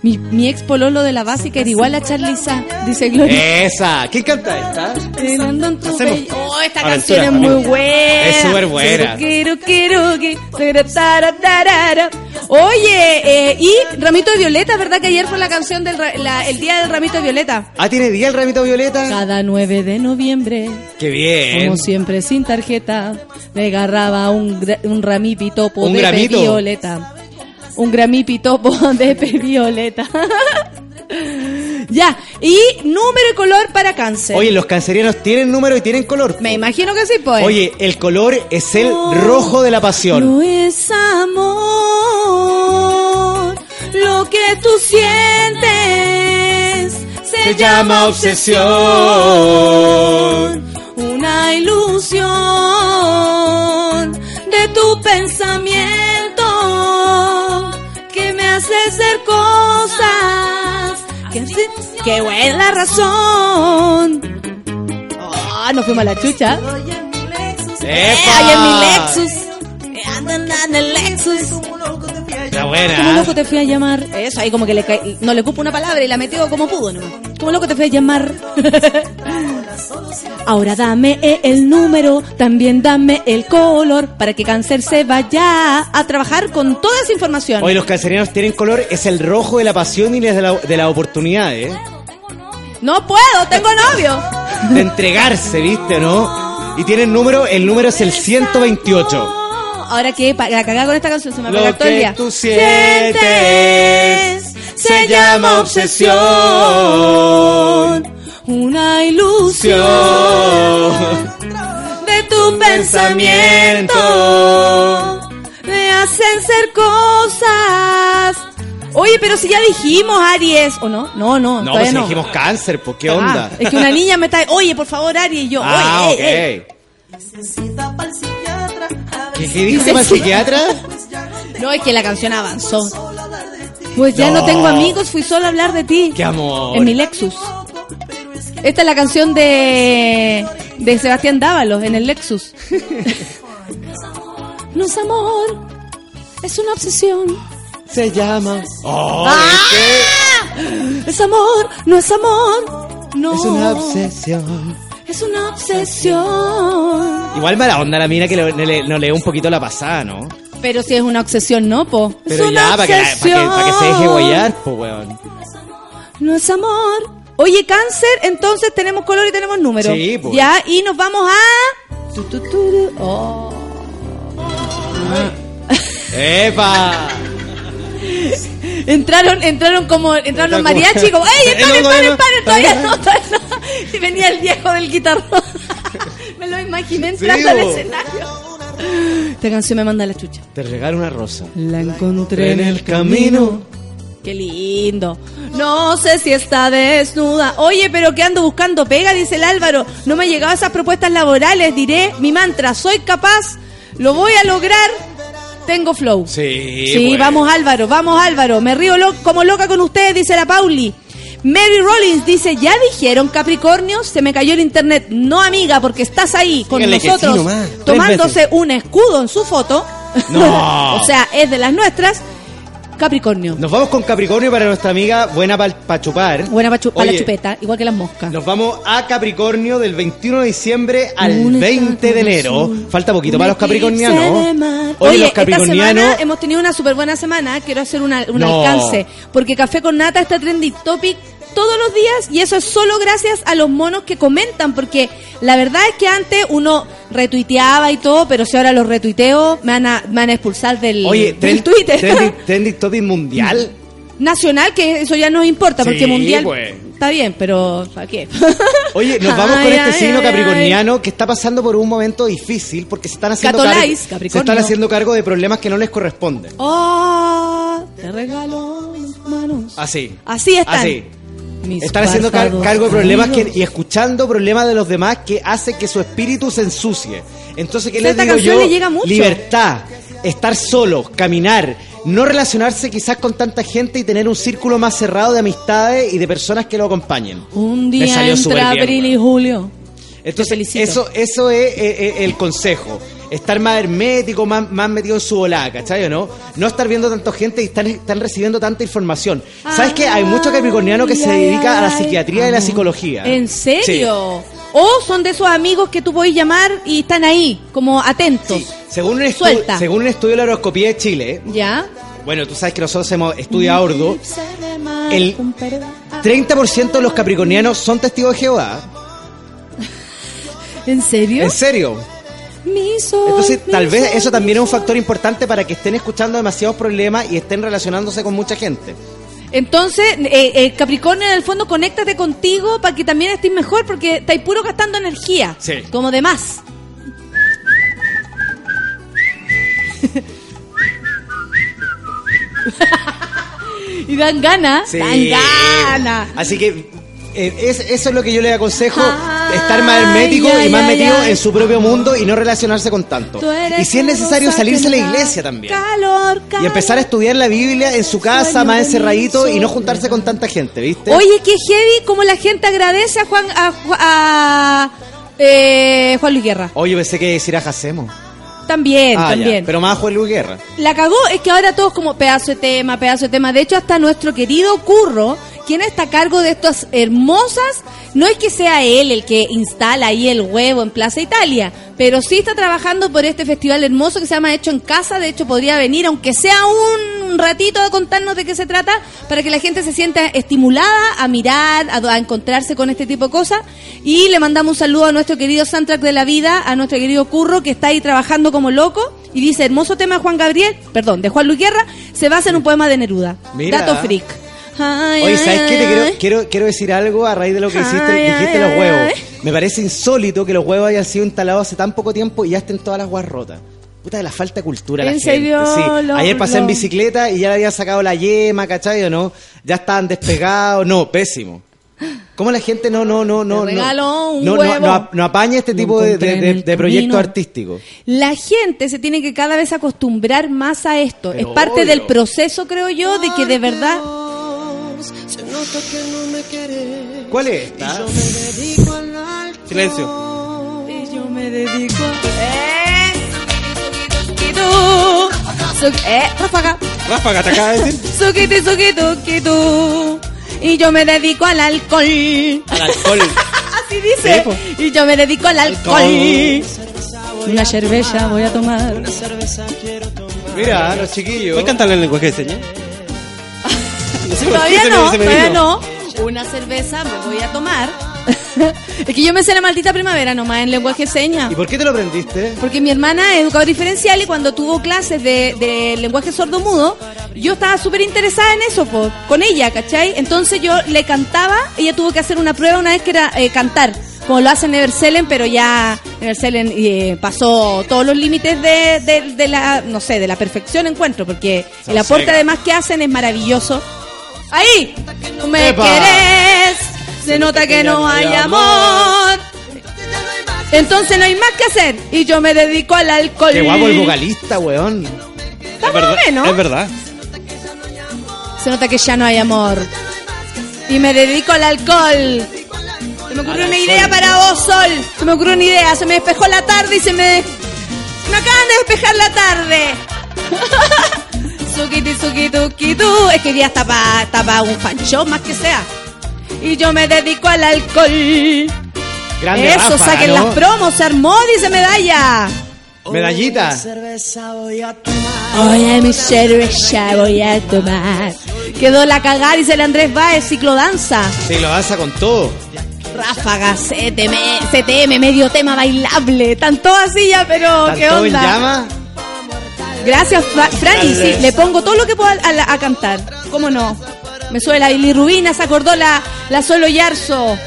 Mi, mi ex pololo de la básica era igual a Charliza, dice Gloria. Esa. ¿Quién canta esta? Tirando en tu Hacemos. Oh, esta Aventura, canción es amigo. muy buena. Es súper buena. Quiero, quiero, quiero, quiero, tara, tarara. Oye, eh, y Ramito de Violeta, ¿verdad que ayer fue la canción del ra- la- el día del Ramito de Violeta? Ah, ¿tiene día el ramito violeta? Cada 9 de noviembre, Qué bien. como siempre sin tarjeta, me agarraba un, gra- un ramipitopo ¿Un de gramito? violeta. Un gramipitopo <laughs> de violeta. <laughs> ya, y número y color para cáncer. Oye, los cancerianos tienen número y tienen color. Me imagino que sí, pues. Oye, el color es el rojo de la pasión. No es amor lo que tú sientes. Se, Se llama obsesión. Una ilusión de tu pensamiento hace hacer cosas que, que buena razón. Ah, nos fuimos a la chucha. Eh, ahí en mi Lexus. Eh, Andan en el Lexus. Está Como buena. loco te fui a llamar. Eso, ahí como que le cae- no le cupo una palabra y la metió como pudo nomás. Como loco te fui a llamar. <laughs> Ahora dame eh, el número, también dame el color, para que cáncer se vaya a trabajar con toda esa información. Oye, los cancerianos tienen color, es el rojo de la pasión y de la, de la oportunidad, ¿eh? No puedo, tengo novio. De entregarse, ¿viste no? Y tienen número, el número es el 128. Ahora que para cagar con esta canción se me va a todo el que día. tú sientes se llama obsesión. Una ilusión de tu pensamiento me hacen ser cosas. Oye, pero si ya dijimos Aries, ¿o no? No, no, No, pues si no. dijimos cáncer, pues qué Ah, onda. es que una <laughs> niña me está, oye, por favor, Aries, y yo, Ah, oye, eh, eh. ¿Qué, para el psiquiatra? <laughs> No, es que la canción avanzó. Pues ya no. No. tengo amigos, fui solo a hablar de ti. Qué amor. En mi Lexus. Esta es la canción de, de Sebastián Dávalos, en el Lexus. <laughs> no es amor, es una obsesión. Se llama. Oh, ¡Ah! Es amor, no es amor. No. Es una obsesión. Es una obsesión. Igual mala onda la mina que le, le- no lee un poquito la pasada, ¿no? Pero si es una obsesión, no, po. Pero es una ya, para que, la- pa' que, pa' que se deje guayar, pues, weón. No es amor. Oye, cáncer, entonces tenemos color y tenemos número. Sí, pues. Ya, y nos vamos a. Tu, tu, tu, tu. Oh. ¡Epa! Entraron, entraron como, entraron los mariachi, como, ¡ey, paren, paren, paren! Todavía no, todavía no. <laughs> Y venía el viejo del guitarrón. <laughs> me lo imaginé entrando al escenario. Esta canción me manda la chucha. Te regalo una rosa. La encontré en el camino. Qué lindo. No sé si está desnuda. Oye, pero que ando buscando pega, dice el Álvaro. No me llegado esas propuestas laborales. Diré mi mantra, soy capaz, lo voy a lograr. Tengo flow. Sí, Sí, vamos Álvaro, vamos Álvaro. Me río lo- como loca con ustedes, dice la Pauli. Mary Rollins dice, ¿ya dijeron Capricornio? Se me cayó el internet. No, amiga, porque estás ahí con sí nosotros tomándose un escudo en su foto. No. <laughs> o sea, es de las nuestras. Capricornio. Nos vamos con Capricornio para nuestra amiga buena para chupar. Buena para la Oye, chupeta, igual que las moscas. Nos vamos a Capricornio del 21 de diciembre al Un 20 de enero. Falta poquito para los capricornianos. Oye, Oye, los esta capricornianos. semana hemos tenido una súper buena semana. Quiero hacer una- un No. alcance. Porque Café con Nata está trending topic todos los días y eso es solo gracias a los monos que comentan. Porque la verdad es que antes uno retuiteaba y todo, pero si ahora los retuiteo me van a, me van a expulsar del, Oye, del Twitter. Trending, <laughs> trending topic mundial. Nacional, que eso ya no importa, porque mundial pues. está bien, pero ¿para qué? <laughs> Oye, nos vamos con este ay, signo ay, capricorniano que está pasando por un momento difícil porque se están haciendo Catolais, cargo, Capricornio. se están haciendo cargo de problemas que no les corresponden. Oh, te regalo mis manos. Así. Así están. Así. Mis Están haciendo car- cargo de problemas que, y escuchando problemas de los demás que hace que su espíritu se ensucie. Entonces, ¿qué les Esta digo canción yo? le llega mucho. Libertad, estar solo, caminar, no relacionarse quizás con tanta gente y tener un círculo más cerrado de amistades y de personas que lo acompañen. Un día entre abril y julio. Entonces, eso, eso es eh, eh, el consejo. Estar más hermético, más, más metido en su volada, ¿cachai o no? No estar viendo tanta gente y están, están recibiendo tanta información. ¿Sabes qué? Hay mucho capricorniano que se Ay, dedica a la ay, psiquiatría y la ay. psicología. ¿En serio? O son de esos amigos que tú podés llamar y están ahí, como atentos. Según un, estu- según un estudio de la horoscopía de Chile, ¿Ya? bueno, tú sabes que nosotros hemos estudiado Ordo, El... 30% de los capricornianos son testigos de Jehová. ¿En serio? ¿En serio? Entonces, tal vez eso también es un factor importante para que estén escuchando demasiados problemas y estén relacionándose con mucha gente. Entonces, eh, eh, Capricornio, en el fondo, conéctate contigo para que también estés mejor, porque estáis puro gastando energía. Sí. Como de más. <laughs> y dan ganas. Sí. Dan ganas. Así que eh, es- eso es lo que yo le aconsejo, Ay, estar más hermético ay, y más ay, metido en su propio mundo y no relacionarse con tanto. Y si es necesario salirse a la iglesia también. Calor, Y calor. empezar a estudiar la Biblia en su casa, más encerradito y no juntarse con tanta gente, ¿viste? Oye, qué heavy como la gente agradece a Juan a, a, eh, Juan Luis Guerra. Oye, pensé que decir a Jacemo. También, Ah, ya, también. pero más a Juan Luis Guerra. La cagó es que ahora todos como pedazo de tema, pedazo de tema. De hecho, hasta nuestro querido Curro, quien está a cargo de estas hermosas, no es que sea él el que instala ahí el huevo en Plaza Italia, pero sí está trabajando por este festival hermoso que se llama Hecho en Casa. De hecho, podría venir, aunque sea un ratito, a contarnos de qué se trata, para que la gente se sienta estimulada a mirar, a, a encontrarse con este tipo de cosas. Y le mandamos un saludo a nuestro querido soundtrack de la vida, a nuestro querido Curro, que está ahí trabajando como loco. Y dice, hermoso tema de Juan Gabriel, perdón, de Juan Luis Guerra, se basa en un poema de Neruda. Mira. Dato freak. Oye, ¿sabes qué? Te quiero, quiero, quiero decir algo a raíz de lo que hiciste, dijiste los huevos. Me parece insólito que los huevos hayan sido instalados hace tan poco tiempo y ya estén todas las guas rotas. Puta de la falta de cultura la ¿En gente. serio? Sí. Lo- Ayer pasé en bicicleta y ya le habían sacado la yema, ¿cachai o no? Ya estaban despegados. No, pésimo. ¿Cómo la gente no, no, no, no, no, regaló un no, no, huevo. no- no apaña este tipo de, de- de- camino. artísticos? La gente se tiene que cada vez acostumbrar más a esto. Pero es parte obvio. del proceso, creo yo, de que de verdad... Se nota que no me quieres. ¿Cuál es esta? Y yo me dedico al alcohol. Silencio. Y yo me dedico... ¡Eh! Y tú... Su- ¡Eh! Ráfaga. Ráfaga, te acaba de decir. <laughs> Tú. Y yo me dedico al alcohol. Al alcohol. <laughs> Así dice. Sí, y yo me dedico al alcohol. Una cerveza voy a tomar. Mira, los chiquillos. ¿Puedes cantarle el lenguaje de señas? No sé Todavía no, todavía no. Una cerveza me voy a tomar. <laughs> es que yo me sé la maldita primavera nomás en lenguaje de señas. ¿Y por qué te lo aprendiste? Porque mi hermana es educadora diferencial y cuando tuvo clases de, de lenguaje sordo-mudo, yo estaba súper interesada en eso, po, con ella, ¿cachai? Entonces yo le cantaba, ella tuvo que hacer una prueba una vez que era eh, cantar, como lo hace Neversellen, pero ya Neversellen eh, pasó todos los límites de, de- de la, no sé, de la perfección encuentro, porque Son el aporte además que hacen es maravilloso. ¡Ahí! ¡No me ¡Epa! querés! Se nota que no hay amor. Entonces no hay más que hacer. Y yo me dedico al alcohol. Qué guapo el vocalista, weón. Está más o menos. Es verdad. Se nota que ya no hay amor. Y me dedico al alcohol. Se me ocurrió una idea para vos, Sol. Se me ocurrió una idea. Se me despejó la tarde y se me... Me acaban de despejar la tarde. <laughs> Suquiti, suquiti, tú. Es que día está para pa un fanchón más que sea. Y yo me dedico al alcohol. Grande Eso, saquen ¿no? las promos. Se armó, dice medalla. Medallita. Cerveza voy a tomar. Oye, mi cerveza voy a tomar. Quedó la cagada, dice el Andrés Baez, ciclodanza. Sí, lo danza con todo. Ráfaga, CTM, CTM, medio tema bailable. Están todas así ya, pero ¿Están ¿qué todos en onda? llama? Gracias, Fra- Franny. Sí, le pongo todo lo que puedo a, a- a cantar. ¿Cómo no? Me sube la bilirrubina, se acordó la, la Solo Yarzo.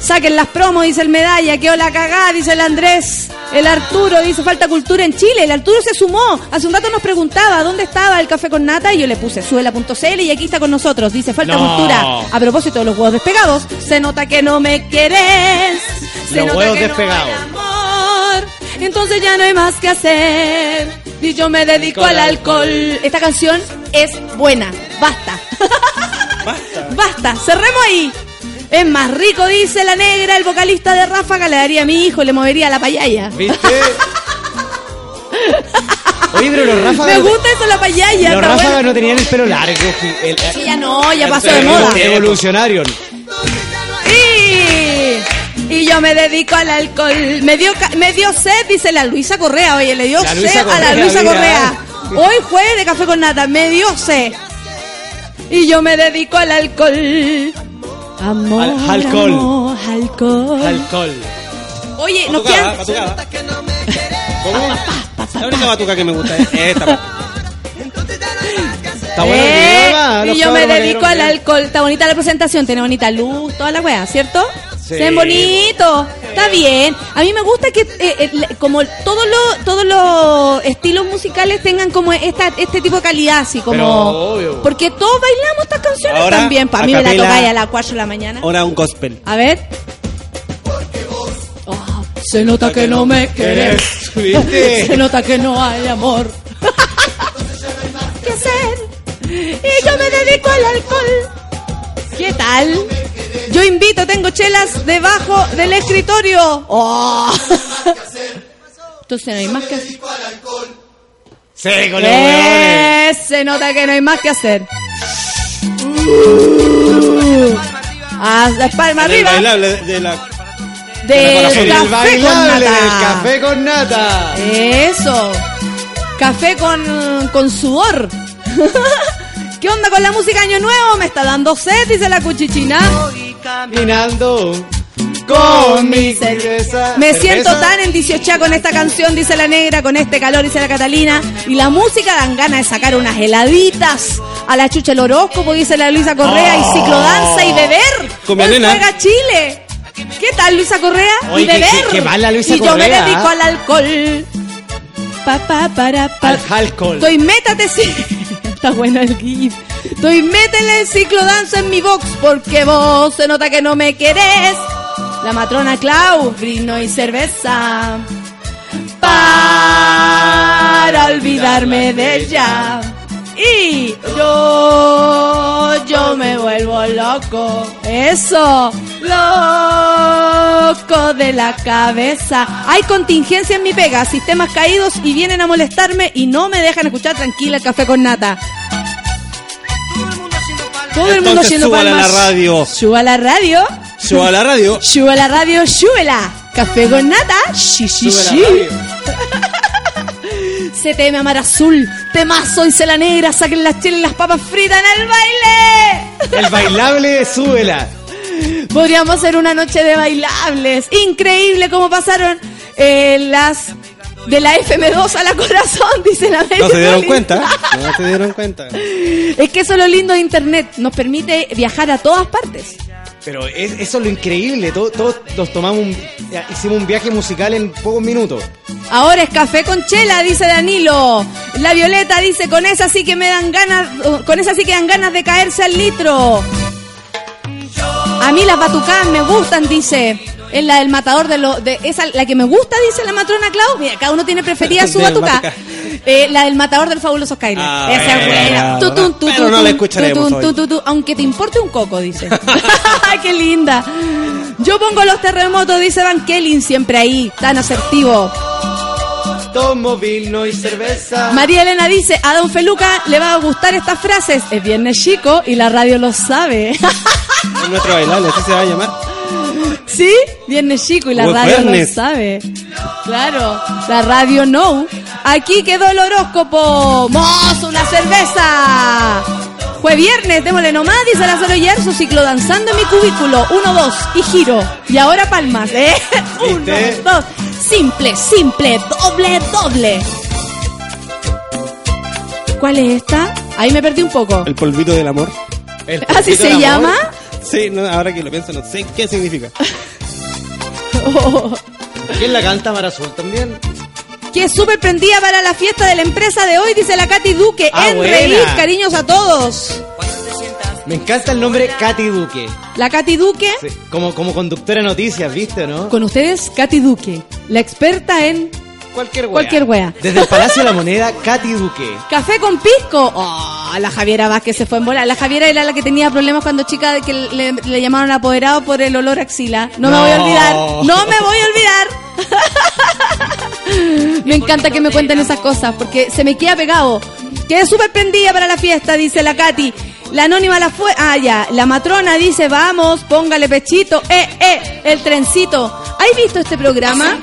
Saquen las promos, dice el Medalla. Quedó la cagada, dice el Andrés. El Arturo dice falta cultura en Chile. El Arturo se sumó. Hace un rato nos preguntaba dónde estaba el café con nata y yo le puse suela.cl y aquí está con nosotros. Dice falta No. cultura. A propósito de los huevos despegados, se nota que no me querés. Se Los nota huevos que despegados. no hay amor. Entonces ya no hay más que hacer. Y yo me dedico al alcohol. Esta canción es buena. Basta. <laughs> Basta. Cerremos ahí. Es más rico, dice la negra, el vocalista de Ráfaga, le daría a mi hijo, le movería la payaya. ¿Viste? <laughs> Oye, pero los ráfagas. Me gusta eso, la payaya. Los ráfagas bueno. no tenían el pelo largo. el- Sí, ya no, ya pasó de moda. Evolucionaron. Y, y yo me dedico al alcohol. Me dio, me dio sed, dice la Luisa Correa. Oye, le dio sed Luisa a la Correa, Luisa mira. Correa. Hoy jueves de café con nata. Me dio sed. Y yo me dedico al alcohol. Amor, Al- alcohol. amor, alcohol. Alcohol. Oye, nos quedan... La única batuca que me gusta es esta. <laughs> Está bueno Eh, y yo me dedico al alcohol. Está bonita la presentación, tiene bonita luz, toda la wea, ¿cierto? Sí. Se ven bonitos, está bien. A mí me gusta que eh, eh, como todos los todos los estilos musicales tengan como esta, este tipo de calidad, así como Pero, obvio. porque todos bailamos estas canciones Ahora, también. Para a mí me la tocáis a las 4 de la mañana. Ahora un gospel. A ver. Oh, se nota que no me querés. ¿Viste? <laughs> Se nota que no hay amor. <laughs> <laughs> ¿Qué hacer? Y yo me dedico al alcohol. ¿Qué tal? Yo invito, tengo chelas debajo del escritorio. Oh. <laughs> Entonces no hay más que hacer. Sí, con los huevones. Eh, Se nota que no hay más que hacer. Ah, la El arriba. de la. Del café con nata. del café con nata. Eso. Café con, con sudor. <laughs> ¿Qué onda con la música Año Nuevo? Me está dando sed, dice la cuchichina. Caminando con mi cerveza. Me siento tan en 18 con esta canción, dice la negra, con este calor, dice la Catalina. Y la música dan ganas de sacar unas heladitas a la chucha el horóscopo, dice la Luisa Correa, y ciclodanza y beber. Nena. juega Chile. ¿Qué tal, Luisa Correa? Y qué- beber. qué- qué mal la Luisa y yo me dedico ¿ah? al alcohol. pa, pa, para, pa. Al alcohol. Estoy métate, sí. Está bueno el GIF. Estoy métele el ciclo danza en mi box porque vos se nota que no me querés. La matrona Clau, vino y cerveza. Para olvidarme de ella. Y yo, yo me vuelvo loco. Eso, loco de la cabeza. Hay contingencia en mi pega, sistemas caídos y vienen a molestarme y no me dejan escuchar tranquila el café con nata. Todo el mundo haciendo súbala a la palmas. radio. Suba la radio. Suba a la radio. Suba la radio, súbela. Café con nata. Sí, sí, sí. <laughs> CTM Amar Azul, temazo y la negra, saquen las chelas y las papas fritas en el baile. El bailable, súbela. Podríamos hacer una noche de bailables. Increíble cómo pasaron eh, las de la FM2 a la corazón, dice la No se dieron cuenta. No se dieron cuenta. Es que eso es lo lindo de internet, nos permite viajar a todas partes. Pero es- eso es lo increíble. Todos, todos nos tomamos hicimos un viaje musical en pocos minutos. Ahora es café con chela, dice Danilo. La Violeta dice, con esa sí que me dan ganas, con esa sí que dan ganas de caerse al litro. A mí las batucadas me gustan, dice. Es la del matador de los... De, esa, la que me gusta, dice la matrona Clau. Mira, cada uno tiene preferida su <laughs> batucá. Eh, la del matador del fabuloso Skyler. Ah, Esa es buena. tu, tu, pero no la escucharemos hoy. Aunque te importe un coco, dice. <laughs> ¡Qué linda! Yo pongo los terremotos, dice Van Kelly, siempre ahí, tan asertivo. Tomo vino y cerveza. María Elena dice, a Don Feluca le va a gustar estas frases. Es viernes chico y la radio lo sabe. Es nuestro bailable, así se va a llamar. ¿Sí? Viernes chico y la radio Jueves. sabe. Claro, la radio no. Aquí quedó el horóscopo. ¡Mozo, una cerveza! Fue viernes, démosle nomás, dice la Solo Yer, su ciclo danzando en mi cubículo. Uno, dos, y giro. Y ahora palmas, ¿eh? <laughs> Uno, ¿Viste? dos. Simple, simple, doble, doble. ¿Cuál es esta? Ahí me perdí un poco. El polvito del amor. El ¿Así polvito se del amor. llama? Sí, no, ahora que lo pienso, no sé qué significa. <laughs> ¿Quién la canta Mar Azul también? que es súper prendida para la fiesta de la empresa de hoy, dice la Katy Duque. Ah, en buena. reír, cariños a todos. Me encanta el nombre Katy Duque. La Katy Duque, Sí, Como, como conductora de noticias, ¿viste no? con ustedes, Katy Duque, la experta en Cualquier wea. cualquier wea. Desde el Palacio de la Moneda, Katy Duque. Café con pisco. Oh, la Javiera Vázquez se fue en bola. La Javiera era la que tenía problemas cuando chica de que le, le llamaron apoderado por el olor a axila. No, me No. voy a olvidar. No me voy a olvidar. <laughs> me encanta que me cuenten esas cosas porque se me queda pegado. Quedé súper prendida para la fiesta, dice la Katy. La anónima la fue. Ah, ya. La matrona dice, vamos, póngale pechito. Eh, eh, el trencito. ¿Has visto este programa?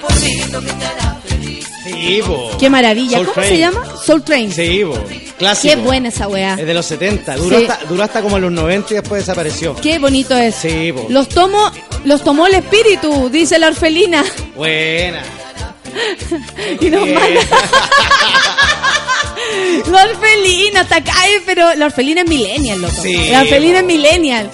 Sí, bo. Qué maravilla. Soul ¿Cómo Train. se llama? Soul Train. Sí, bo. Clásico. Qué buena esa weá. Es de los 70. Duró, Sí. hasta, duró hasta como los 90 y después desapareció. Qué bonito es. Sí, bo. Los tomo, los tomó el espíritu, dice la orfelina. Buena. <laughs> Y nos manda. <laughs> La orfelina, está acá, eh, pero la orfelina es millennial, loco. Sí, la orfelina es millennial.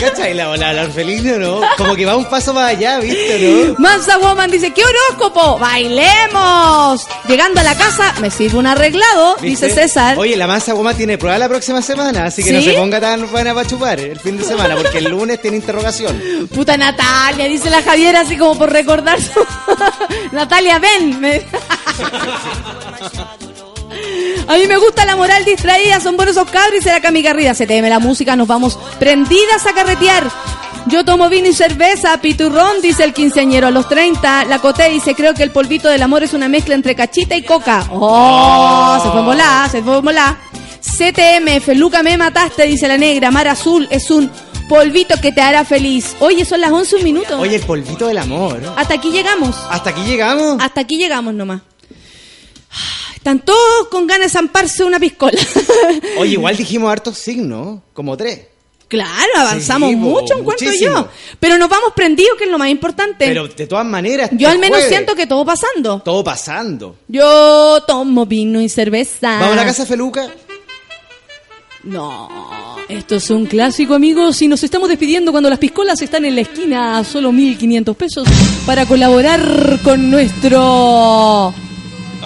¿Cachai? La, la, la orfelina, ¿no? Como que va un paso más allá, ¿viste, no? Mansa Woman dice, ¿qué horóscopo? ¡Bailemos! Llegando a la casa, me sirve un arreglado, ¿Viste? dice César. Oye, la masa goma tiene prueba la próxima semana, así que no se ponga tan buena para chupar el fin de semana, porque el lunes tiene interrogación. Puta Natalia, dice la Javiera, así como por recordar su... <laughs> Natalia, ven. <laughs> A mí me gusta la moral distraída, son buenos esos cabros, dice la Cami Garrida. Se teme la música, nos vamos prendidas a carretear. Yo tomo vino y cerveza, piturrón, dice el quinceañero. A los 30, la Coté dice, creo que el polvito del amor es una mezcla entre cachita y coca. ¡Oh! Se fue en volá, se fue en volá. CTM, Feluca me mataste, dice la negra. Mar azul es un polvito que te hará feliz. Oye, son las 11 un minuto. Oye, el polvito del amor. Hasta aquí llegamos. Hasta aquí llegamos. Hasta aquí llegamos nomás. Están todos con ganas de zamparse una piscola. <laughs> Oye, igual dijimos hartos signos, como tres. claro, avanzamos Sí, po, mucho, encuentro yo. Pero nos vamos prendidos, que es lo más importante. Pero de todas maneras. yo al el menos jueves, siento que todo pasando. Todo pasando. Yo tomo vino y cerveza. ¿Vamos a la casa Feluca? No, esto es un clásico, amigos, y nos estamos despidiendo cuando las piscolas están en la esquina a solo 1.500 pesos para colaborar con nuestro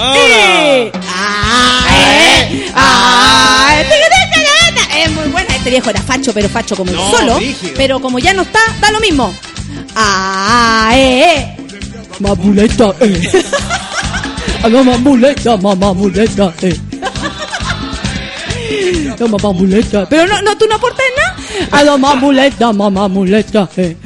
¡Eh! ¡Ah, eh! ¡Ah, eh! Es muy buena. Este viejo era facho, pero facho como No, el solo. Pero como ya no está, da lo mismo. ¡Ah, eh! eh! Mamuleta, eh. Haga mamuleta, mamuleta, eh. La mamuleta. Pero no, no, tú no aportas nada. A la mamuleta, mamuleta, eh.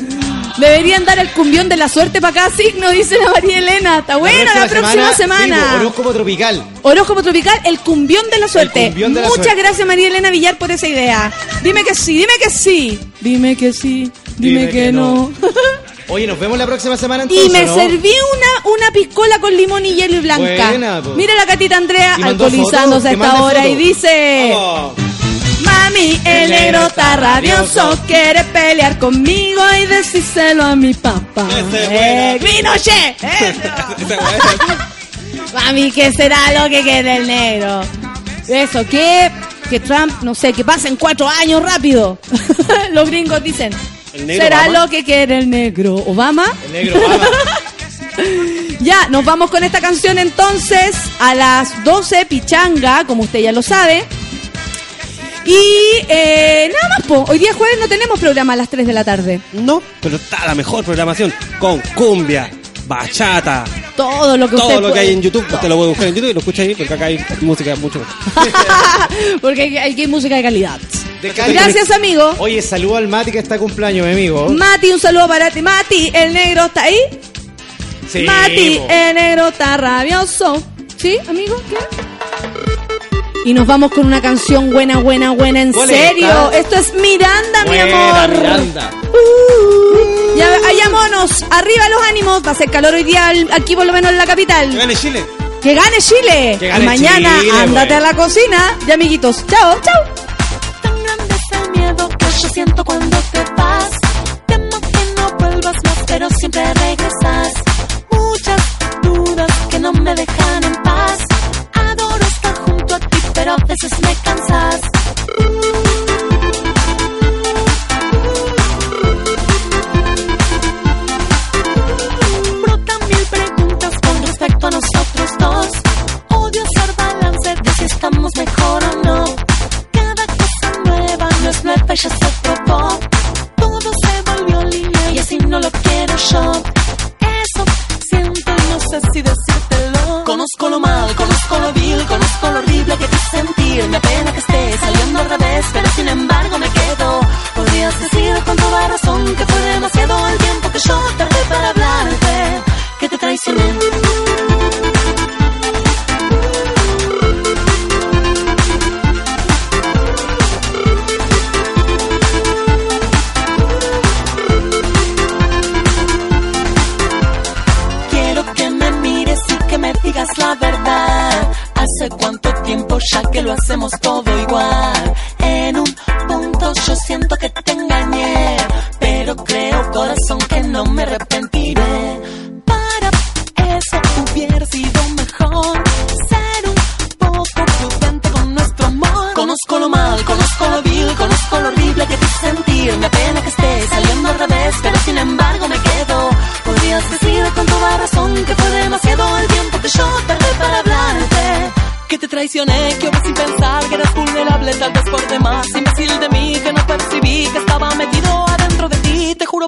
Deberían dar el cumbión de la suerte para cada signo, dice la María Elena. Está buena la próxima semana. sí, horóscopo tropical. Horóscopo tropical, el cumbión de la suerte. cumbión de la Muchas suerte. gracias María Elena Villar por esa idea. Dime que sí, dime que sí. Dime que sí, dime, que, no. <laughs> Oye, nos vemos la próxima semana entonces, y me ¿no? serví una, una piscola con limón y hielo y blanca. Buena. Mira la catita Andrea alcoholizándose a foto, que esta mande hora y dice... Oh. Mami, el negro está rabioso, quiere pelear conmigo y decírselo a mi papá. ¡Eh, Pinochet! <laughs> Mami, ¿qué será lo que quiere el negro? Eso, que, que Trump, no sé, que pasen cuatro años rápido. <laughs> Los gringos dicen, ¿El negro ¿será Obama? lo que quiere el negro Obama? El negro Obama. <laughs> Ya, nos vamos con esta canción entonces a las 12, Pichanga, como usted ya lo sabe. Y eh, nada más, po. hoy día jueves no tenemos programa a las 3 de la tarde. No, pero está la mejor programación con cumbia, bachata, Todo lo que todo usted lo que hay en YouTube. Usted lo puede buscar en YouTube y lo escucha ahí porque acá hay música mucho mejor. <laughs> Porque hay, hay música de calidad. De. Gracias, amigo. Oye, saludo al Mati que está de cumpleaños, mi amigo. Mati, un saludo para ti. Mati, el negro está ahí. Sí, Mati, po. el negro está rabioso. ¿Sí, amigo? ¿Qué? Y nos vamos con una canción buena, buena, buena, en ¿Cuál es serio. esta? Esto es Miranda, mi Buena, amor. Miranda. Uh, ya, allá monos, arriba los ánimos. Va a ser calor hoy día aquí, por lo menos en la capital. Gane Chile. Que gane Chile. Que gane y mañana Chile, ándate a la cocina. Ya, amiguitos. Chao, chao. Tan grande es el miedo que yo siento cuando te vas. Temo que no vuelvas más, pero siempre regresas. Muchas dudas que no me dejan en pero a veces me cansas. Brotan mil preguntas con respecto a nosotros dos. Odio hacer balance de si estamos mejor o no. Cada cosa nueva no es nueva, ya se probó. Todo se volvió línea y así no lo quiero yo. Eso siento no sé si decírtelo. Conozco lo mal,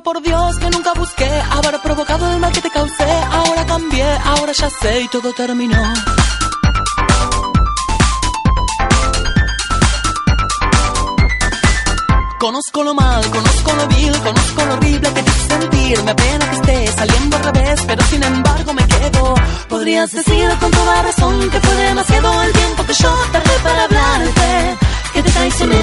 por Dios que nunca busqué haber provocado el mal que te causé. Ahora cambié, ahora ya sé y todo terminó. Conozco lo mal, conozco lo vil, conozco lo horrible que te hice sentir. Me apena que esté saliendo al revés, pero sin embargo me quedo. Podrías decir con toda razón que fue demasiado el tiempo que yo tardé para hablarte. Que te traicioné.